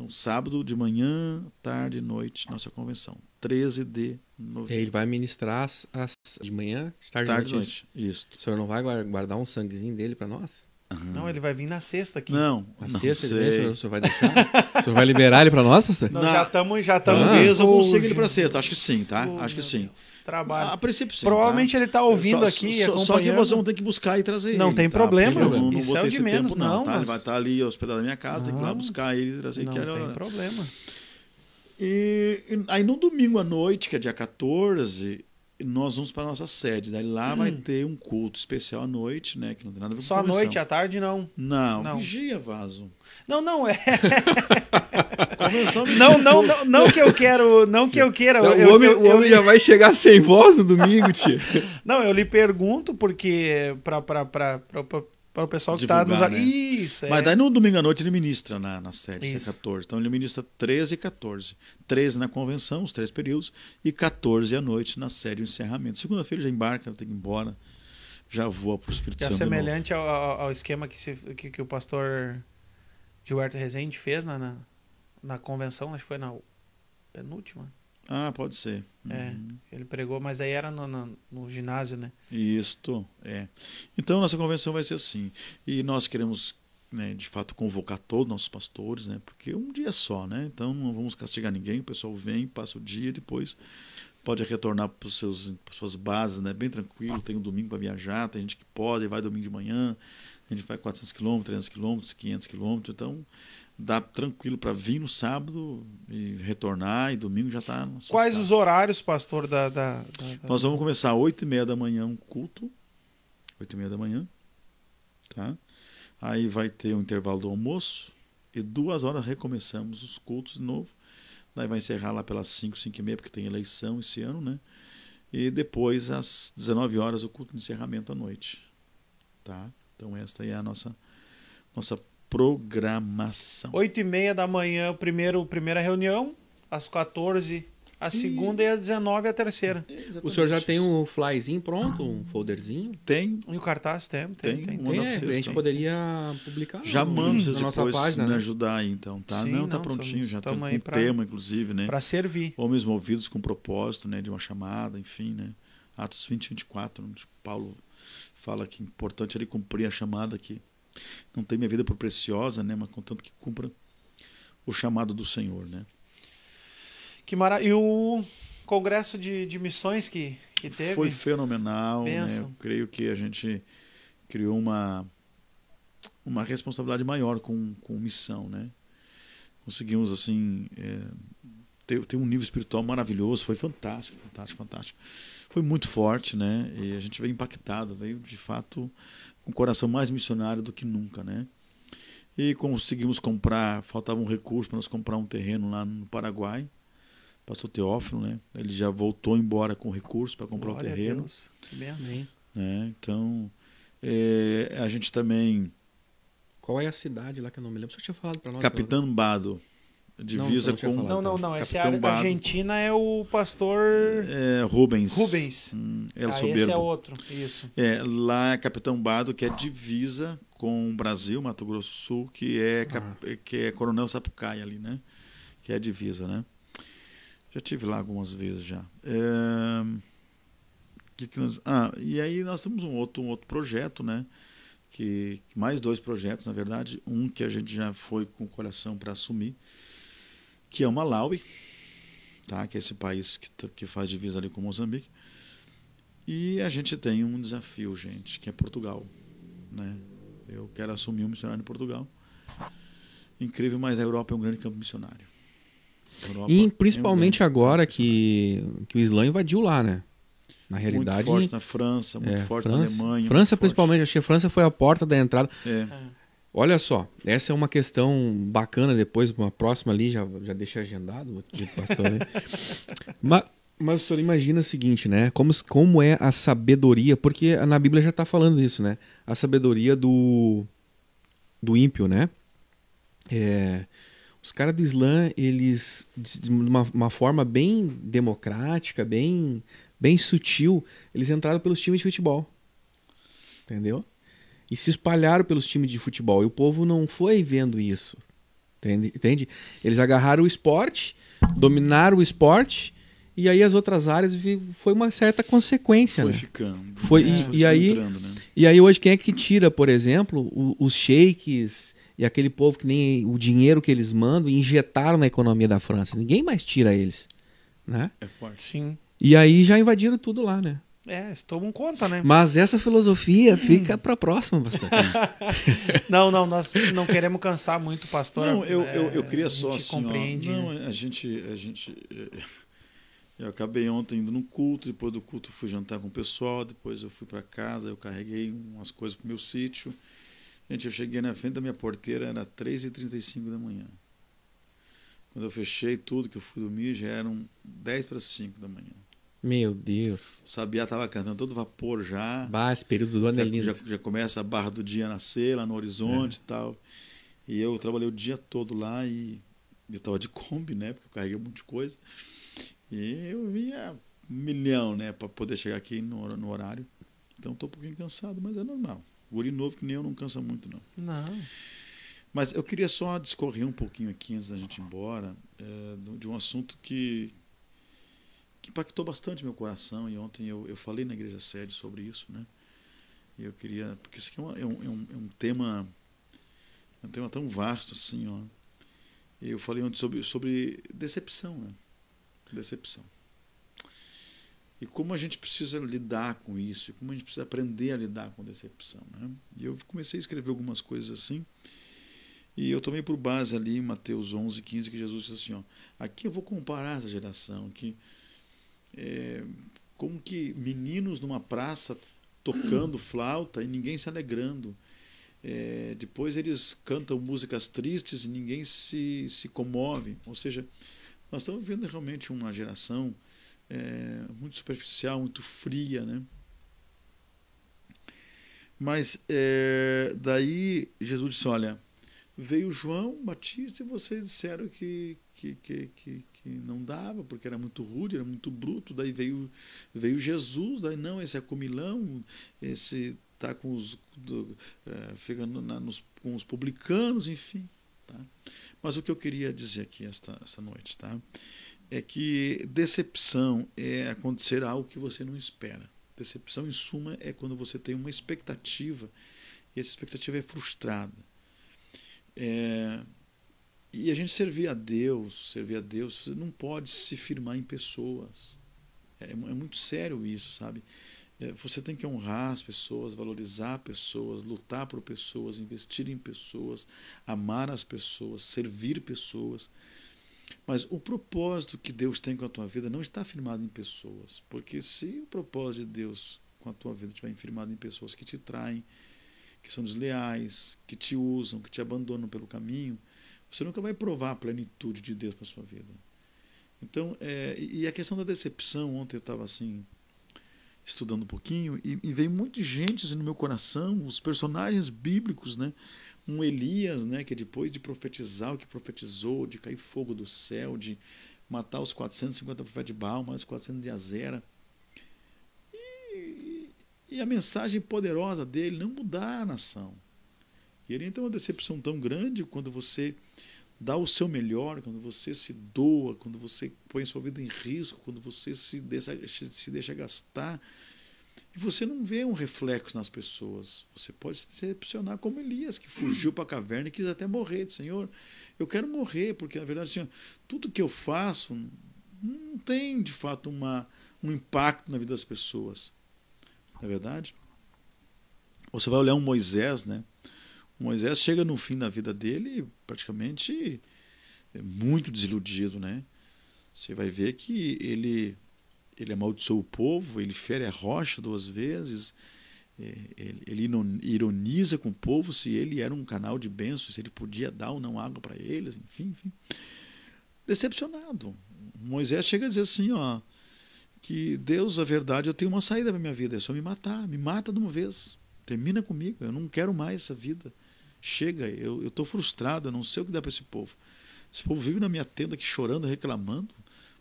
Então, sábado de manhã, tarde e noite, nossa convenção. 13 de novembro. Ele vai ministrar as, as- de manhã, de tarde, Tarde de e noite. noite. Isso. O senhor não vai guar- guardar um sanguezinho dele para nós? Não, ele vai vir na sexta aqui. Não, Na não sexta ele vem, o sei. senhor, o vai deixar? o senhor vai liberar ele para nós, pastor? Não, já estamos já tamo Talvez eu Oh, consiga ele para sexta. Acho que sim, tá? Oh, Acho que sim. Deus, Trabalho. A princípio sim. Provavelmente tá? ele está ouvindo Só- aqui, só, só que nós vamos ter que buscar e trazer Não ele, tem tá? problema, eu não, não isso vou é o ter de esse menos, tempo, não, não, tá? Ele vai estar ali hospedado na minha casa, tem que ir lá Não. buscar ele e trazer não era- tem problema. E, e aí no domingo à noite, que é dia 14, nós vamos para a nossa sede. Daí lá vai ter um culto especial à noite, né? Que não tem nada a ver com Hum. Só à noite, à tarde, não. Não, Não. vigia, vaso. Não, não, é. Não, não, não, não que eu quero. Não que eu queira. eu- o homem, eu- o homem já vai chegar sem voz no domingo, tio. Não, eu lhe pergunto porque. Pra, para o pessoal que está nos. Né? Isso, é. Mas daí no domingo à noite ele ministra na, na sede, que é Isso. 14. Então ele ministra 13 e 14. 13 na convenção, os três períodos, e 14 à noite na sede, o encerramento. Segunda-feira já embarca, tem que ir embora. já voa para o Espírito Que é Santo. novo. semelhante ao, ao- ao esquema que, se, que, que o pastor Gilberto Rezende fez na, na, na convenção, acho que foi na penúltima. Ah, pode ser. É. Uhum. Ele pregou, mas aí era no, no, no ginásio, né? Isto, é. Então, nossa convenção vai ser assim. E nós queremos, né, de fato, convocar todos os nossos pastores, né? Porque um dia só, né? Então, não vamos castigar ninguém. O pessoal vem, passa o dia, depois pode retornar para seus suas bases, né? Bem tranquilo. Tem um domingo para viajar, tem gente que pode, vai domingo de manhã, a gente vai 400 quilômetros, 300 quilômetros, 500 quilômetros. Então, dá tranquilo para vir no sábado e retornar, e domingo já está Quais os horários, pastor, da. da, da- Nós vamos começar às 8 e meia da manhã um culto. 8 e meia da manhã. Tá? Aí vai ter um intervalo do almoço. E duas horas recomeçamos os cultos de novo. Daí vai encerrar lá pelas 5, 5 e meia, porque tem eleição esse ano, né? E depois, às 19 horas, o culto de encerramento à noite. Tá? Então, esta é a nossa, nossa programação. 8 e meia da manhã, o primeiro, primeira reunião, às 14, a segunda e às 19 a terceira. O senhor já tem um flyzinho pronto, um folderzinho? Tem, E o cartaz tem, tem, Tem, tem. tem. Pra a vocês, gente tem. poderia publicar Já no- mando vocês na nossa página. me né? ajudar aí, então, tá? Sim, não, tá não, prontinho, tamo- já tem um pra- tema, inclusive, né? Para servir. Homens movidos com propósito, né? De uma chamada, enfim, né? Atos 20, 24, onde Paulo fala que é importante ele cumprir a chamada que não tem minha vida por preciosa, né? Mas contanto que cumpra o chamado do Senhor, né? Que mara... E o congresso de, de missões que, que teve? Foi fenomenal, né? Bênção. Eu creio que a gente criou uma uma responsabilidade maior com, com missão, né? Conseguimos assim é, ter, ter um nível espiritual maravilhoso, foi fantástico, fantástico, fantástico. Foi muito forte, né? E a gente veio impactado, veio de fato o coração mais missionário do que nunca, né? E conseguimos comprar, faltava um recurso para nós comprar um terreno lá no Paraguai. Pastor Teófilo, né? Ele já voltou embora com recurso para comprar Glória o a terreno. Deus. Que benção. Sim. Né? Então, é, a gente também, Qual é a cidade lá que eu não me lembro? Senhor tinha falado pra nós. Capitão Bado, divisa não tinha com. Não, não, não. Essa é a Capitão Bado. Argentina é o pastor é, Rubens. Rubens. Hum, El ah, Soberbo. esse é outro. Isso. É, lá é Capitão Bado, que é divisa com o Brasil, Mato Grosso do Sul, que é, cap- que é Coronel Sapucaia ali, né? Que é a divisa, né? Já tive lá algumas vezes já. É, que que nós- ah, e aí nós temos um outro, um outro projeto, né? Que, mais dois projetos, na verdade. Um que a gente já foi com o coração para assumir, que é o Malawi, tá? que é esse país que, que faz divisa ali com Moçambique. E a gente tem um desafio, gente, que é Portugal. Né? Eu quero assumir um missionário em Portugal. Incrível, mas a Europa é um grande campo missionário. A Europa é E um principalmente agora que, que o Islã invadiu lá, né? Na realidade. Muito forte na França, muito é, forte na França, Alemanha. França, muito forte. principalmente, acho que a França foi a porta da entrada. É. Olha só, essa é uma questão bacana depois, uma próxima ali, já, já deixa agendado, pastor, né? mas, mas o senhor imagina o seguinte, né? Como, como é a sabedoria, porque na Bíblia já está falando isso, né? A sabedoria do, do ímpio, né? É, os caras do Islã, eles, de uma, uma forma bem democrática, bem, bem sutil, eles entraram pelos times de futebol. Entendeu? E se espalharam pelos times de futebol. E o povo não foi vendo isso. Entende? Entende? Eles agarraram o esporte, dominaram o esporte, e aí as outras áreas vi- foi uma certa consequência. Foi né? ficando. Foi- né? e- Foi e aí- né? E aí hoje quem é que tira, por exemplo, o- os sheiks e aquele povo que nem o dinheiro que eles mandam e injetaram na economia da França? Ninguém mais tira eles, né? É forte. Sim. E aí já invadiram tudo lá, né? É, eles tomam conta, né? Mas essa filosofia fica para próxima, pastor. Não, não, nós não queremos cansar muito o pastor. Não, eu, é, eu, eu queria só gente assim, ó, compreende. não, a gente, a gente, eh, eu acabei ontem indo num culto, depois do culto fui jantar com o pessoal, depois eu fui para casa, eu carreguei umas coisas pro meu sítio. Gente, eu cheguei na frente da minha porteira, era 3h35 da manhã. Quando eu fechei tudo, que eu fui dormir, já eram 10 para 5 da manhã. Meu Deus. O Sabiá estava cantando todo vapor já. Bah, esse período do ano é Já, lindo. já, já começa a barra do dia nascer lá no horizonte e tal. E eu trabalhei o dia todo lá e eu tava de Kombi, né? Porque eu carreguei um monte de coisa. E eu vinha milhão, né? Para poder chegar aqui no, no horário. Então estou um pouquinho cansado, mas é normal. Guri novo que nem eu não cansa muito, não. Não. Mas eu queria só discorrer um pouquinho aqui antes da gente ir embora é, de um assunto que, que impactou bastante meu coração e ontem eu, eu falei na igreja sede sobre isso, né? E eu queria, porque isso aqui é, é, um, é, um, é um tema é um tema tão vasto assim, ó. Eu falei ontem sobre, sobre decepção, né? Decepção. E como a gente precisa lidar com isso, e como a gente precisa aprender a lidar com decepção. Né? E eu comecei a escrever algumas coisas assim, e eu tomei por base ali em Mateus 11, 15, que Jesus disse assim: ó, aqui eu vou comparar essa geração, que é, como que meninos numa praça tocando flauta e ninguém se alegrando. É, depois eles cantam músicas tristes e ninguém se, se comove. Ou seja, nós estamos vendo realmente uma geração é, muito superficial, muito fria, né? Mas é, daí Jesus disse: Olha, veio João Batista e vocês disseram que, que, que, que, que não dava, porque era muito rude, era muito bruto. Daí veio, veio Jesus, daí não, esse é comilão, esse está com os, do, é, fica na, nos, com os publicanos, enfim. Tá? Mas o que eu queria dizer aqui esta, esta noite, tá? é que decepção é acontecer algo que você não espera. Decepção, em suma, é quando você tem uma expectativa e essa expectativa é frustrada. É, e a gente servir a Deus, servir a Deus, você não pode se firmar em pessoas. É, é muito sério isso, sabe? É, você tem que honrar as pessoas, valorizar pessoas, lutar por pessoas, investir em pessoas, amar as pessoas, servir pessoas. Mas o propósito que Deus tem com a tua vida não está firmado em pessoas. Porque se o propósito de Deus com a tua vida estiver firmado em pessoas que te traem, que são desleais, que te usam, que te abandonam pelo caminho, você nunca vai provar a plenitude de Deus com a sua vida. Então, é, e a questão da decepção, ontem eu estava assim, estudando um pouquinho, e, e veio muita gente assim, no meu coração, os personagens bíblicos, né? um Elias, né, que depois de profetizar o que profetizou, de cair fogo do céu, de matar os 450 profetas de Baal, mais os 400 de Azera. E, e a mensagem poderosa dele não mudar a nação. Ele tem uma decepção tão grande quando você dá o seu melhor, quando você se doa, quando você põe sua vida em risco, quando você se deixa, se deixa gastar e você não vê um reflexo nas pessoas. Você pode se decepcionar como Elias, que fugiu para a caverna e quis até morrer. Senhor, eu quero morrer, porque na verdade, Senhor, tudo que eu faço não tem de fato uma, um impacto na vida das pessoas. Não é verdade? Você vai olhar um Moisés, né? Moisés chega no fim da vida dele praticamente muito desiludido, né? Você vai ver que ele ele amaldiçoa o povo, ele fere a rocha duas vezes, é, ele ironiza com o povo se ele era um canal de bênçãos, se ele podia dar ou não água para eles, enfim, enfim. Decepcionado. Moisés chega a dizer assim, ó, que Deus, a verdade, eu tenho uma saída para minha vida, é só me matar, me mata de uma vez, termina comigo, eu não quero mais essa vida. Chega, eu estou frustrado, eu não sei o que dá para esse povo. Esse povo vive na minha tenda aqui chorando, reclamando,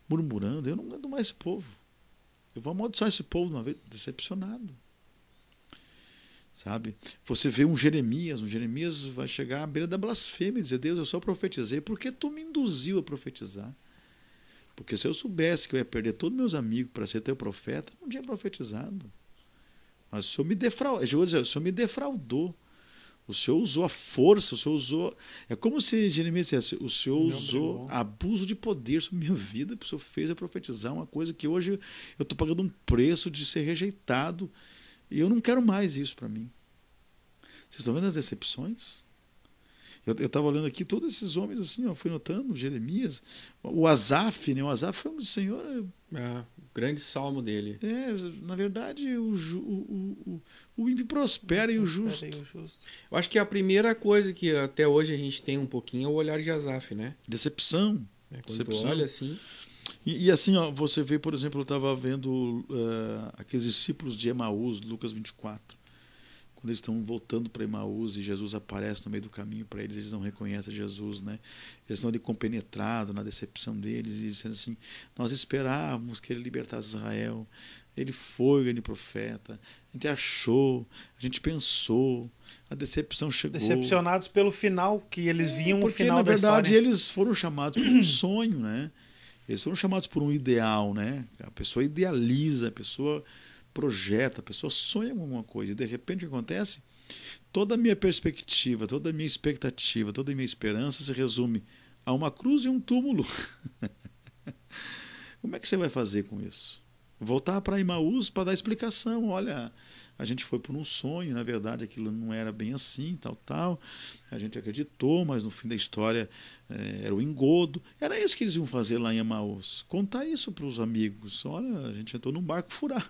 murmurando, eu não aguento mais esse povo. Eu vou amaldiçoar esse povo de uma vez, decepcionado. Sabe? Você vê um Jeremias, um Jeremias vai chegar à beira da blasfêmia e dizer: Deus, eu só profetizei porque tu me induziu a profetizar. Porque se eu soubesse que eu ia perder todos meus amigos para ser teu profeta, não tinha profetizado. Mas o Senhor me defraudou. O Senhor me defraudou. O Senhor usou a força, o Senhor usou. É como se Jeremias dissesse: o Senhor usou abuso de poder sobre minha vida, o Senhor fez eu profetizar uma coisa que hoje eu estou pagando um preço de ser rejeitado. E eu não quero mais isso para mim. Vocês estão vendo as decepções? Eu estava olhando aqui todos esses homens assim, ó, fui notando, Jeremias, o Azaf, né? O Azaf foi um senhor. É, o grande salmo dele. É, na verdade, o, o, o, o ímpio prospera, e, o justo. e o justo. Eu acho que a primeira coisa que até hoje a gente tem um pouquinho é o olhar de Azaf, né? Decepção. É, quando Decepção. olha assim. E, e, assim, ó, você vê, por exemplo, eu estava vendo uh, aqueles discípulos de Emaús, Lucas 24 quando eles estão voltando para Emaús e Jesus aparece no meio do caminho para eles, eles não reconhecem Jesus, né? Eles estão ali compenetrados na decepção deles e dizendo assim: Nós esperávamos que ele libertasse Israel, ele foi o grande profeta, a gente achou, a gente pensou, a decepção chegou. Decepcionados pelo final, que eles viam Porque, o final na da verdade, história. eles foram chamados por um sonho, né? Eles foram chamados por um ideal, né? A pessoa idealiza, a pessoa projeta, a pessoa sonha com alguma coisa. E de repente o que acontece? Toda a minha perspectiva, toda a minha expectativa, toda a minha esperança se resume a uma cruz e um túmulo. Como é que você vai fazer com isso? Voltar para Imaús para dar explicação. Olha, a gente foi por um sonho, na verdade aquilo não era bem assim, tal, tal. A gente acreditou, mas no fim da história é, era o engodo. Era isso que eles iam fazer lá em Emaús. Contar isso para os amigos. Olha, a gente entrou num barco furado.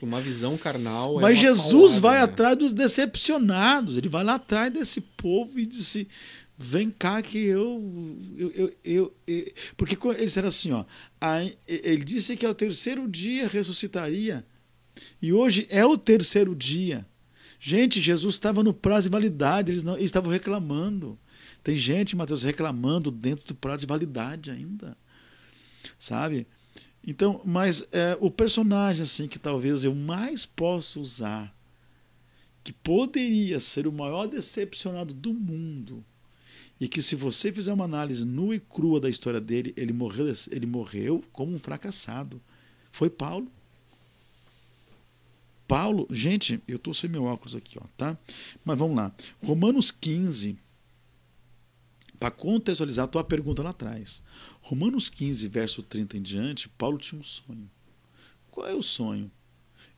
Uma visão carnal. é Mas uma Jesus paulada, vai né? atrás dos decepcionados. Ele vai lá atrás desse povo e disse: Vem cá que eu. eu, eu, eu, eu- porque ele disseram assim: ó, ele disse que ao terceiro dia ressuscitaria. E hoje é o terceiro dia. Gente, Jesus estava no prazo de validade, eles, não, eles estavam reclamando. Tem gente, Mateus, reclamando dentro do prazo de validade ainda. Sabe? Então, mas é, o personagem assim que talvez eu mais possa usar, que poderia ser o maior decepcionado do mundo, e que se você fizer uma análise nua e crua da história dele, ele morreu, ele morreu como um fracassado. Foi Paulo. Paulo, gente, eu estou sem meu óculos aqui, ó, tá? Mas vamos lá. Romanos 15, para contextualizar a tua pergunta lá atrás. Romanos 15, verso 30 em diante, Paulo tinha um sonho. Qual é o sonho?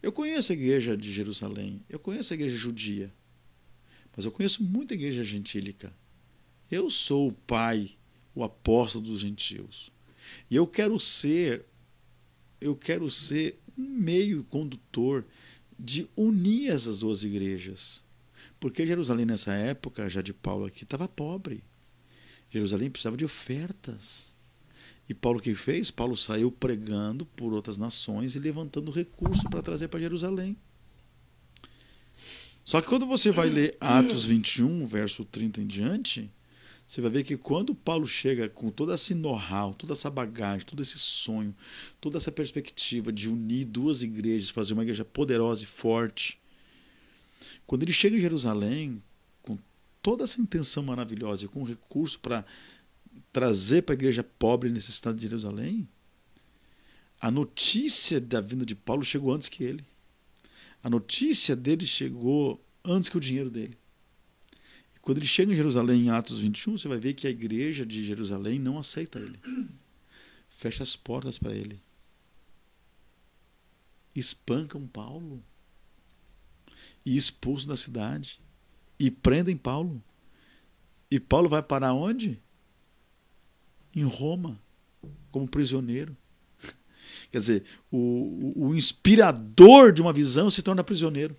Eu conheço a igreja de Jerusalém, eu conheço a igreja judia, mas eu conheço muita igreja gentílica. Eu sou o pai, o apóstolo dos gentios. E eu quero ser, eu quero ser um meio condutor de unir essas duas igrejas. Porque Jerusalém nessa época, já de Paulo aqui, estava pobre. Jerusalém precisava de ofertas. E Paulo que fez? Paulo saiu pregando por outras nações e levantando recursos para trazer para Jerusalém. Só que quando você vai ler Atos 21, verso 30 em diante, você vai ver que quando Paulo chega com toda esse know-how, toda essa bagagem, todo esse sonho, toda essa perspectiva de unir duas igrejas, fazer uma igreja poderosa e forte, quando ele chega em Jerusalém, com toda essa intenção maravilhosa e com recurso para trazer para a igreja pobre e necessitada de Jerusalém, a notícia da vinda de Paulo chegou antes que ele. A notícia dele chegou antes que o dinheiro dele. Quando ele chega em Jerusalém, em Atos 21, você vai ver que a igreja de Jerusalém não aceita ele. Fecha as portas para ele. Espancam Paulo. E expulsam da cidade. E prendem Paulo. E Paulo vai parar onde? Em Roma, como prisioneiro. Quer dizer, o, o inspirador de uma visão se torna prisioneiro.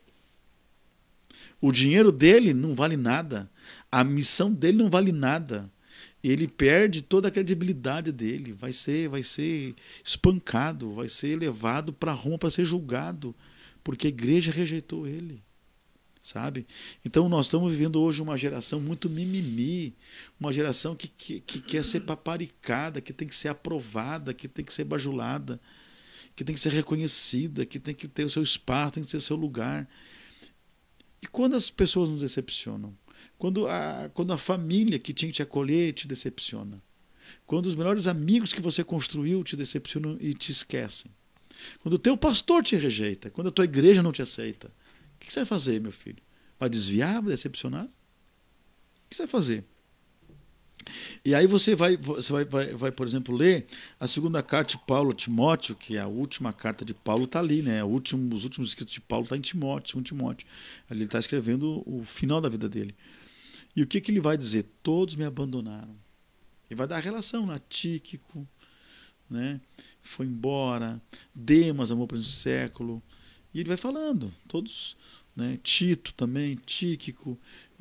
O dinheiro dele não vale nada. A missão dele não vale nada. Ele perde toda a credibilidade dele. Vai ser, vai ser espancado, vai ser levado para Roma para ser julgado, porque a igreja rejeitou ele. Sabe? Então nós estamos vivendo hoje uma geração muito mimimi, uma geração que, que, que quer ser paparicada, que tem que ser aprovada, que tem que ser bajulada, que tem que ser reconhecida, que tem que ter o seu espaço, tem que ter o seu lugar. E quando as pessoas nos decepcionam? Quando a, quando a família que tinha que te acolher te decepciona? Quando os melhores amigos que você construiu te decepcionam e te esquecem? Quando o teu pastor te rejeita? Quando a tua igreja não te aceita? O que você vai fazer, meu filho? Vai desviar, vai decepcionar? O que você vai fazer? E aí você vai, você vai, vai, vai, por exemplo, ler a segunda carta de Paulo a Timóteo, que é a última carta de Paulo está ali, né? Último, os últimos escritos de Paulo está em Timóteo, um Timóteo. Ali ele está escrevendo o final da vida dele. E o que, que ele vai dizer? Todos me abandonaram. Ele vai dar a relação lá, Tíquico, né? Foi embora, Demas amou para um século. E ele vai falando, todos, né? Tito também, Tíquico.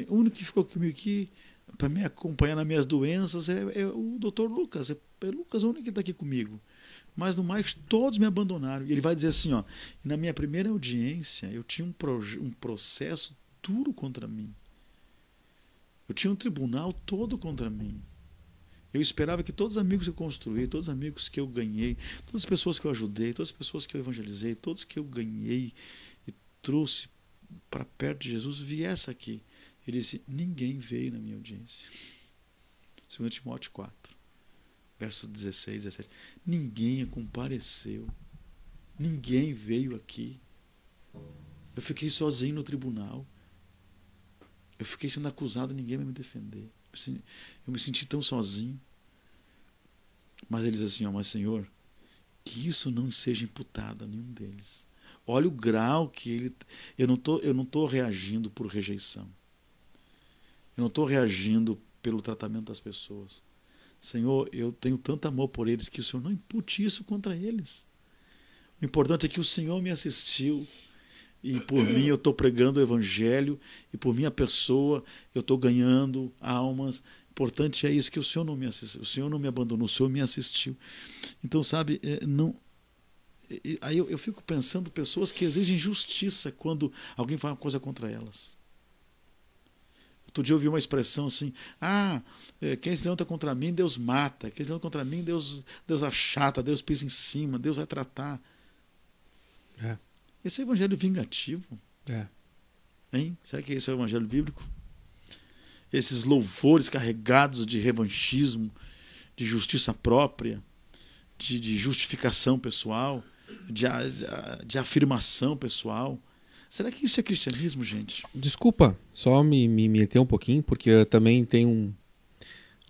O único que ficou comigo aqui para me acompanhar nas minhas doenças é, é o doutor Lucas. É, é Lucas o único que está aqui comigo. mas no mais todos me abandonaram. E ele vai dizer assim, ó, na minha primeira audiência eu tinha um, um processo duro contra mim. Eu tinha um tribunal todo contra mim. Eu esperava que todos os amigos que eu construí, todos os amigos que eu ganhei, todas as pessoas que eu ajudei, todas as pessoas que eu evangelizei, todos que eu ganhei e trouxe para perto de Jesus, viesse aqui. Ele disse: Ninguém veio na minha audiência. 2 Timóteo 4, verso 16, 17. Ninguém compareceu. Ninguém veio aqui. Eu fiquei sozinho no tribunal. Eu fiquei sendo acusado, ninguém vai me defender. Eu me senti tão sozinho. Mas ele diz assim: ó, mas Senhor, que isso não seja imputado a nenhum deles. Olha o grau que ele. Eu não tô, eu não estou reagindo por rejeição. Eu não estou reagindo pelo tratamento das pessoas. Senhor, eu tenho tanto amor por eles que o Senhor não impute isso contra eles. O importante é que o Senhor me assistiu e por mim eu estou pregando o Evangelho, e por minha pessoa eu estou ganhando almas. Importante é isso, que o Senhor não me assistiu, o Senhor não me abandonou, o Senhor me assistiu. Então, sabe, é, não. Aí eu, eu fico pensando pessoas que exigem justiça quando alguém faz uma coisa contra elas. Outro dia eu ouvi uma expressão assim: ah, é, quem se levanta contra mim, Deus mata. Quem se levanta contra mim, Deus, Deus achata, Deus pisa em cima, Deus vai tratar. É. Esse é o evangelho vingativo. É. Hein? Será que esse é o evangelho bíblico? Esses louvores carregados de revanchismo, de justiça própria, de, de justificação pessoal, de, de afirmação pessoal. Será que isso é cristianismo, gente? Desculpa, só me, me meter um pouquinho, porque eu também tenho um,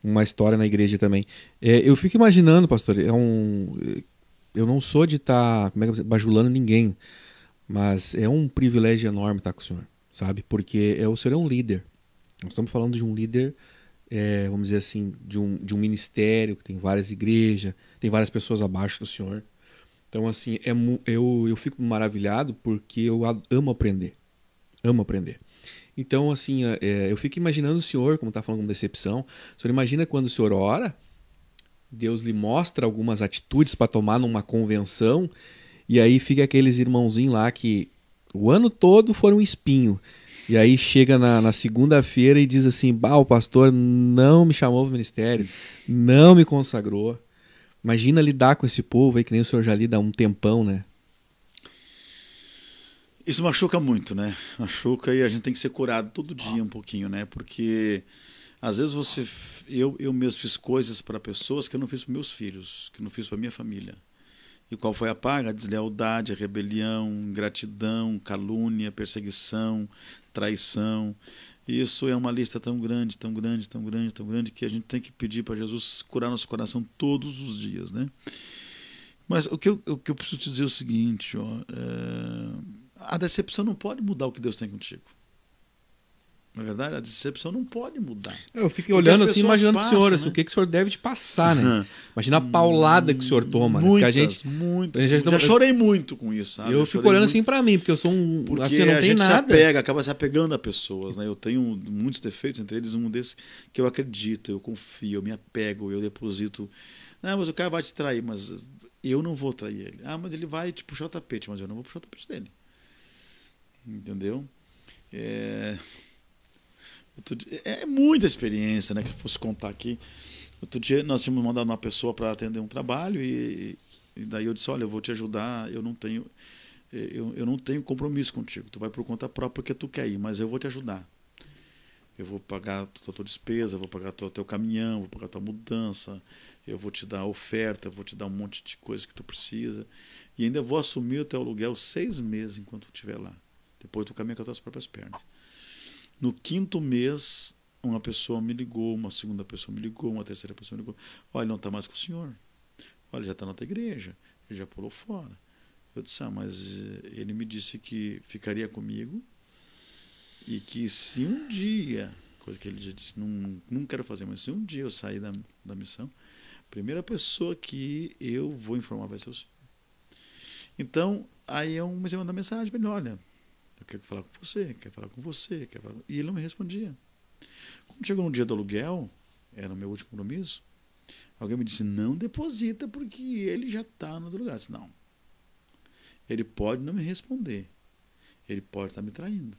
uma história na igreja também. É, eu fico imaginando, pastor, é um, eu não sou de estar tá, é bajulando ninguém, mas é um privilégio enorme estar com o senhor, sabe? Porque é, o senhor é um líder. Nós estamos falando de um líder, é, vamos dizer assim, de um, de um ministério que tem várias igrejas, tem várias pessoas abaixo do senhor. Então, assim, é, eu, eu fico maravilhado porque eu amo aprender. Amo aprender. Então, assim, é, é eu fico imaginando o senhor, como está falando com decepção, o senhor imagina quando o senhor ora, Deus lhe mostra algumas atitudes para tomar numa convenção e aí fica aqueles irmãozinhos lá que o ano todo foram espinho. E aí chega na, na segunda-feira e diz assim: bah, o pastor não me chamou para o ministério, não me consagrou. Imagina lidar com esse povo aí, que nem o senhor já lida há um tempão, né? Isso machuca muito, né? Machuca e a gente tem que ser curado todo dia um pouquinho, né? Porque às vezes você. Eu, eu mesmo fiz coisas para pessoas que eu não fiz para meus filhos, que eu não fiz para minha família. E qual foi a paga? A deslealdade, a rebelião, ingratidão, calúnia, perseguição, traição. Isso é uma lista tão grande, tão grande, tão grande, tão grande que a gente tem que pedir para Jesus curar nosso coração todos os dias, né? Mas o que eu, o que eu preciso dizer é o seguinte, ó, é, a decepção não pode mudar o que Deus tem contigo. Na verdade, a decepção não pode mudar. Eu fiquei olhando assim, imaginando passam, o senhor, assim, né? o que, que o senhor deve te passar, né? Imagina a paulada que o senhor toma. Muitas, né? a gente, muitas. Já, já, chorei muito com isso, sabe? Eu, eu fico olhando muito, assim para mim, porque eu sou um. Porque assim, eu não a gente nada. se apega, acaba se apegando a pessoas, né? Eu tenho muitos defeitos, entre eles um desses que eu acredito, eu confio, eu me apego, eu deposito. Não, mas o cara vai te trair, mas eu não vou trair ele. Ah, mas ele vai te puxar o tapete, mas eu não vou puxar o tapete dele. Entendeu? É. É muita experiência, né? Que eu fosse contar aqui. Outro dia nós tínhamos mandado uma pessoa para atender um trabalho e, e, daí eu disse, olha, eu vou te ajudar, eu não tenho eu, eu não tenho compromisso contigo. Tu vai por conta própria porque tu quer ir, mas eu vou te ajudar. Eu vou pagar a tua, tua despesa, vou pagar o teu caminhão, vou pagar a tua mudança, eu vou te dar oferta, vou te dar um monte de coisa que tu precisa. E ainda vou assumir o teu aluguel seis meses enquanto tu estiver lá. Depois tu caminha com as tuas próprias pernas. No quinto mês, uma pessoa me ligou, uma segunda pessoa me ligou, uma terceira pessoa me ligou. Olha, não está mais com o senhor. Olha, já está na outra igreja. Ele já pulou fora. Eu disse, ah, mas eh, ele me disse que ficaria comigo e que se um dia, coisa que ele já disse, não, não quero fazer, mas se um dia eu sair da, da missão, a primeira pessoa que eu vou informar vai ser o senhor. Então, aí eu me mandar mensagem para ele, olha, eu quero falar com você, quero falar com você. Quero falar... E ele não me respondia. Quando chegou no dia do aluguel, era o meu último compromisso, Alguém me disse, não deposita porque ele já está no outro lugar. Eu disse, não. Ele pode não me responder. Ele pode estar tá me traindo.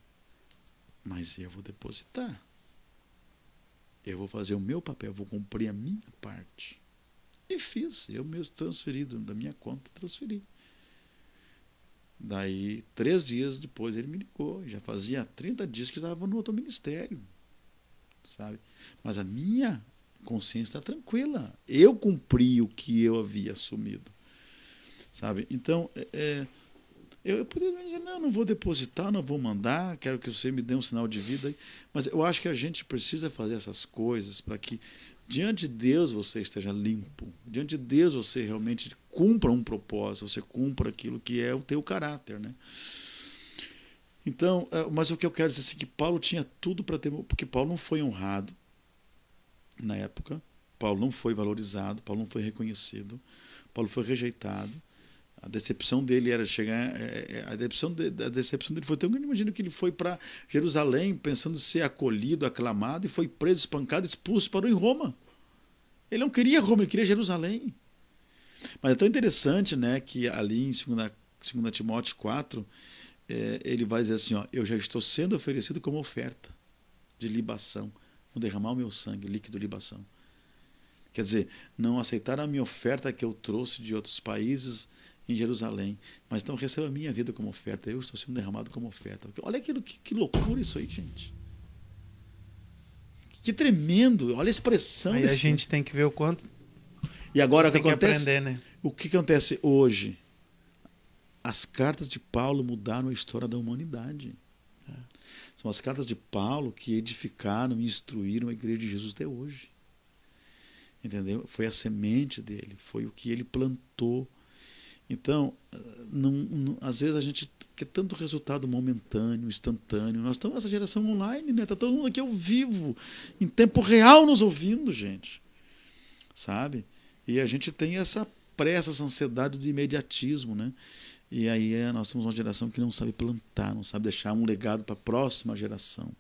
Mas eu vou depositar. Eu vou fazer o meu papel, vou cumprir a minha parte. E fiz, eu mesmo transferido da minha conta, transferi. Daí, três dias depois, ele me ligou. Já fazia 30 dias que estava no outro ministério. Sabe? Mas a minha consciência está tranquila. Eu cumpri o que eu havia assumido. Sabe? Então, é, é eu, poderia dizer, não, não vou depositar, não vou mandar, quero que você me dê um sinal de vida. Mas eu acho que a gente precisa fazer essas coisas para que diante de Deus você esteja limpo. Diante de Deus você realmente cumpra um propósito, você cumpra aquilo que é o teu caráter, né? Então, é, mas o que eu quero dizer é assim, que Paulo tinha tudo para ter, porque Paulo não foi honrado na época, Paulo não foi valorizado, Paulo não foi reconhecido, Paulo foi rejeitado. A decepção dele era chegar. É, é, a decepção, de, a decepção dele foi tão grande. Imagina que ele foi para Jerusalém pensando ser acolhido, aclamado, e foi preso, espancado, expulso, parou em Roma. Ele não queria Roma, ele queria Jerusalém. Mas é tão interessante né, que ali em 2, 2 Timóteo 4, é, ele vai dizer assim: ó, Eu já estou sendo oferecido como oferta de libação. Vou derramar o meu sangue, líquido libação. Quer dizer, não aceitaram a minha oferta que eu trouxe de outros países em Jerusalém. Mas então receba a minha vida como oferta. Eu estou sendo derramado como oferta. Olha aquilo, que, que loucura isso aí, gente. Que tremendo. Olha a expressão. Aí desse... a gente tem que ver o quanto. E agora o que acontece? Que aprender, né? O que acontece hoje? As cartas de Paulo mudaram a história da humanidade. É. São as cartas de Paulo que edificaram e instruíram a igreja de Jesus até hoje. Entendeu? Foi a semente dele, foi o que ele plantou então, não, não, às vezes a gente quer tanto resultado momentâneo, instantâneo. Nós estamos nessa geração online, né? Está todo mundo aqui ao vivo, em tempo real nos ouvindo, gente. Sabe? E a gente tem essa pressa, essa ansiedade do imediatismo, né? E aí é, nós temos uma geração que não sabe plantar, não sabe deixar um legado para a próxima geração.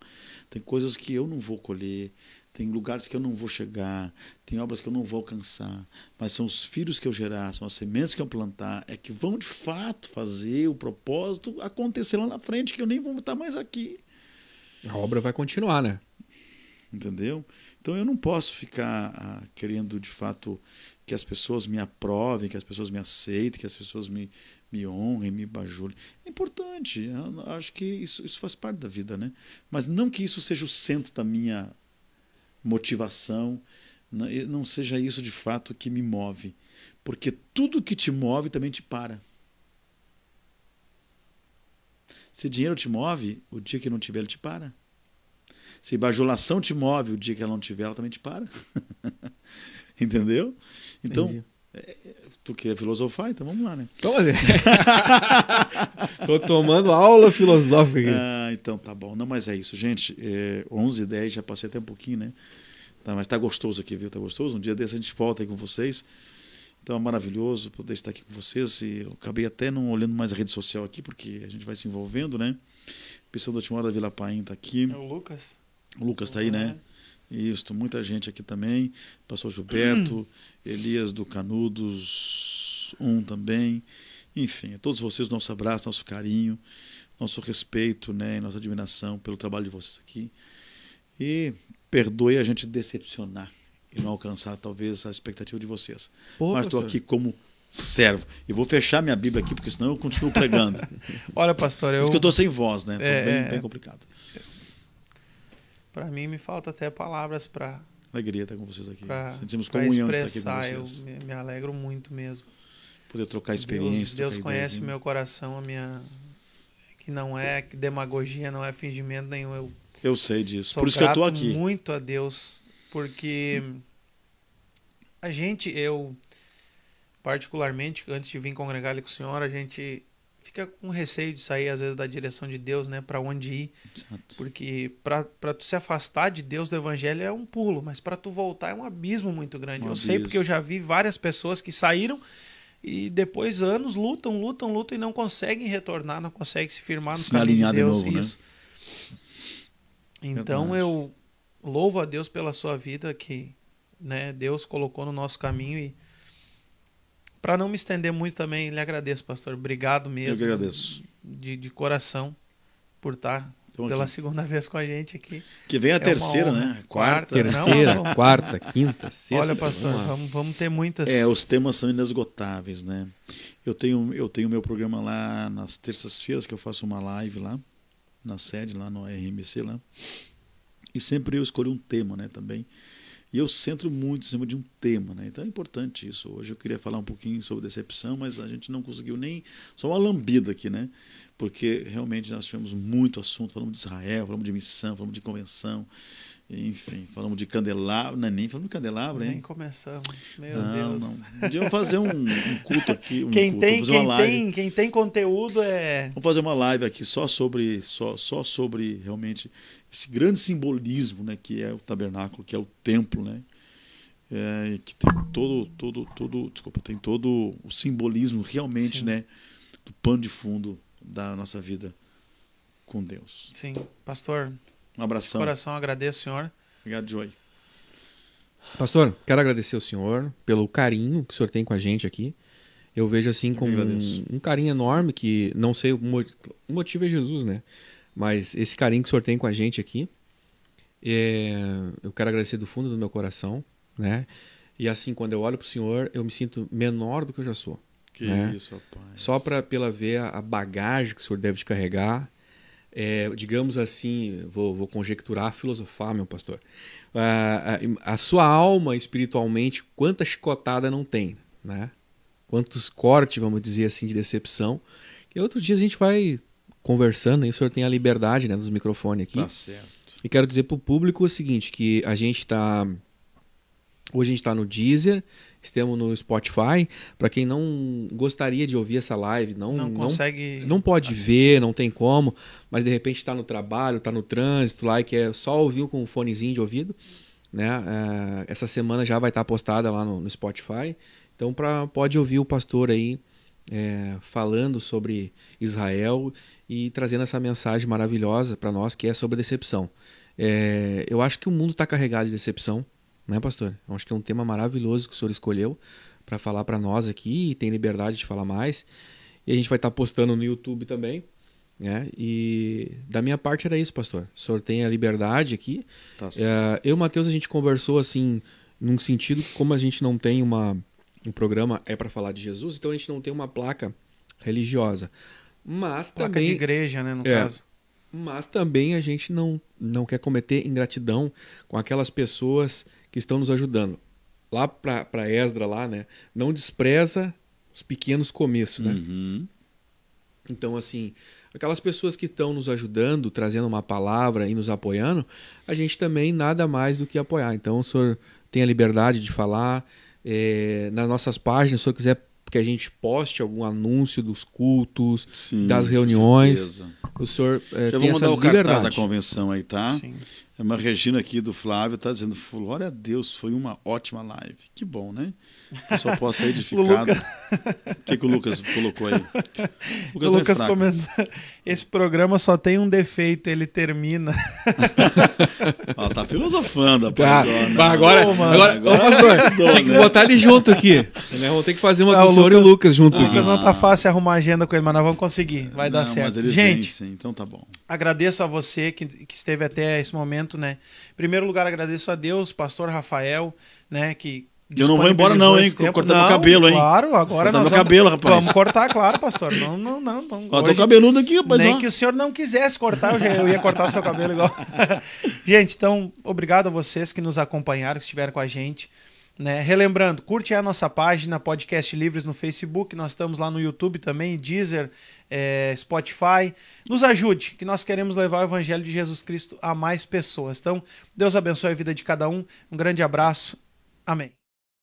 Tem coisas que eu não vou colher, tem lugares que eu não vou chegar, tem obras que eu não vou alcançar, mas são os filhos que eu gerar, são as sementes que eu plantar, é que vão de fato fazer o propósito acontecer lá na frente, que eu nem vou estar mais aqui. A obra vai continuar, né? Entendeu? Então eu não posso ficar ah, querendo de fato que as pessoas me aprovem, que as pessoas me aceitem, que as pessoas me, me honrem, me bajulem. É importante, acho que isso, isso faz parte da vida, né? Mas não que isso seja o centro da minha motivação, não seja isso de fato que me move. Porque tudo que te move também te para. Se dinheiro te move, o dia que não tiver, ele te para. Se bajulação te move, o dia que ela não tiver, ela também te para. Entendeu? Então, tu quer filosofar, então vamos lá, né? Como assim? Tô tomando aula filosófica aqui. Ah, então tá bom. Não, mas é isso, gente. É, 11 10 já passei até um pouquinho, né? Tá, mas tá gostoso aqui, viu? Tá gostoso? Um dia desse a gente volta aí com vocês. Então é maravilhoso poder estar aqui com vocês. E eu acabei até não olhando mais a rede social aqui, porque a gente vai se envolvendo, né? O pessoal do Timor da Vila Paim tá aqui. É o Lucas. O Lucas tá aí, né? Isso, muita gente aqui também. Pastor Gilberto, Elias do Canudos, um também. Enfim, a todos vocês, nosso abraço, nosso carinho, nosso respeito, né, nossa admiração pelo trabalho de vocês aqui. E perdoe a gente decepcionar e não alcançar talvez a expectativa de vocês. Pô, Mas estou aqui como servo. E vou fechar minha Bíblia aqui, porque senão eu continuo pregando. Olha, pastor, eu. Por isso que eu estou sem voz, né? É, bem, é... bem complicado. Para mim, me falta até palavras para. Alegria estar com vocês aqui. Pra, Sentimos comunhão de estar aqui com vocês. Eu me, me alegro muito mesmo. Poder trocar experiência. Deus, Deus conhece o meu coração, a minha. Que não é que demagogia, não é fingimento nenhum. Eu, eu sei disso. Por isso que eu estou aqui. muito a Deus, porque a gente, eu, particularmente, antes de vir congregar ali com o senhor, a gente fica com receio de sair às vezes da direção de Deus, né, para onde ir. Exato. Porque para tu se afastar de Deus do evangelho é um pulo, mas para tu voltar é um abismo muito grande. Um eu abismo. sei porque eu já vi várias pessoas que saíram e depois anos lutam, lutam, lutam e não conseguem retornar, não conseguem se firmar no se caminho de Deus. De novo, Isso. Né? Então Verdade. eu louvo a Deus pela sua vida que né, Deus colocou no nosso caminho e para não me estender muito também, lhe agradeço, pastor. Obrigado mesmo. Eu agradeço. De, de coração por estar Então, pela aqui. segunda vez com a gente aqui. Que vem a É terceira, né? Quarta. Não, Terceira, não. quarta, quinta, sexta. Olha, pastor, vamos vamos, vamos ter muitas. É, os temas são inesgotáveis, né? Eu tenho eu tenho meu programa lá nas terças-feiras que eu faço uma live lá na sede lá no RMC lá. E sempre eu escolho um tema, né, também. E eu centro muito em cima de um tema, né? Então é importante isso. Hoje eu queria falar um pouquinho sobre decepção, mas a gente não conseguiu nem só uma lambida aqui, né? Porque realmente nós tivemos muito assunto, falamos de Israel, falamos de missão, falamos de convenção, enfim, falamos de candelabro, não é nem falamos de candelabro, Nem hein? começamos. Meu não, Deus. não. Fazer um, um culto aqui. Um Quem, culto, tem, quem, uma live. tem, quem tem conteúdo é. Vamos fazer uma live aqui só sobre, só, só sobre realmente esse grande simbolismo, né, que é o tabernáculo, que é o templo, né, é, que tem todo, todo, todo, desculpa, tem todo o simbolismo realmente, Sim. né, do pano de fundo da nossa vida com Deus. Sim, pastor, Um de abração. coração agradeço, senhor. Obrigado, Joy. Pastor, quero agradecer ao senhor pelo carinho que o senhor tem com a gente aqui. Eu vejo assim que um, um carinho enorme que não sei o o motivo é Jesus, né? Mas esse carinho que o senhor tem com a gente aqui, é, eu quero agradecer do fundo do meu coração, né? E assim, quando eu olho para o senhor, eu me sinto menor do que eu já sou. Que É. isso, rapaz. Só para pela ver a, a bagagem que o senhor deve de carregar, é, digamos assim, vou, vou conjecturar, filosofar, meu pastor. A, a- a sua alma espiritualmente, quanta chicotada não tem, né? Quantos cortes, vamos dizer assim, de decepção. E outros dias a gente vai conversando, aí o senhor tem a liberdade né, dos microfones aqui. Tá certo. E quero dizer para o público o seguinte, que a gente está... Hoje a gente está no Deezer, estamos no Spotify. Para quem não gostaria de ouvir essa live, não, Não, não, consegue. não pode assistir. ver, não tem como, mas de repente está no trabalho, está no trânsito lá e quer só ouvir com um fonezinho de ouvido, né? É, essa semana já vai estar postada lá no, no Spotify. Então pra, pode ouvir o pastor aí é, falando sobre Israel e trazendo essa mensagem maravilhosa para nós que é sobre decepção. É, eu acho que o mundo está carregado de decepção, né, pastor? Eu acho que é um tema maravilhoso que o senhor escolheu para falar para nós aqui e tem liberdade de falar mais. E a gente vai estar postando no YouTube também. Né? E da minha parte era isso, pastor. O senhor tem a liberdade aqui. Tá. É, eu e o Matheus, a gente conversou assim, num sentido que, como a gente não tem uma, um programa é para falar de Jesus, então a gente não tem uma placa religiosa. Mas Placa também, de igreja, né, no É. caso. mas também a gente não, não quer cometer ingratidão com aquelas pessoas que estão nos ajudando. Lá para Esdra, lá, né? Não despreza os pequenos começos, né? Uhum. Então, assim, aquelas pessoas que estão nos ajudando, trazendo uma palavra e nos apoiando, a gente também nada mais do que apoiar. Então, o senhor tem a liberdade de falar. eh, nas nossas páginas, se o senhor quiser que a gente poste algum anúncio dos cultos, Sim, das reuniões, o senhor eh, Já tem vou essa mandar o cartaz da liberdade. convenção aí, tá? Sim. É uma Regina aqui do Flávio tá dizendo, glória a Deus, foi uma ótima live. Que bom, né? Eu só posso ser edificado. O que, que o Lucas colocou aí? O não é Lucas fraco. comentou. Esse programa só tem um defeito, ele termina. Ó, tá filosofando, Tá, agora, Ô, mano. agora, ô, pastor, mudou, tinha que né? botar ele junto aqui. Né? Vamos ter que fazer uma Ah, com o o senhor e o Lucas- Lucas junto O. Lucas não tá fácil arrumar agenda com ele, mas nós vamos conseguir. Vai dar Não, certo. Mas ele Gente, vem, sim, então tá bom. agradeço a você que, que esteve até esse momento, né? Em primeiro lugar, agradeço a Deus, pastor Rafael, né? Que Eu não vou embora não, hein? tempo. Cortando meu Não, cabelo, hein? Claro, agora Cortando nós meu vamos, cabelo, rapaz. Vamos cortar, claro, pastor. Não, não, não. não. Ó, Hoje- cabeludo aqui, rapaz. Nem ó. que o senhor não quisesse cortar, eu, já, eu ia cortar o seu cabelo igual. gente, então, obrigado a vocês que nos acompanharam, que estiveram com a gente. Né? Relembrando, curte a nossa página Podcast Livres no Facebook, nós estamos lá no YouTube também, Deezer, eh, Spotify. Nos ajude, que nós queremos levar o Evangelho de Jesus Cristo a mais pessoas. Então, Deus abençoe a vida de cada um. Um grande abraço. Amém.